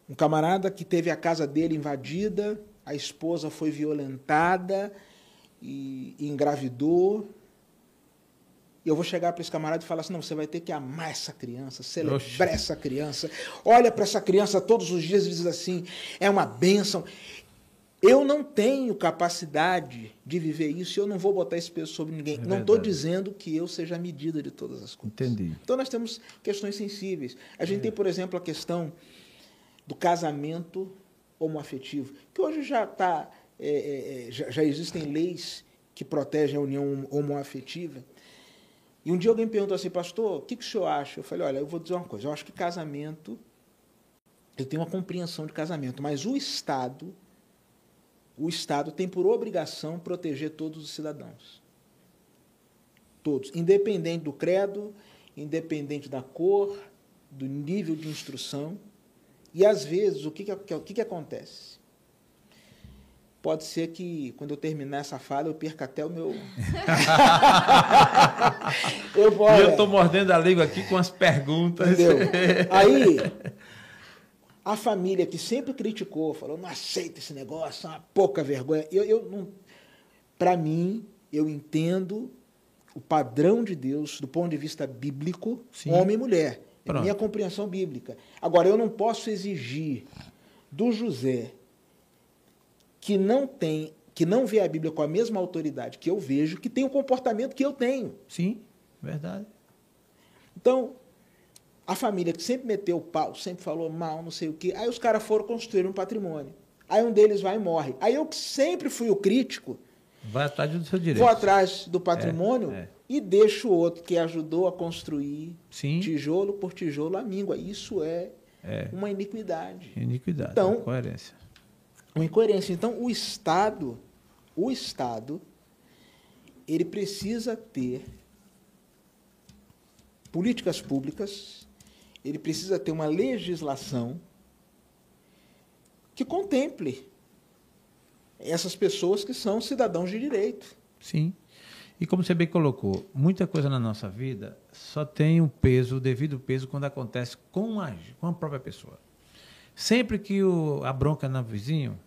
Speaker 3: um camarada que teve a casa dele invadida, a esposa foi violentada e, e engravidou. E eu vou chegar para esse camarada e falar assim: não, você vai ter que amar essa criança, celebrar
Speaker 1: Oxe.
Speaker 3: essa criança. Olha para essa criança todos os dias e diz assim: é uma bênção. Eu não tenho capacidade de viver isso e eu não vou botar esse peso sobre ninguém.
Speaker 1: É
Speaker 3: não estou dizendo que eu seja a medida de todas as coisas.
Speaker 1: Entendi.
Speaker 3: Então nós temos questões sensíveis. A
Speaker 1: É.
Speaker 3: gente tem, por exemplo, a questão do casamento homoafetivo, que hoje já está, já, já existem leis que protegem a união homoafetiva. E um dia alguém perguntou assim, pastor, o que, que o senhor acha? Eu falei, olha, eu vou dizer uma coisa, eu acho que casamento, eu tenho uma compreensão de casamento, mas o Estado, o Estado tem por obrigação proteger todos os cidadãos. Todos, independente do credo, independente da cor, do nível de instrução. E às vezes, o que, que, o que, que acontece? Pode ser que, quando eu terminar essa fala, eu perca até o meu. eu vou.
Speaker 1: E eu estou mordendo a língua aqui com as perguntas.
Speaker 3: Entendeu? Aí, a família que sempre criticou, falou, não aceita esse negócio, é uma pouca vergonha. Eu, eu não. Para mim, eu entendo o padrão de Deus do ponto de vista bíblico,
Speaker 1: Sim.
Speaker 3: homem e mulher. É minha compreensão bíblica. Agora, eu não posso exigir do José que não tem, que não vê a Bíblia com a mesma autoridade que eu vejo, que tem o comportamento que eu tenho.
Speaker 1: Sim, verdade.
Speaker 3: Então, a família que sempre meteu o pau, sempre falou mal, não sei o quê, aí os caras foram construir um patrimônio. Aí um deles vai e morre. Aí eu que sempre fui o crítico,
Speaker 1: Vai atrás do seu direito.
Speaker 3: vou atrás do patrimônio
Speaker 1: É, é.
Speaker 3: e deixo o outro que ajudou a construir
Speaker 1: Sim.
Speaker 3: tijolo por tijolo a míngua. Isso é,
Speaker 1: É.
Speaker 3: uma iniquidade,
Speaker 1: Iniquidade,
Speaker 3: Então-
Speaker 1: coerência.
Speaker 3: Uma incoerência. Então, o Estado, o Estado, ele precisa ter políticas públicas, ele precisa ter uma legislação que contemple essas pessoas que são cidadãos de direito.
Speaker 1: Sim. E como você bem colocou, muita coisa na nossa vida só tem um peso, o devido peso, quando acontece com a, com a própria pessoa. Sempre que o, a bronca é no vizinho,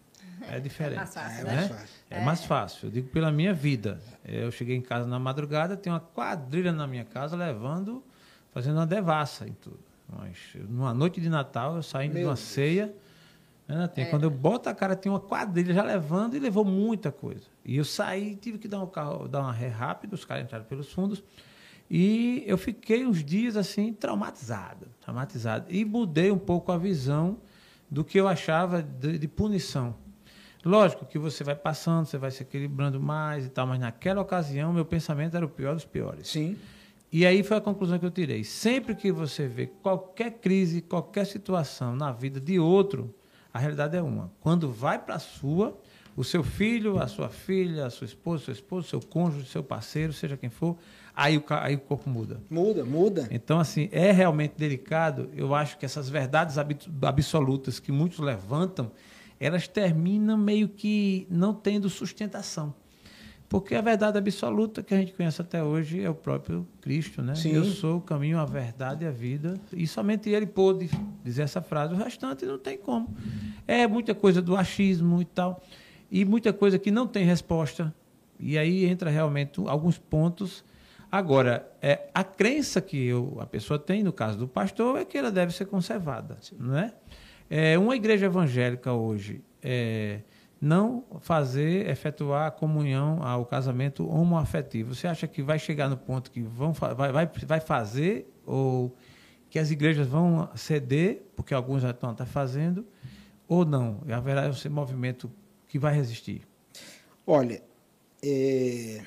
Speaker 1: é diferente.
Speaker 2: mais fácil,
Speaker 3: É
Speaker 1: né?
Speaker 3: mais fácil.
Speaker 1: É mais fácil. Eu digo pela minha vida. Eu cheguei em casa na madrugada, tem uma quadrilha na minha casa levando, fazendo uma devassa em tudo. Mas, numa noite de Natal, eu saindo de
Speaker 3: Meu
Speaker 1: uma
Speaker 3: Deus.
Speaker 1: ceia. Né, tem, Quando eu boto a cara, tem uma quadrilha já levando e levou muita coisa. E eu saí, tive que dar um carro, dar uma ré rápida, os caras entraram pelos fundos. E eu fiquei uns dias assim, traumatizado, traumatizado. E mudei um pouco a visão do que eu achava de, de punição. Lógico que você vai passando, você vai se equilibrando mais e tal, mas naquela ocasião meu pensamento era o pior dos piores.
Speaker 3: Sim.
Speaker 1: E aí foi a conclusão que eu tirei. Sempre que você vê qualquer crise, qualquer situação na vida de outro, a realidade é uma. Quando vai para a sua, o seu filho, a sua filha, a sua esposa, seu esposo, seu cônjuge, seu parceiro, seja quem for, aí o, aí o corpo muda.
Speaker 3: Muda, muda.
Speaker 1: Então, assim, é realmente delicado. Eu acho que essas verdades absolutas que muitos levantam, elas terminam meio que não tendo sustentação. Porque a verdade absoluta que a gente conhece até hoje é o próprio Cristo, né?
Speaker 3: Sim.
Speaker 1: Eu sou o caminho, a verdade e a vida. E somente ele pôde dizer essa frase. O restante não tem como. É muita coisa do achismo e tal. E muita coisa que não tem resposta. E aí entra realmente alguns pontos. Agora, é, a crença que eu, a pessoa tem, no caso do pastor, é que ela deve ser conservada. Não é? É, uma igreja evangélica hoje é, não fazer, efetuar a comunhão ao casamento homoafetivo. Você acha que vai chegar no ponto que vão, vai, vai, vai fazer ou que as igrejas vão ceder, porque alguns já estão até fazendo, ou não? Haverá esse movimento que vai resistir?
Speaker 3: Olha, é,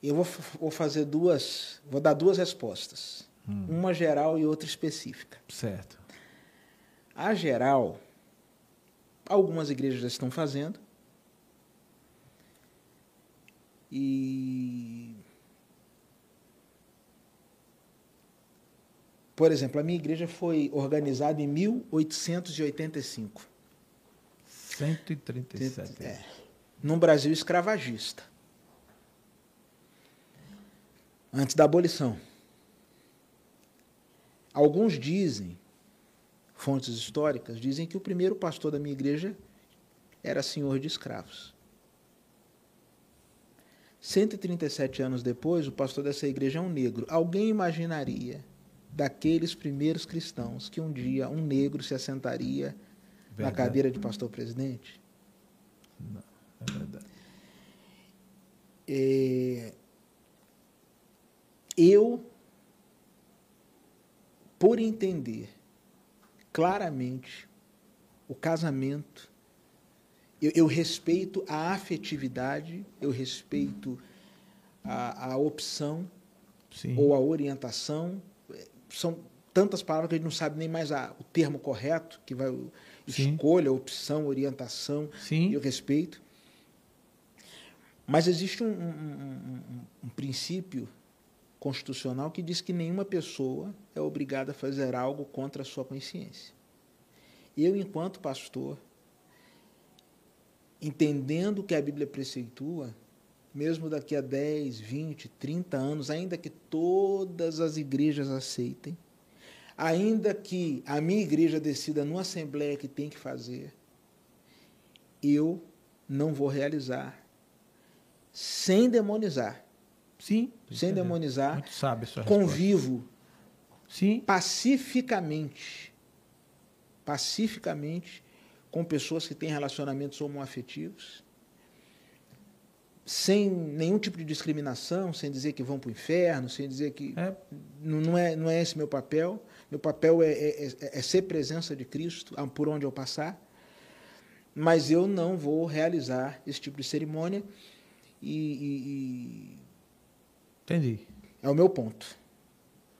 Speaker 3: eu vou, vou fazer duas, vou dar duas respostas. Uma geral e outra específica.
Speaker 1: Certo.
Speaker 3: A geral, algumas igrejas já estão fazendo. E. Por exemplo, a minha igreja foi organizada em 1885.
Speaker 1: 137.
Speaker 3: É, num Brasil escravagista. Antes da abolição. Alguns dizem, fontes históricas, dizem que o primeiro pastor da minha igreja era senhor de escravos. 137 anos depois, o pastor dessa igreja é um negro. Alguém imaginaria, daqueles primeiros cristãos, que um dia um negro se assentaria na
Speaker 1: Verdade.
Speaker 3: cadeira de pastor presidente?
Speaker 1: É verdade.
Speaker 3: É, eu, por entender claramente o casamento, eu, eu respeito a afetividade, eu respeito a, a opção
Speaker 1: Sim.
Speaker 3: ou a orientação. São tantas palavras que a gente não sabe nem mais a- o termo correto, que vai o-
Speaker 1: Sim.
Speaker 3: escolha, opção, orientação
Speaker 1: Sim.
Speaker 3: e eu respeito. Mas existe um- um- um- um princípio constitucional que diz que nenhuma pessoa é obrigada a fazer algo contra a sua consciência. Eu, enquanto pastor, entendendo que a Bíblia preceitua, mesmo daqui a 10, 20, 30 anos, ainda que todas as igrejas aceitem, ainda que a minha igreja decida numa assembleia que tem que fazer, eu não vou realizar sem demonizar.
Speaker 1: Sim.
Speaker 3: Sem demonizar,
Speaker 1: Muito sábio a sua
Speaker 3: convivo
Speaker 1: Sim.
Speaker 3: pacificamente, pacificamente com pessoas que têm relacionamentos homoafetivos, sem nenhum tipo de discriminação, sem dizer que vão para o inferno, sem dizer que
Speaker 1: É,
Speaker 3: não não é, não é esse meu papel. Meu papel é, é, é- é ser presença de Cristo por onde eu passar. Mas eu não vou realizar esse tipo de cerimônia e- e- e
Speaker 1: entendi.
Speaker 3: é o meu ponto.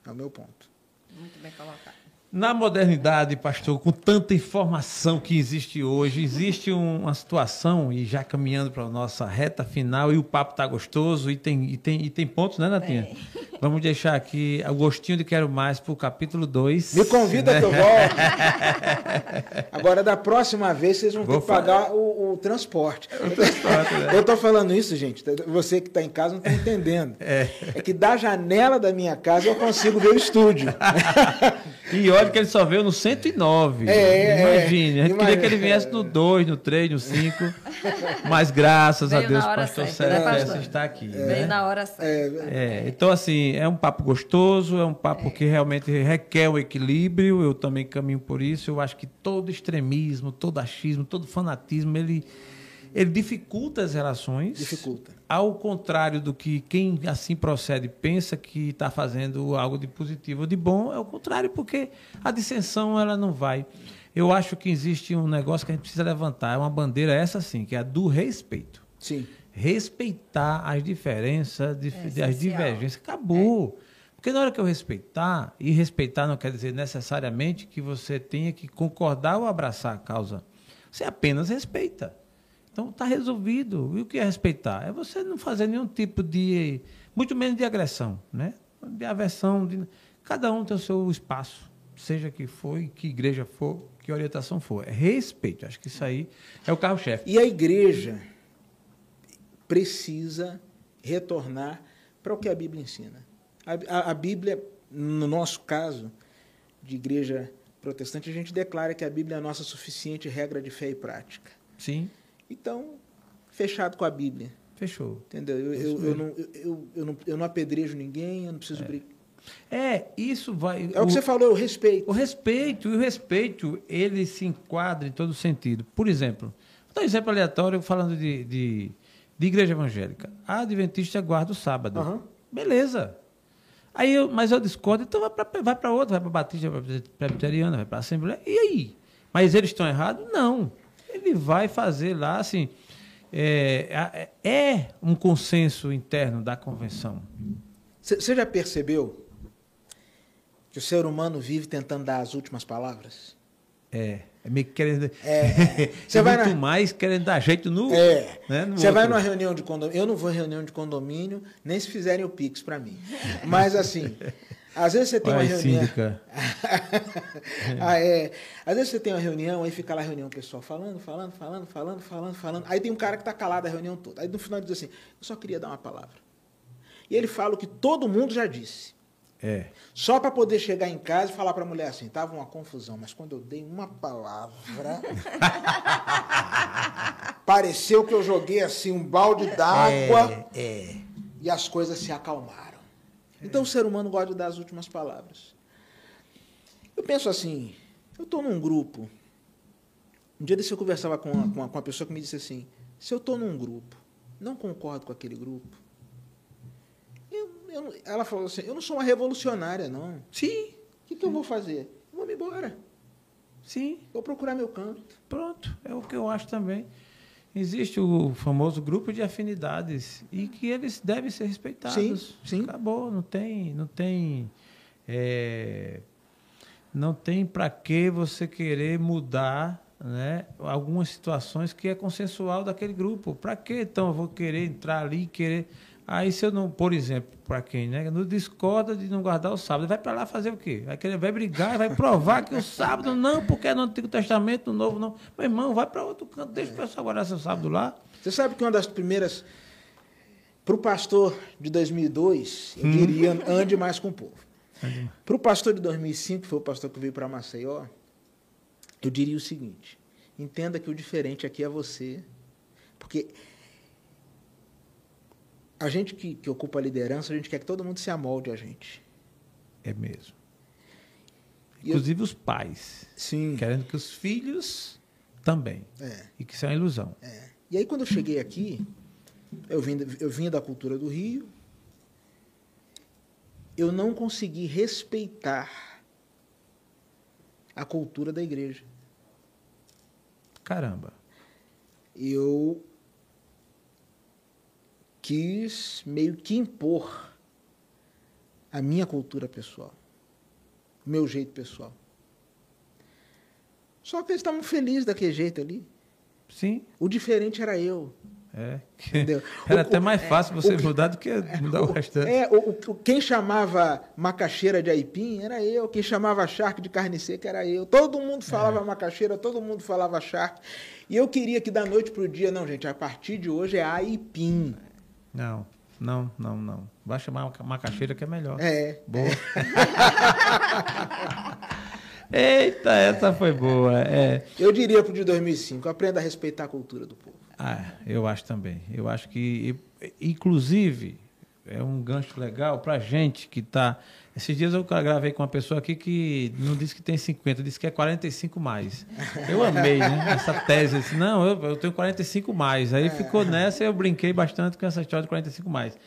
Speaker 3: É o meu ponto.
Speaker 2: Muito bem colocado.
Speaker 1: Na modernidade, pastor, com tanta informação que existe hoje, existe um- uma situação, e já caminhando para a nossa reta final, e o papo está gostoso, e tem, e, tem, e tem pontos, né, Natinha? Vamos deixar aqui o gostinho de Quero Mais para o capítulo 2.
Speaker 3: Me convida que eu volto. Agora, da próxima vez, vocês vão ter
Speaker 1: Vou
Speaker 3: que pagar o, o transporte.
Speaker 1: né?
Speaker 3: Eu estou falando isso, gente. Você que está em casa não está entendendo. É. que da janela da minha casa eu consigo ver o estúdio.
Speaker 1: E olha que ele só veio no 109.
Speaker 3: É,
Speaker 1: Imagine.
Speaker 3: é,
Speaker 1: a gente queria
Speaker 3: imagina.
Speaker 1: que ele viesse no 2, no 3, no 5. Mas graças
Speaker 2: Veio
Speaker 1: a Deus, pastor
Speaker 2: né,
Speaker 1: Célio
Speaker 2: pastor?
Speaker 1: Tessa está aqui.
Speaker 2: Veio
Speaker 1: né?
Speaker 2: na hora certa.
Speaker 1: É, então assim, é um papo gostoso, é um papo que realmente requer o equilíbrio, eu também caminho por isso, eu acho que todo extremismo, todo achismo, todo fanatismo, ele, ele dificulta as relações.
Speaker 3: Dificulta.
Speaker 1: Ao contrário do que quem assim procede pensa que está fazendo algo de positivo ou de bom, é o contrário, porque a dissensão ela não vai. Eu acho que existe um negócio que a gente precisa levantar, é uma bandeira essa sim, que é a do respeito
Speaker 3: Sim.
Speaker 1: respeitar as diferenças, dif-
Speaker 2: É
Speaker 1: as divergências. Acabou. Porque na hora que eu respeitar, e respeitar não quer dizer necessariamente que você tenha que concordar ou abraçar a causa. Você apenas respeita. Então está resolvido. E o que é respeitar? É você não fazer nenhum tipo de. muito menos de agressão, né? De aversão. De, cada um tem o seu espaço, seja que for, que igreja for, que orientação for. É respeito. Acho que isso aí é o carro-chefe.
Speaker 3: E a igreja precisa retornar para o que a Bíblia ensina. A, a- a Bíblia, no nosso caso, de igreja protestante, a gente declara que a Bíblia é a nossa suficiente regra de fé e prática.
Speaker 1: Sim,
Speaker 3: Então, fechado com a Bíblia.
Speaker 1: fechou.
Speaker 3: Entendeu? Eu, eu, eu, não, eu, eu, não, eu não apedrejo ninguém, eu não preciso brigar.
Speaker 1: É, isso vai.
Speaker 3: É o que você falou, eu respeito.
Speaker 1: O respeito, e o respeito, ele se enquadra em todo sentido. Por exemplo, vou dar um exemplo aleatório falando de, de, de igreja evangélica. A Adventista guarda o sábado.
Speaker 3: Aham.
Speaker 1: Beleza. Aí eu, mas eu discordo, então vai para vai outra, vai para Batista, vai para Presbiteriana, vai para Assembleia. E aí? Mas eles estão errados? Não. Ele vai fazer lá, assim. É, é- é um consenso interno da convenção.
Speaker 3: Você já percebeu que o ser humano vive tentando dar as últimas palavras?
Speaker 1: É, é meio que querendo.
Speaker 3: É. Você
Speaker 1: É
Speaker 3: vai
Speaker 1: muito
Speaker 3: na-
Speaker 1: mais querendo dar jeito no.
Speaker 3: É.
Speaker 1: né, no
Speaker 3: Você vai numa reunião de condomínio. Eu não vou em reunião de condomínio, nem se fizerem o Pix para mim. Mas assim, às vezes você tem
Speaker 1: Olha
Speaker 3: uma reunião.
Speaker 1: síndica.
Speaker 3: ah, é. Às vezes você tem uma reunião, aí fica lá a reunião, o pessoal falando, falando, falando, falando, falando, falando. Aí tem um cara que está calado a reunião toda. Aí no final diz assim: Eu só queria dar uma palavra. E ele fala o que todo mundo já disse.
Speaker 1: É.
Speaker 3: Só para poder chegar em casa e falar para a mulher assim: Tava uma confusão, mas quando eu dei uma palavra. pareceu que eu joguei assim um balde d'água
Speaker 1: É.
Speaker 3: e as coisas se acalmaram. Então o ser humano gosta de dar as últimas palavras. Eu penso assim, eu estou num grupo. Um dia desse eu conversava com uma, com, uma, com uma pessoa que me disse assim, se eu estou num grupo, não concordo com aquele grupo, eu- eu ela falou assim, eu não sou uma revolucionária, não.
Speaker 1: Sim,
Speaker 3: O que, que eu vou fazer? Eu vou me embora.
Speaker 1: sim.
Speaker 3: Vou procurar meu canto.
Speaker 1: Pronto. É o que eu acho também. Existe o famoso grupo de afinidades e que eles devem ser respeitados.
Speaker 3: Sim, sim.
Speaker 1: Acabou. Não tem. Não tem. é, não tem para que você querer mudar né, algumas situações que é consensual daquele grupo. Para que então eu vou querer entrar ali e querer. Aí se eu não, por exemplo, para quem né, não discorda de não guardar o sábado, vai para lá fazer o quê? Vai querer, vai brigar, vai provar que o sábado não, porque é no Antigo Testamento, no Novo não. Meu irmão, vai para outro canto, deixa o pessoal guardar seu sábado lá.
Speaker 3: Você sabe que uma das primeiras. Para o pastor de 2002, eu diria ande mais com o povo. Para o pastor de 2005, que foi o pastor que veio para Maceió, eu diria o seguinte: entenda que o diferente aqui é você. Porque a gente que, que ocupa a liderança, a gente quer que todo mundo se amolde a gente.
Speaker 1: É mesmo.
Speaker 3: E eu-
Speaker 1: Inclusive os pais,
Speaker 3: Sim.
Speaker 1: querendo que os filhos também.
Speaker 3: É.
Speaker 1: E que isso é uma ilusão.
Speaker 3: É. E aí, quando eu cheguei aqui, eu vim, eu vinha da cultura do Rio, eu não consegui respeitar a cultura da igreja.
Speaker 1: Caramba.
Speaker 3: Eu quis meio que impor a minha cultura pessoal, o meu jeito pessoal. Só que eles estavam felizes daquele jeito ali.
Speaker 1: Sim,
Speaker 3: O diferente era eu.
Speaker 1: é.
Speaker 3: Entendeu?
Speaker 1: Era
Speaker 3: O-
Speaker 1: até
Speaker 3: o-
Speaker 1: mais
Speaker 3: é,
Speaker 1: fácil você
Speaker 3: o que-
Speaker 1: mudar do que mudar o restante.
Speaker 3: É, o, o- quem chamava macaxeira de aipim era eu, quem chamava charque de carne seca era eu. Todo mundo falava macaxeira, todo mundo falava charque. E eu queria que da noite para o dia, não, gente, a partir de hoje é aipim.
Speaker 1: Não, não, não, não. Vai chamar uma macaxeira que é melhor.
Speaker 3: É.
Speaker 1: Boa. Eita, essa foi boa. É.
Speaker 3: Eu diria para o de 2005, aprenda a respeitar a cultura do povo.
Speaker 1: Ah, eu acho também. Eu acho que, inclusive, é um gancho legal para gente que está. Esses dias eu gravei com uma pessoa aqui que não disse que tem 50, disse que é 45 mais. Eu amei, né? Essa tese. Disse, não, eu, eu tenho 45 mais. Aí ficou nessa e eu brinquei bastante com essa história de 45 mais.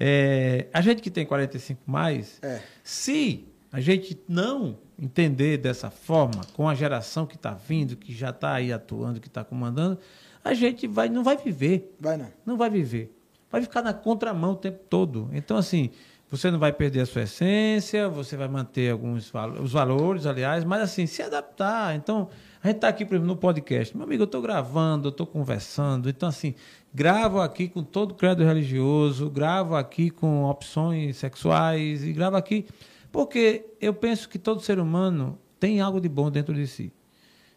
Speaker 1: É, a gente que tem 45 mais,
Speaker 3: É.
Speaker 1: se a gente não entender dessa forma, com a geração que está vindo, que já está aí atuando, que está comandando, a gente vai, não vai viver.
Speaker 3: Vai não.
Speaker 1: Não vai viver. Vai ficar na contramão o tempo todo. Então, assim, você não vai perder a sua essência, você vai manter alguns valo- os valores, aliás, mas assim, se adaptar. Então, a gente está aqui, por exemplo, no podcast. Meu amigo, eu estou gravando, eu estou conversando. Então, assim, gravo aqui com todo credo religioso, gravo aqui com opções sexuais e gravo aqui porque eu penso que todo ser humano tem algo de bom dentro de si.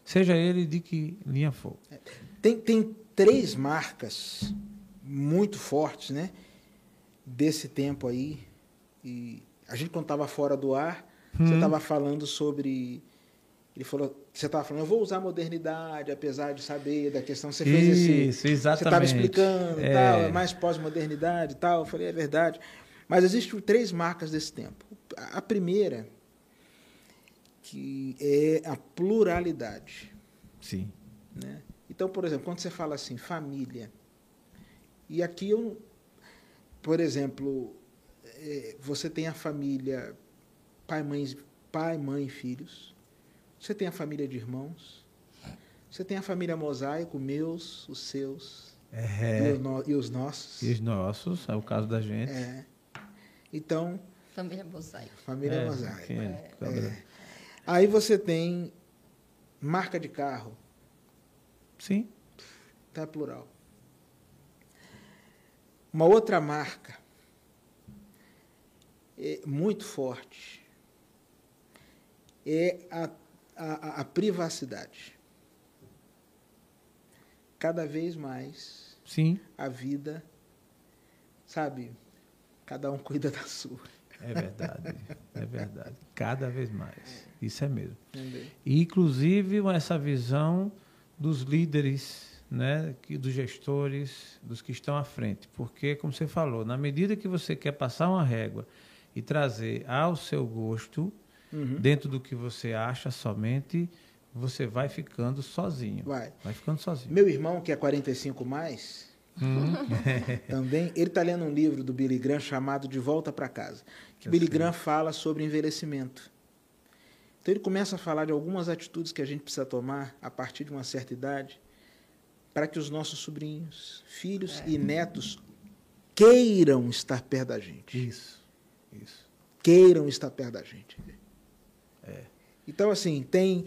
Speaker 1: Seja ele de que linha for.
Speaker 3: Tem, tem três marcas muito fortes, né? Desse tempo aí. E a gente, quando estava fora do ar, você estava falando sobre. Ele falou você estava falando, eu vou usar modernidade, apesar de saber da questão. Você fez esse.
Speaker 1: Isso,
Speaker 3: Você estava
Speaker 1: exatamente.
Speaker 3: explicando
Speaker 1: É.
Speaker 3: tal, é mais pós-modernidade e tal. Eu falei, é verdade. Mas existem três marcas desse tempo. A a primeira, que é a pluralidade.
Speaker 1: Sim.
Speaker 3: Né? Então, por exemplo, quando você fala assim, família, e aqui eu, por exemplo, eh, você tem a família pai, mãe, pai, mãe e filhos, você tem a família de irmãos, você tem a família mosaico, meus, os seus e,
Speaker 1: É.
Speaker 3: os no- e os nossos.
Speaker 1: E os nossos, é o caso da gente.
Speaker 3: É. Então,
Speaker 2: Família mosaico.
Speaker 3: família
Speaker 1: É,
Speaker 3: mosaico.
Speaker 1: quem é?
Speaker 3: É. Aí você tem marca de carro,
Speaker 1: Sim.
Speaker 3: Tá plural. Uma outra marca é muito forte é a, a, a privacidade. Cada vez mais
Speaker 1: Sim.
Speaker 3: a vida, sabe, cada um cuida da sua.
Speaker 1: É verdade. é verdade. Cada vez mais. Isso é mesmo.
Speaker 3: Entendeu?
Speaker 1: E, inclusive, essa visão dos líderes, né, que- dos gestores, dos que estão à frente. Porque, como você falou, na medida que você quer passar uma régua e trazer ao seu gosto,
Speaker 3: Uhum.
Speaker 1: dentro do que você acha somente, você vai ficando sozinho.
Speaker 3: Vai.
Speaker 1: Vai ficando sozinho.
Speaker 3: Meu irmão, que é 45 mais, também, ele está lendo um livro do Billy Graham chamado De Volta para Casa, que
Speaker 1: Eu
Speaker 3: Billy
Speaker 1: sei.
Speaker 3: Graham fala sobre envelhecimento. Então ele começa a falar de algumas atitudes que a gente precisa tomar a partir de uma certa idade para que os nossos sobrinhos, filhos e netos queiram estar perto da gente.
Speaker 1: Isso. Isso.
Speaker 3: Queiram estar perto da gente. Então, assim, tem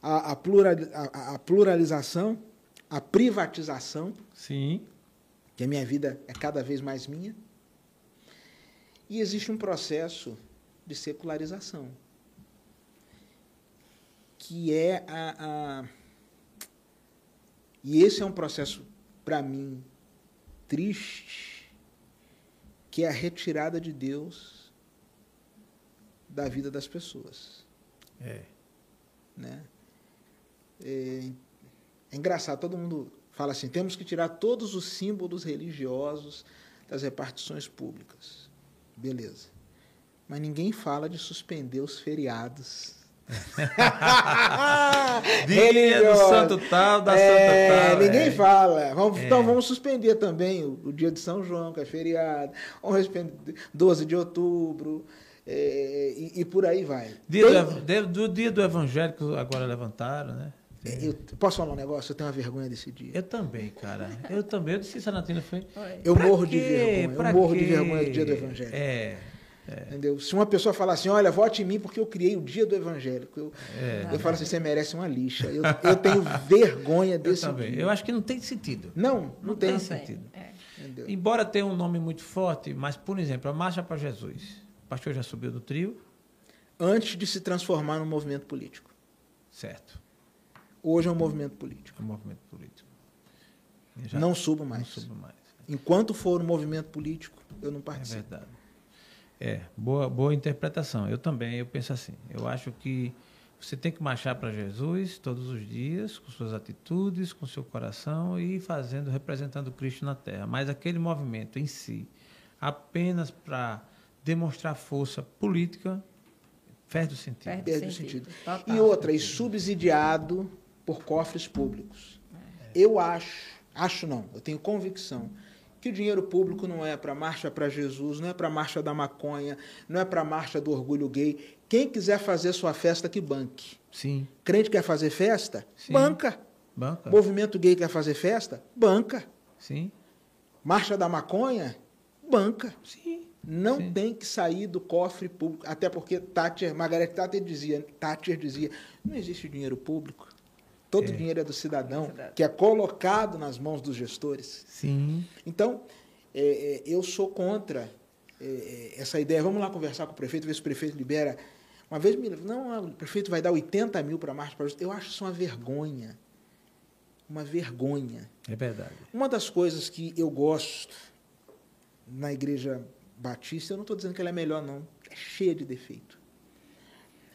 Speaker 3: a, a plural- a- a pluralização, a privatização,
Speaker 1: Sim.
Speaker 3: que a minha vida é cada vez mais minha. E existe um processo de secularização, que é a, a- e esse é um processo para mim triste, que é a retirada de Deus da vida das pessoas,
Speaker 1: É.
Speaker 3: né? É, é engraçado, todo mundo fala assim: temos que tirar todos os símbolos religiosos das repartições públicas. Beleza. Mas ninguém fala de suspender os feriados.
Speaker 1: Dia do santo tal, da
Speaker 3: É,
Speaker 1: santa tal.
Speaker 3: Ninguém
Speaker 1: é.
Speaker 3: fala. Vamos,
Speaker 1: É.
Speaker 3: Então vamos suspender também o, o dia de São João, que é feriado. Vamos suspender 12 de outubro. é, e, e por aí vai.
Speaker 1: Dia
Speaker 3: Tem-
Speaker 1: do, de- do dia do evangélico agora levantaram, né?
Speaker 3: É, eu posso falar um negócio? Eu tenho uma vergonha desse dia.
Speaker 1: Eu também, cara. Eu também. Eu disse isso, Natina, foi.
Speaker 2: Oi.
Speaker 3: Eu
Speaker 1: Pra
Speaker 3: morro de
Speaker 1: quê?
Speaker 3: vergonha.
Speaker 1: Pra
Speaker 3: Eu morro de
Speaker 1: quê?
Speaker 3: vergonha do dia do evangelho.
Speaker 1: É.
Speaker 3: Entendeu? Se uma pessoa falar assim, olha, vote em mim porque eu criei o dia do evangélico, eu,
Speaker 1: É.
Speaker 3: eu falo assim, você merece uma lixa. Eu, eu tenho vergonha
Speaker 1: Eu
Speaker 3: desse
Speaker 1: também.
Speaker 3: dia.
Speaker 1: Eu acho que não tem sentido.
Speaker 3: Não, não, tem.
Speaker 1: tem
Speaker 2: Não
Speaker 1: sentido.
Speaker 2: É.
Speaker 1: Embora tenha um nome muito forte, mas, por exemplo, a Marcha para Jesus. O pastor já subiu do trio,
Speaker 3: Antes de se transformar num movimento político.
Speaker 1: certo.
Speaker 3: Hoje é um movimento político.
Speaker 1: É um movimento político. Eu já
Speaker 3: não subo
Speaker 1: não
Speaker 3: mais.
Speaker 1: subo mais.
Speaker 3: Enquanto for um movimento político, eu não
Speaker 1: É
Speaker 3: participo.
Speaker 1: verdade. É, boa, boa interpretação. Eu também, eu penso assim. Eu acho que Você tem que marchar para Jesus todos os dias, com suas atitudes, com seu coração e fazendo, representando Cristo na terra. Mas aquele movimento em si, apenas para demonstrar força política, perde o sentido.
Speaker 2: Perde
Speaker 3: Perde o
Speaker 2: sentido.
Speaker 3: sentido. E outra, e subsidiado por cofres públicos. Eu acho, acho não, eu tenho convicção que o dinheiro público não é para marcha para Jesus, não é para marcha da maconha, não é para marcha do orgulho gay. Quem quiser fazer sua festa que banque.
Speaker 1: Sim,
Speaker 3: Crente quer fazer festa?
Speaker 1: Sim.
Speaker 3: Banca.
Speaker 1: banca.
Speaker 3: Movimento gay quer fazer festa? Banca.
Speaker 1: Sim,
Speaker 3: Marcha da maconha? Banca.
Speaker 1: sim.
Speaker 3: Não
Speaker 1: Sim.
Speaker 3: tem que sair do cofre público, até porque Thatcher, Margaret Thatcher dizia, Thatcher dizia, não existe dinheiro público. Todo
Speaker 1: É.
Speaker 3: dinheiro é do cidadão,
Speaker 2: Cidadão.
Speaker 3: que é colocado nas mãos dos gestores.
Speaker 1: Sim.
Speaker 3: Então, é, é, eu sou contra é, é, essa ideia. Vamos lá conversar com o prefeito, ver se o prefeito libera. Uma vez me não, o prefeito vai dar 80 mil para a marcha para justiça. Eu acho isso uma vergonha. Uma vergonha.
Speaker 1: É verdade.
Speaker 3: Uma das coisas que eu gosto na igreja batista, eu não estou dizendo que ela é melhor, não. É cheia de defeito.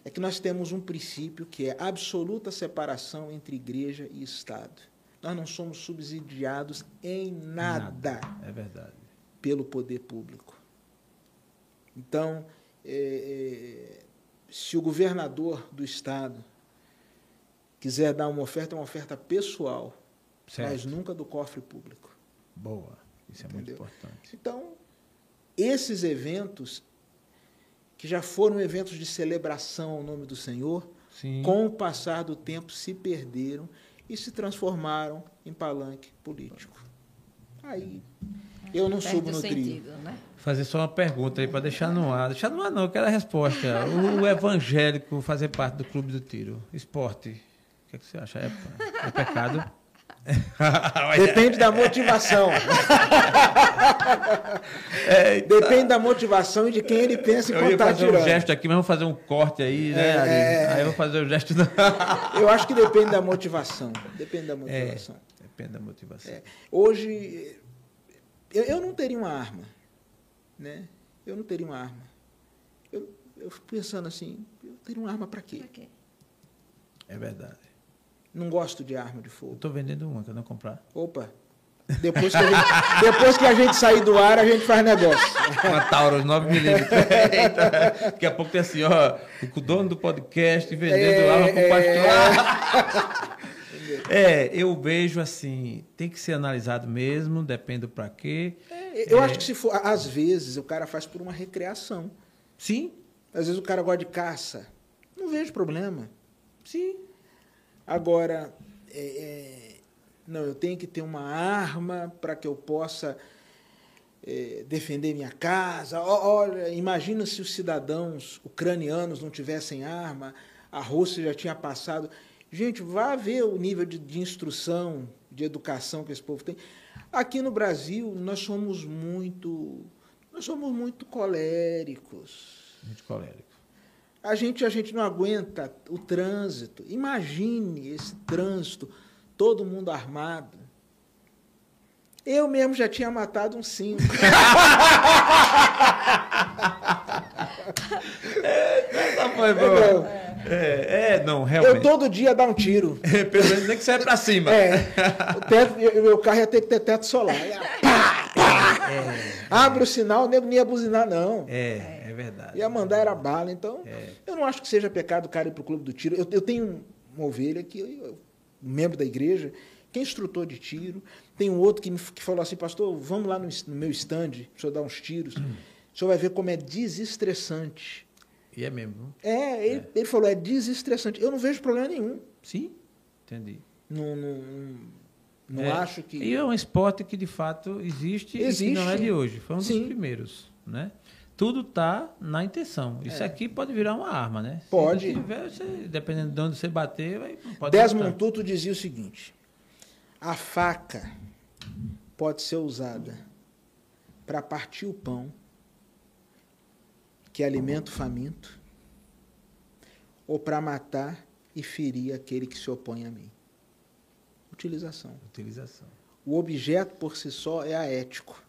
Speaker 3: É que nós temos um princípio que é absoluta separação entre igreja e Estado. Nós não somos subsidiados em nada,
Speaker 1: É verdade.
Speaker 3: pelo poder público. Então, é, é, se o governador do Estado quiser dar uma oferta, é uma oferta pessoal,
Speaker 1: Certo.
Speaker 3: mas nunca do cofre público.
Speaker 1: Boa. Isso é
Speaker 3: Entendeu?
Speaker 1: muito importante.
Speaker 3: Então, esses eventos, que já foram eventos de celebração ao nome do Senhor,
Speaker 1: Sim.
Speaker 3: com o passar do tempo se perderam e se transformaram em palanque político. Aí, eu não
Speaker 2: Perde
Speaker 3: subo no trio.
Speaker 2: né?
Speaker 1: Fazer só uma pergunta aí para deixar no ar. Deixar no ar não, eu quero a resposta. O, o evangélico fazer parte do clube do tiro, esporte, o que, é que você acha? É, é pecado?
Speaker 3: Depende da motivação. Depende da motivação e de quem ele pensa
Speaker 1: Eu
Speaker 3: enquanto
Speaker 1: ia
Speaker 3: está
Speaker 1: fazer um
Speaker 3: tirando.
Speaker 1: gesto aqui, mas vamos fazer um corte aí, né?
Speaker 3: É,
Speaker 1: Ari?
Speaker 3: é.
Speaker 1: Aí eu vou fazer o gesto. Da...
Speaker 3: Eu acho que depende da motivação. Depende da
Speaker 1: É,
Speaker 3: motivação.
Speaker 1: depende da motivação.
Speaker 3: É. Hoje, eu, eu não teria uma arma. Né? Eu não teria uma arma. Eu, eu fico pensando assim, eu teria uma arma para quê?
Speaker 2: Pra quê?
Speaker 1: É verdade.
Speaker 3: Não gosto de arma de
Speaker 1: Eu
Speaker 3: fogo.
Speaker 1: tô vendendo uma, que eu não comprar.
Speaker 3: Opa, depois que, a gente, depois que a gente sair do ar, a gente faz negócio.
Speaker 1: Uma Taurus 9mm. Eita, Daqui a pouco tem assim, ó, o dono do podcast vendendo
Speaker 3: É,
Speaker 1: arma pro
Speaker 3: é.
Speaker 1: pastor. É, eu vejo assim, tem que ser analisado mesmo, depende para quê.
Speaker 3: Eu
Speaker 1: É.
Speaker 3: acho que se for, às vezes, o cara faz por uma recreação.
Speaker 1: Sim,
Speaker 3: Às vezes o cara gosta de caça. Não vejo problema.
Speaker 1: sim.
Speaker 3: Agora, é, é, não, eu tenho que ter uma arma para que eu possa é, defender minha casa. Olha, imagina se os cidadãos ucranianos não tivessem arma, a Rússia já tinha passado. Gente, vá ver o nível de, de instrução, de educação que esse povo tem. Aqui no Brasil, nós somos muito, nós somos muito coléricos.
Speaker 1: Gente colérico.
Speaker 3: A gente, a gente não aguenta o trânsito. Imagine esse trânsito, todo mundo armado. Eu mesmo já tinha matado uns cinco.
Speaker 1: Essa foi boa. É, é, não,
Speaker 3: Eu
Speaker 1: realmente.
Speaker 3: todo dia dar um tiro.
Speaker 1: Pelo menos nem que saia pra cima.
Speaker 3: É, o teto, eu- meu carro ia ter que ter teto solar. Ia pá, pá. Abre o sinal, o nego não ia buzinar, não.
Speaker 1: É, é verdade.
Speaker 3: Ia mandar era bala. Então,
Speaker 1: É.
Speaker 3: eu não acho que seja pecado o cara ir para o clube do tiro. Eu, eu tenho uma ovelha que, eu- um membro da igreja, que é instrutor de tiro. Tem um outro que, me, que falou assim, pastor, vamos lá no, no meu stand, o senhor dar uns tiros. O senhor vai ver como é desestressante.
Speaker 1: E é mesmo.
Speaker 3: É, ele, ele falou, é desestressante. Eu não vejo problema nenhum.
Speaker 1: Sim, entendi.
Speaker 3: Não, não, não,
Speaker 1: É.
Speaker 3: acho que...
Speaker 1: E é um esporte que de fato existe, e
Speaker 3: Existe.
Speaker 1: que não é de hoje. Foi um dos
Speaker 3: Sim.
Speaker 1: primeiros, né? Tudo está na intenção. Isso aqui pode virar uma arma, né?
Speaker 3: É. Pode.
Speaker 1: tiver, você- dependendo de onde você bater, vai, pode.
Speaker 3: Tutu dizia o seguinte: a faca pode ser usada para partir o pão, que alimenta o faminto, ou para matar e ferir aquele que se opõe a mim. Utilização.
Speaker 1: Utilização.
Speaker 3: O objeto por si só é aético.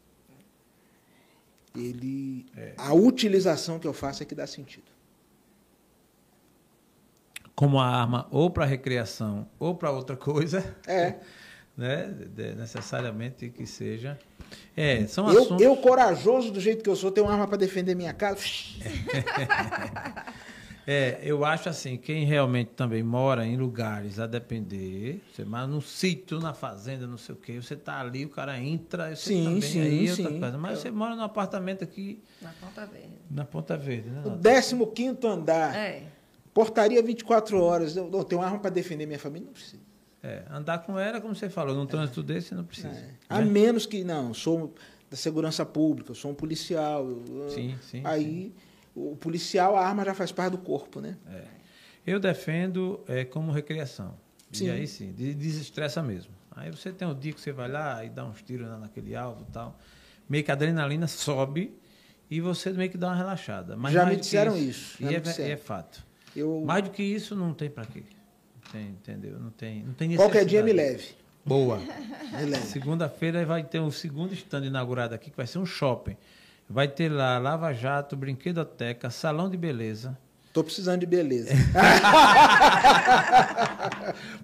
Speaker 3: Ele,
Speaker 1: É.
Speaker 3: a utilização que eu faço é que dá sentido.
Speaker 1: como a arma ou para recreação ou para outra coisa.
Speaker 3: É.
Speaker 1: Né? Necessariamente que seja. É, são
Speaker 3: Eu,
Speaker 1: assuntos.
Speaker 3: eu, corajoso do jeito que eu sou, tenho uma arma para defender minha casa.
Speaker 1: É, eu acho assim, quem realmente também mora em lugares a depender, você mora num sítio, na fazenda, não sei o quê, você tá ali, o cara entra, você
Speaker 3: Sim,
Speaker 1: também,
Speaker 3: sim,
Speaker 1: aí é outra
Speaker 3: sim.
Speaker 1: coisa. Mas você mora num apartamento aqui
Speaker 2: Na Ponta Verde.
Speaker 1: na Ponta Verde, né?
Speaker 3: O 15 andar,
Speaker 2: É.
Speaker 3: portaria 24 horas. Eu, eu tenho uma arma para defender minha família? Não precisa.
Speaker 1: É, andar com ela, como você falou, num trânsito desse não precisa.
Speaker 3: É.
Speaker 1: né?
Speaker 3: A menos que, não, sou da segurança pública, eu sou um policial. eu-
Speaker 1: Sim, sim,
Speaker 3: Aí, o policial, a arma já faz parte do corpo, né?
Speaker 1: Eu defendo é, como recreação.
Speaker 3: Sim.
Speaker 1: E aí sim, de- desestressa mesmo. Aí você tem um dia que você vai lá e dá uns tiros naquele alvo e tal. Meio que a adrenalina sobe e você meio que dá uma relaxada. Mas
Speaker 3: Já me disseram isso, já
Speaker 1: E é,
Speaker 3: disseram.
Speaker 1: é fato.
Speaker 3: Eu,
Speaker 1: Mais do que isso, não tem pra quê. Não tem, entendeu? Não tem, não tem
Speaker 3: qualquer dia me leve.
Speaker 1: Boa.
Speaker 3: Me leve.
Speaker 1: Segunda-feira vai ter um segundo stand inaugurado aqui, que vai ser um shopping. Vai ter lá Lava Jato, Brinquedoteca, Salão de Beleza.
Speaker 3: Tô precisando de beleza.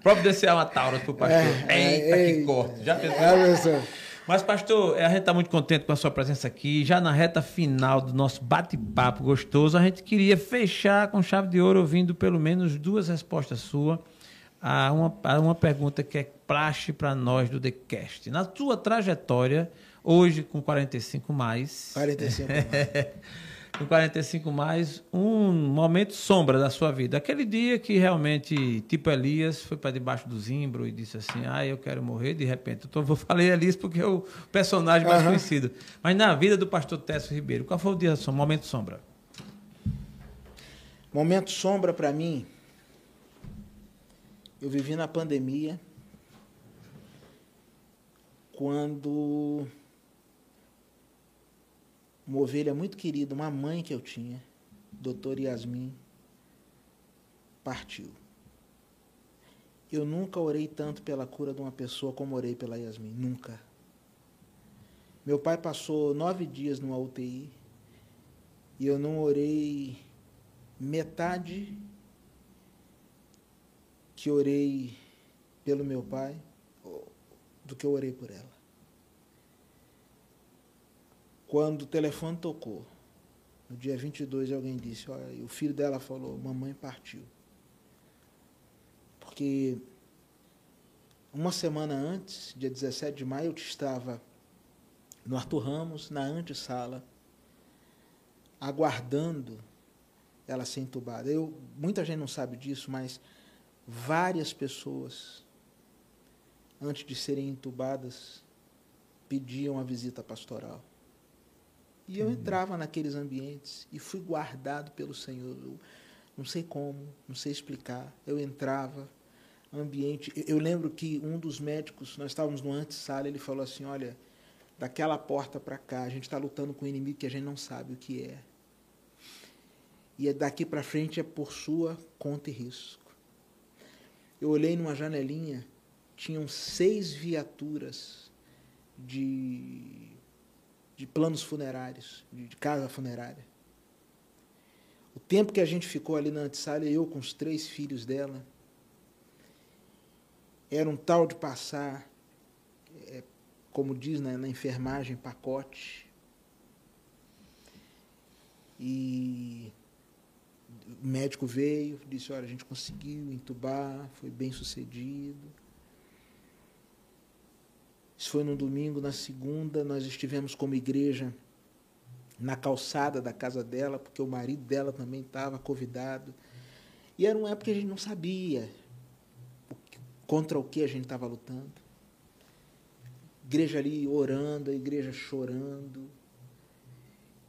Speaker 1: Providenciar uma taura pro pastor.
Speaker 3: É,
Speaker 1: Eita,
Speaker 3: é,
Speaker 1: que
Speaker 3: é.
Speaker 1: corte. Já pensou?
Speaker 3: É.
Speaker 1: Mas, pastor, a gente está muito contente com a sua presença aqui. Já na reta final do nosso bate-papo gostoso, a gente queria fechar com chave de ouro, ouvindo pelo menos duas respostas suas a uma, a uma pergunta que é praxe para nós do TheCast. Na sua trajetória, hoje com 45 mais,
Speaker 3: 45.
Speaker 1: com 45 mais, um momento sombra da sua vida. Aquele dia que realmente, tipo Elias, foi para debaixo do zimbro e disse assim: Ah, eu quero morrer de repente. Eu tô, vou falei Elias porque é o personagem mais
Speaker 3: Aham.
Speaker 1: conhecido. Mas na vida do pastor Técio Ribeiro, qual foi o dia, momento sombra?
Speaker 3: Momento sombra para mim. Eu vivi na pandemia quando uma ovelha muito querida, uma mãe que eu tinha, doutor Yasmin, partiu. Eu nunca orei tanto pela cura de uma pessoa como orei pela Yasmin, nunca. Meu pai passou nove dias numa UTI e eu não orei metade que orei pelo meu pai do que eu orei por ela. Quando o telefone tocou, no dia 22, alguém disse: Olha, o filho dela falou: Mamãe partiu. Porque uma semana antes, dia 17 de maio, eu estava no Arthur Ramos, na antessala, aguardando ela ser entubada. Eu, muita gente não sabe disso, mas várias pessoas, antes de serem entubadas, pediam a visita pastoral. E eu entrava naqueles ambientes e fui guardado pelo Senhor. Eu não sei como, não sei explicar. Eu entrava, ambiente. Eu, lembro que um dos médicos, nós estávamos no antessala, ele falou assim: Olha, daquela porta para cá, a gente está lutando com um inimigo que a gente não sabe o que é. E é daqui para frente é por sua conta e risco. Eu olhei numa janelinha, tinham seis viaturas de, de planos funerários, de, casa funerária. O tempo que a gente ficou ali na antessala, eu com os três filhos dela, era um tal de passar, é, como diz na, na enfermagem, pacote. E o médico veio, disse, olha, a gente conseguiu entubar, foi bem sucedido. Isso foi no domingo, na segunda nós estivemos como igreja na calçada da casa dela, porque o marido dela também estava convidado. E era uma época que a gente não sabia contra o que a gente estava lutando. Igreja ali orando, a igreja chorando.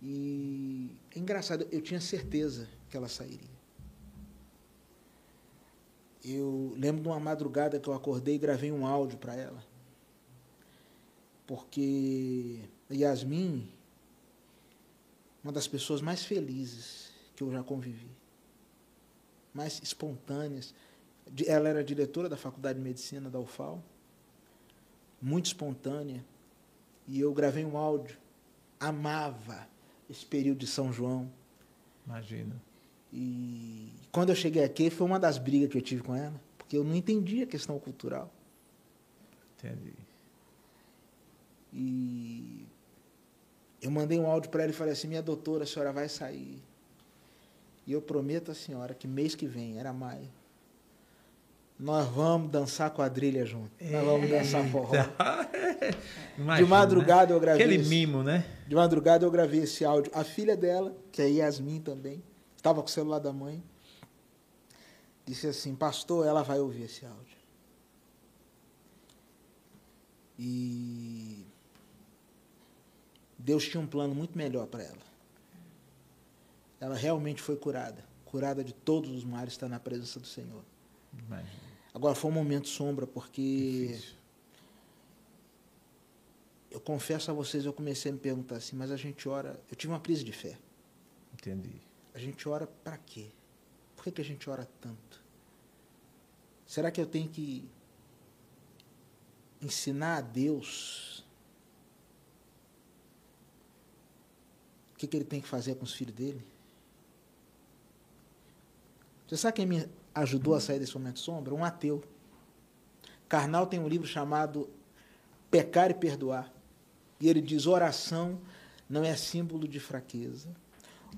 Speaker 3: E é engraçado, eu tinha certeza que ela sairia. Eu lembro de uma madrugada que eu acordei e gravei um áudio para ela. Porque Yasmin, uma das pessoas mais felizes que eu já convivi, mais espontâneas. Ela era diretora da Faculdade de Medicina da UFAL, muito espontânea, e eu gravei um áudio. Amava esse período de São João.
Speaker 1: Imagina.
Speaker 3: E quando eu cheguei aqui, foi uma das brigas que eu tive com ela, porque eu não entendia a questão cultural.
Speaker 1: Entendi.
Speaker 3: E eu mandei um áudio para ela e falei assim: minha doutora, a senhora vai sair. E eu prometo à senhora que mês que vem, era maio, nós vamos dançar quadrilha junto. Nós vamos dançar forró.
Speaker 1: Imagina,
Speaker 3: De madrugada
Speaker 1: né?
Speaker 3: eu gravei.
Speaker 1: Aquele
Speaker 3: esse-
Speaker 1: mimo, né?
Speaker 3: De madrugada eu gravei esse áudio. A filha dela, que é Yasmin também, estava com o celular da mãe, disse assim: Pastor, ela vai ouvir esse áudio. E Deus tinha um plano muito melhor para ela. Ela realmente foi curada. Curada de todos os males, está na presença do Senhor.
Speaker 1: Imagina.
Speaker 3: Agora foi um momento sombra, porque
Speaker 1: Difícil.
Speaker 3: eu confesso a vocês, eu comecei a me perguntar assim, mas a gente ora. Eu tive uma crise de fé.
Speaker 1: Entendi.
Speaker 3: A gente ora para quê? Por que, que a gente ora tanto? Será que eu tenho que ensinar a Deus o que, que ele tem que fazer com os filhos dele? Você sabe quem me ajudou a sair desse momento sombra? Um ateu. Karnal tem um livro chamado Pecar e Perdoar. E ele diz: oração não é símbolo de fraqueza.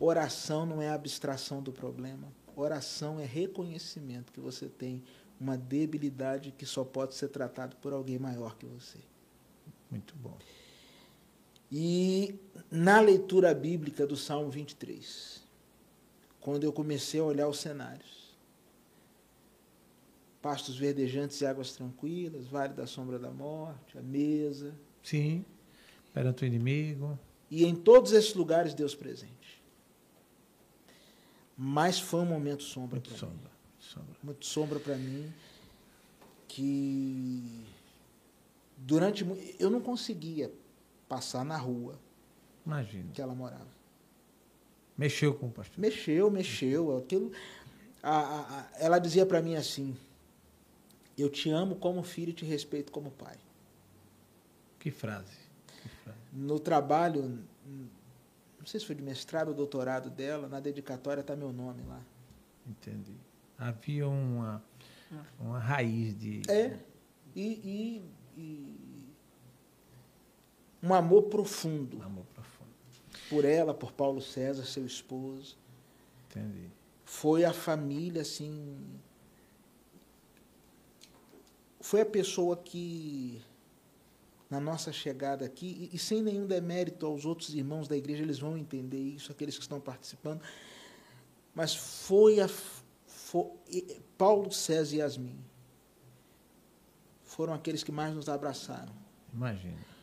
Speaker 3: Oração não é abstração do problema. Oração é reconhecimento que você tem uma debilidade que só pode ser tratado por alguém maior que você.
Speaker 1: Muito bom.
Speaker 3: E na leitura bíblica do Salmo 23, quando eu comecei a olhar os cenários, pastos verdejantes e águas tranquilas, vale da sombra da morte, a mesa,
Speaker 1: Sim. Perante o inimigo.
Speaker 3: e em todos esses lugares Deus presente. Mas foi um momento sombra
Speaker 1: Muito
Speaker 3: para mim.
Speaker 1: sombra. sombra.
Speaker 3: muito sombra para mim que durante eu não conseguia passar na rua
Speaker 1: Imagina.
Speaker 3: que ela morava.
Speaker 1: Mexeu com o pastor.
Speaker 3: Mexeu, mexeu, aquilo. a- a- a- ela dizia para mim assim: Eu te amo como filho e te respeito como pai.
Speaker 1: Que frase. Que frase.
Speaker 3: No trabalho, não sei se foi de mestrado ou doutorado dela, na dedicatória está meu nome lá.
Speaker 1: Entendi. Havia uma, uma raiz de.
Speaker 3: É. E, e- e um amor profundo.
Speaker 1: Amor profundo.
Speaker 3: por ela, por Paulo César, seu esposo.
Speaker 1: Entendi.
Speaker 3: Foi a família, assim. Foi a pessoa que, na nossa chegada aqui, e, e sem nenhum demérito aos outros irmãos da igreja, eles vão entender isso, aqueles que estão participando, mas foi a. Foi, Paulo César e Yasmin foram aqueles que mais nos abraçaram
Speaker 1: Imagina.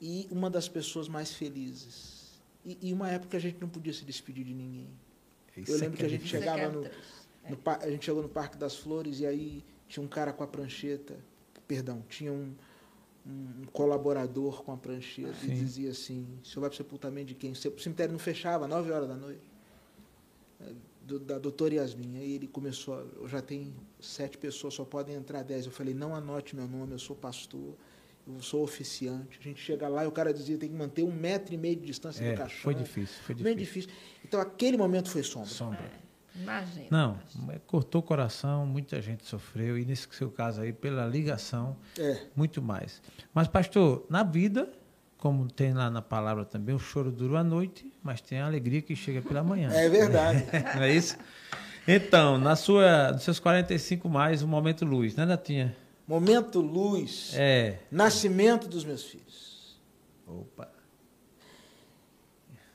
Speaker 3: E uma das pessoas mais felizes. E, e uma época que a gente não podia se despedir de ninguém.
Speaker 1: Isso
Speaker 3: Eu
Speaker 1: é
Speaker 3: lembro que a gente
Speaker 1: difícil.
Speaker 3: chegava
Speaker 2: é
Speaker 3: no,
Speaker 2: é
Speaker 3: no a gente chegou no Parque das Flores e aí tinha um cara com a prancheta, perdão, tinha um, um colaborador com a prancheta
Speaker 1: Sim.
Speaker 3: e dizia assim, o senhor vai para o sepultamento de quem? O cemitério não fechava, nove horas da noite. É, Do, da doutora Yasmin. Aí ele começou, já tenho sete pessoas, só podem entrar dez. Eu falei, não anote meu nome, eu sou pastor, eu sou oficiante. A gente chega lá e o cara dizia, tem que manter um metro e meio de distância
Speaker 1: É,
Speaker 3: do caixão.
Speaker 1: foi difícil. Foi
Speaker 3: Bem
Speaker 1: difícil.
Speaker 3: difícil. Então aquele momento foi sombra.
Speaker 1: Sombra.
Speaker 2: Imagina.
Speaker 1: Não, é, cortou o coração, muita gente sofreu, e nesse seu caso aí, pela ligação,
Speaker 3: É.
Speaker 1: muito mais. Mas, pastor, na vida, como tem lá na palavra também, o choro dura a noite, mas tem a alegria que chega pela manhã.
Speaker 3: É verdade.
Speaker 1: Não é isso? Então, na sua, nos seus 45 mais, o momento luz, né, Natinha?
Speaker 3: Momento luz.
Speaker 1: É.
Speaker 3: Nascimento dos meus filhos.
Speaker 1: Opa.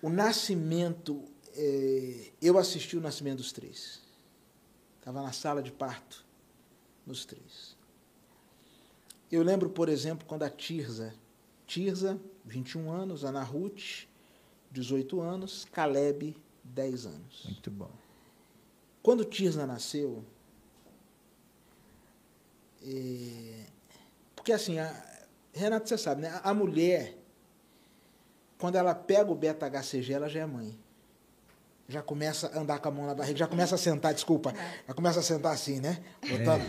Speaker 3: O nascimento, eh, eu assisti o nascimento dos três. Estava na sala de parto, nos três. Eu lembro, por exemplo, quando a Tirza, Tirza, 21 anos, Ana Ruth, 18 anos, Caleb, 10 anos.
Speaker 1: Muito bom.
Speaker 3: Quando Tirza nasceu, é, porque assim, a, Renato, você sabe, né? A, mulher, quando ela pega o beta-HCG, ela já é mãe. Já começa a andar com a mão na barriga, já começa a sentar, desculpa, já começa a sentar assim, né? Botando.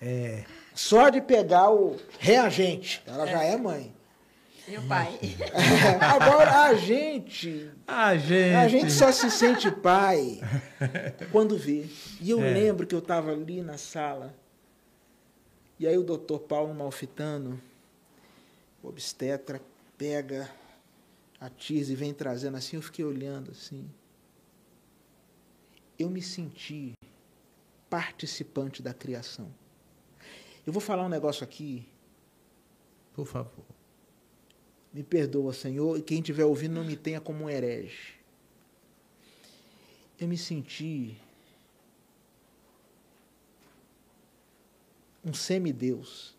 Speaker 1: É.
Speaker 3: Só de pegar o reagente, ela já é mãe.
Speaker 2: E o pai?
Speaker 3: Agora, a gente.
Speaker 1: A gente.
Speaker 3: A gente só se sente pai quando vê. E eu
Speaker 1: É.
Speaker 3: lembro que eu estava ali na sala. E aí o doutor Paulo Malfitano, o obstetra, pega a Tirza e vem trazendo assim. Eu fiquei olhando assim. Eu me senti participante da criação. Eu vou falar um negócio aqui
Speaker 1: Por favor.
Speaker 3: Me perdoa, Senhor, e quem estiver ouvindo não me tenha como um herege. Eu me senti um semideus,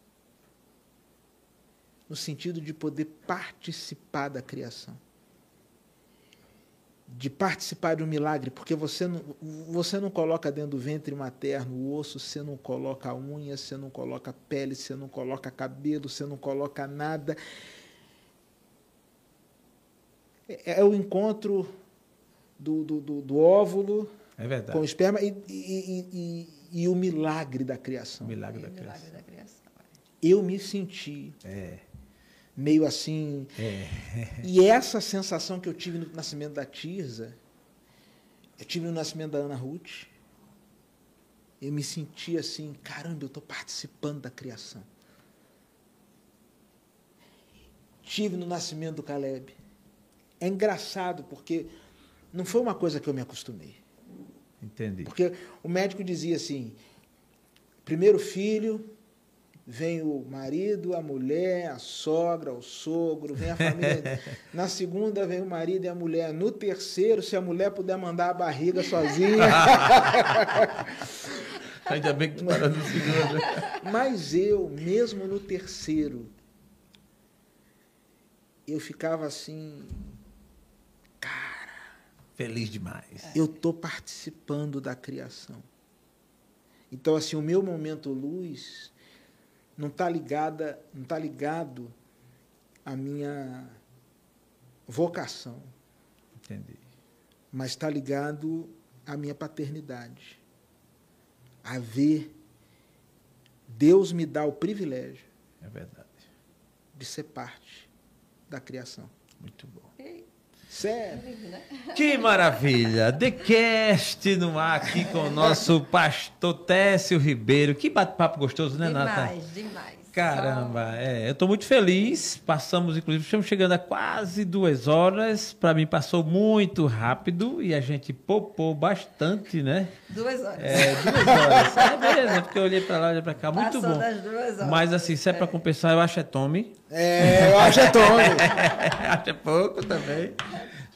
Speaker 3: no sentido de poder participar da criação. De participar de um milagre, porque você não, você não coloca dentro do ventre materno o osso, você não coloca a unha, você não coloca pele, você não coloca cabelo, você não coloca nada é o encontro do, do, do, do óvulo
Speaker 1: É
Speaker 3: com o esperma e, e, e, e, o milagre da criação.
Speaker 1: Milagre
Speaker 2: É
Speaker 1: da
Speaker 2: o milagre
Speaker 1: criação.
Speaker 2: da criação.
Speaker 3: Eu me senti
Speaker 1: É.
Speaker 3: meio assim.
Speaker 1: É.
Speaker 3: E essa sensação que eu tive no nascimento da Tirza, eu tive no nascimento da Ana Ruth, eu me senti assim, caramba, eu estou participando da criação. Tive no nascimento do Caleb. É engraçado, porque não foi uma coisa que eu me acostumei.
Speaker 1: Entendi.
Speaker 3: Porque o médico dizia assim: primeiro filho, vem o marido, a mulher, a sogra, o sogro, vem a família. Na segunda vem o marido e a mulher. No terceiro, se a mulher puder mandar a barriga sozinha.
Speaker 1: Ainda bem que tu parou no segundo.
Speaker 3: Mas eu, mesmo no terceiro, eu ficava assim,
Speaker 1: Feliz demais.
Speaker 3: eu estou participando da criação. Então, assim, o meu momento luz não está ligada, não tá ligado à minha vocação,
Speaker 1: Entendi.
Speaker 3: mas está ligado à minha paternidade. A ver Deus me dá o privilégio
Speaker 1: É verdade.
Speaker 3: de ser parte da criação.
Speaker 1: Muito bom.
Speaker 3: Sério.
Speaker 1: Que maravilha! TheCast no ar aqui com o nosso pastor Técio Ribeiro. Que bate-papo gostoso, né, Nata?
Speaker 2: Demais, demais.
Speaker 1: Caramba, é, eu estou muito feliz. Passamos, inclusive, estamos chegando a quase duas horas. Para mim, passou muito rápido e a gente popou bastante, né?
Speaker 2: Duas horas.
Speaker 1: É, duas horas. É mesmo, porque eu olhei para lá, olhei para cá. Muito
Speaker 2: Passou
Speaker 1: bom.
Speaker 2: das duas horas.
Speaker 1: Mas, assim, se é para compensar, eu acho é Tommy.
Speaker 3: É, eu acho é Tony.
Speaker 1: Acho é pouco também.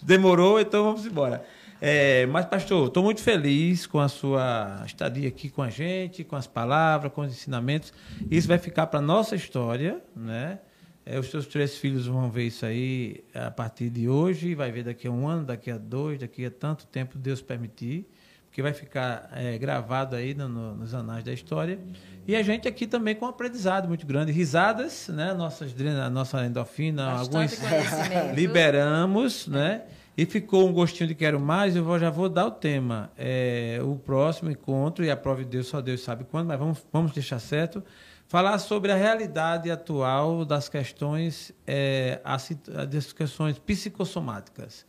Speaker 1: Demorou, então vamos embora. É, mas, pastor, estou muito feliz com a sua estadia aqui com a gente, com as palavras, com os ensinamentos. Isso vai ficar para nossa história, né? É, os seus três filhos vão ver isso aí a partir de hoje, vai ver daqui a um ano, daqui a dois, daqui a tanto tempo Deus permitir, porque vai ficar é, gravado aí no- no- nos anais da história. E a gente aqui também com um aprendizado muito grande, risadas, né? Nossas, a nossa endorfina,
Speaker 2: Bastante
Speaker 1: alguns liberamos, né? E ficou um gostinho de quero mais. Eu vou- já vou dar o tema. É, o próximo encontro, e a prova de Deus, só Deus sabe quando, mas vamos, vamos deixar certo. Falar sobre a realidade atual das questões, é, a situ- das questões psicossomáticas,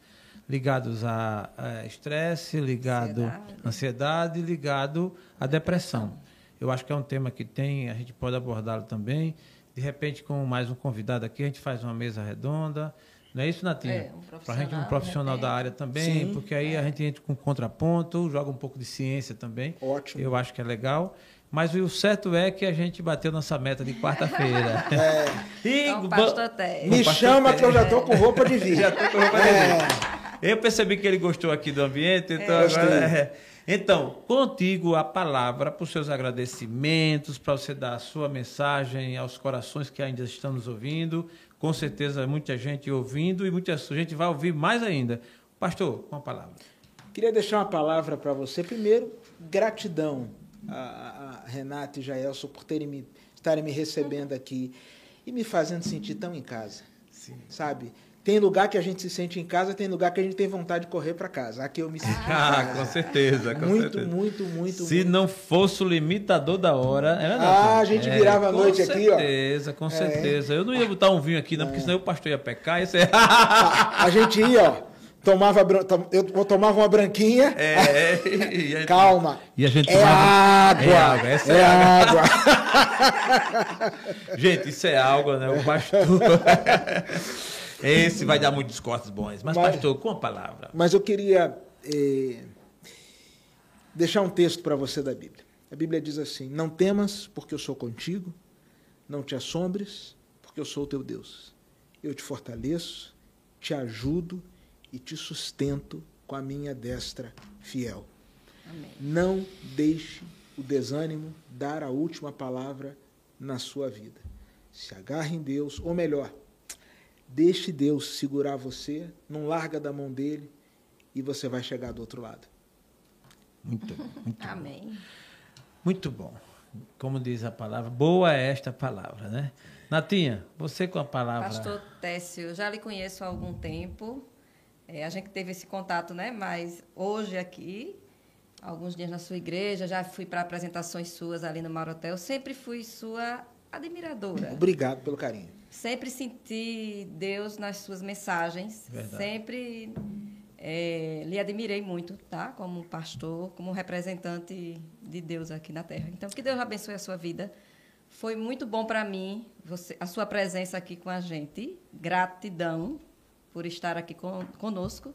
Speaker 1: ligados a a estresse, ligado
Speaker 2: Ansiedade.
Speaker 1: à ansiedade, ligado à depressão. Eu acho que é um tema que tem, a gente pode abordá-lo também. De repente, com mais um convidado aqui, a gente faz uma mesa redonda. Não é isso, Natinha?
Speaker 2: É, um
Speaker 1: Para a gente, um
Speaker 2: profissional, de
Speaker 1: da
Speaker 2: repente.
Speaker 1: área também,
Speaker 3: Sim,
Speaker 1: porque aí a gente entra com contraponto, joga um pouco de ciência também.
Speaker 3: Ótimo.
Speaker 1: Eu acho que é legal. Mas o certo é que a gente bateu nossa meta de quarta-feira. E
Speaker 2: Então,
Speaker 1: ba-
Speaker 2: pastor Té.
Speaker 3: Me chama que eu já estou com roupa de vir.
Speaker 1: Já tô com roupa de
Speaker 3: É.
Speaker 1: Eu percebi que ele gostou aqui do ambiente, então
Speaker 3: É.
Speaker 1: agora. É. Então, contigo a palavra para os seus agradecimentos, para você dar a sua mensagem aos corações que ainda estão nos ouvindo. Com certeza, muita gente ouvindo e muita gente vai ouvir mais ainda. Pastor, com a palavra.
Speaker 3: Queria deixar uma palavra para você. Primeiro, gratidão a, a- Renata e Jaelson por terem me, estarem me recebendo aqui e me fazendo sentir tão em casa. Sabe? Tem lugar que a gente se sente em casa, tem lugar que a gente tem vontade de correr para casa. Aqui eu me sinto.
Speaker 1: Ah, com certeza, com
Speaker 3: muito,
Speaker 1: certeza.
Speaker 3: muito, muito,
Speaker 1: Se
Speaker 3: muito.
Speaker 1: não fosse o limitador da hora, era
Speaker 3: Ah, a gente virava a noite
Speaker 1: com
Speaker 3: aqui, ó. É.
Speaker 1: certeza, com certeza. Eu não ia botar um vinho aqui, não, porque senão o pastor ia pecar. Ia ser...
Speaker 3: A, a gente ia, ó. Tomava, eu tomava uma branquinha.
Speaker 1: é, e a-
Speaker 3: Calma.
Speaker 1: E a gente
Speaker 3: É
Speaker 1: tomava-
Speaker 3: água.
Speaker 1: É água, essa
Speaker 3: é
Speaker 1: é
Speaker 3: água.
Speaker 1: Gente, isso é água, né? O pastor. Esse vai dar muitos cortes bons. Mas,
Speaker 3: Mas-
Speaker 1: pastor, com a palavra.
Speaker 3: Mas eu queria eh, deixar um texto para você da Bíblia. A Bíblia diz assim: Não temas, porque eu sou contigo. Não te assombres, porque eu sou o teu Deus. Eu te fortaleço, te ajudo e te sustento com a minha destra fiel.
Speaker 2: Amém.
Speaker 3: Não deixe o desânimo dar a última palavra na sua vida. Se agarre em Deus, ou melhor, deixe Deus segurar você, não larga da mão dele e você vai chegar do outro lado.
Speaker 1: Muito, muito,
Speaker 2: Amém.
Speaker 1: muito bom. Como diz a palavra, boa é esta palavra, né? Natinha, você com a palavra.
Speaker 2: Pastor Técio, eu já lhe conheço há algum tempo. É, a gente teve esse contato, né? Mas hoje aqui, alguns dias na sua igreja, já fui para apresentações suas ali no Marotel. Sempre fui sua admiradora.
Speaker 3: Obrigado pelo carinho.
Speaker 2: Sempre senti Deus nas suas mensagens.
Speaker 1: Verdade.
Speaker 2: Sempre é, lhe admirei muito, tá? Como pastor, como representante de Deus aqui na Terra. Então, que Deus abençoe a sua vida. Foi muito bom para mim você, a sua presença aqui com a gente. Gratidão por estar aqui con- conosco.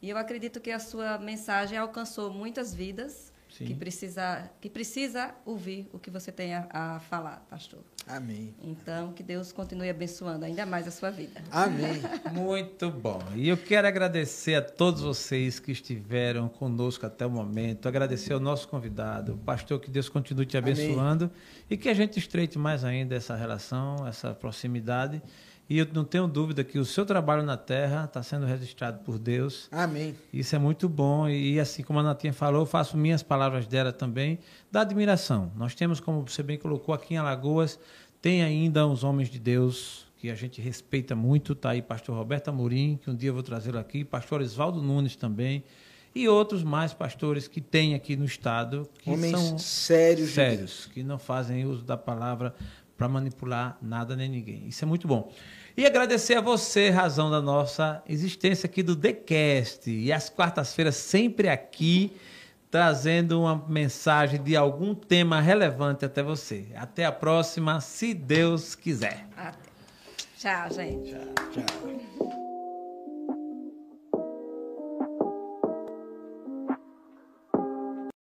Speaker 2: E eu acredito que a sua mensagem alcançou muitas vidas
Speaker 1: Sim.
Speaker 2: que precisa, que precisa ouvir o que você tem a, a falar, pastor.
Speaker 3: Amém.
Speaker 2: Então, que Deus continue abençoando ainda mais a sua vida.
Speaker 3: Amém.
Speaker 1: Muito bom. E eu quero agradecer a todos vocês que estiveram conosco até o momento. Agradecer ao nosso convidado, o pastor, que Deus continue te
Speaker 3: Amém.
Speaker 1: abençoando e que a gente estreite mais ainda essa relação, essa proximidade. E eu não tenho dúvida que o seu trabalho na terra está sendo registrado por Deus.
Speaker 3: Amém.
Speaker 1: Isso é muito bom e assim como a Natinha falou, eu faço minhas palavras dela também, da admiração. Nós temos, como você bem colocou, aqui em Alagoas, tem ainda uns homens de Deus que a gente respeita muito, tá aí pastor Roberto Amorim, que um dia eu vou trazê-lo aqui, pastor Oswaldo Nunes também, e outros mais pastores que tem aqui no estado, que
Speaker 3: Homens
Speaker 1: são
Speaker 3: sérios de
Speaker 1: sérios, que não fazem uso da palavra para manipular nada nem ninguém. Isso é muito bom. E agradecer a você, razão da nossa existência aqui do TheCast. E às quartas-feiras, sempre aqui, trazendo uma mensagem de algum tema relevante até você. Até a próxima, se Deus quiser.
Speaker 2: Até. Tchau, gente.
Speaker 3: Tchau.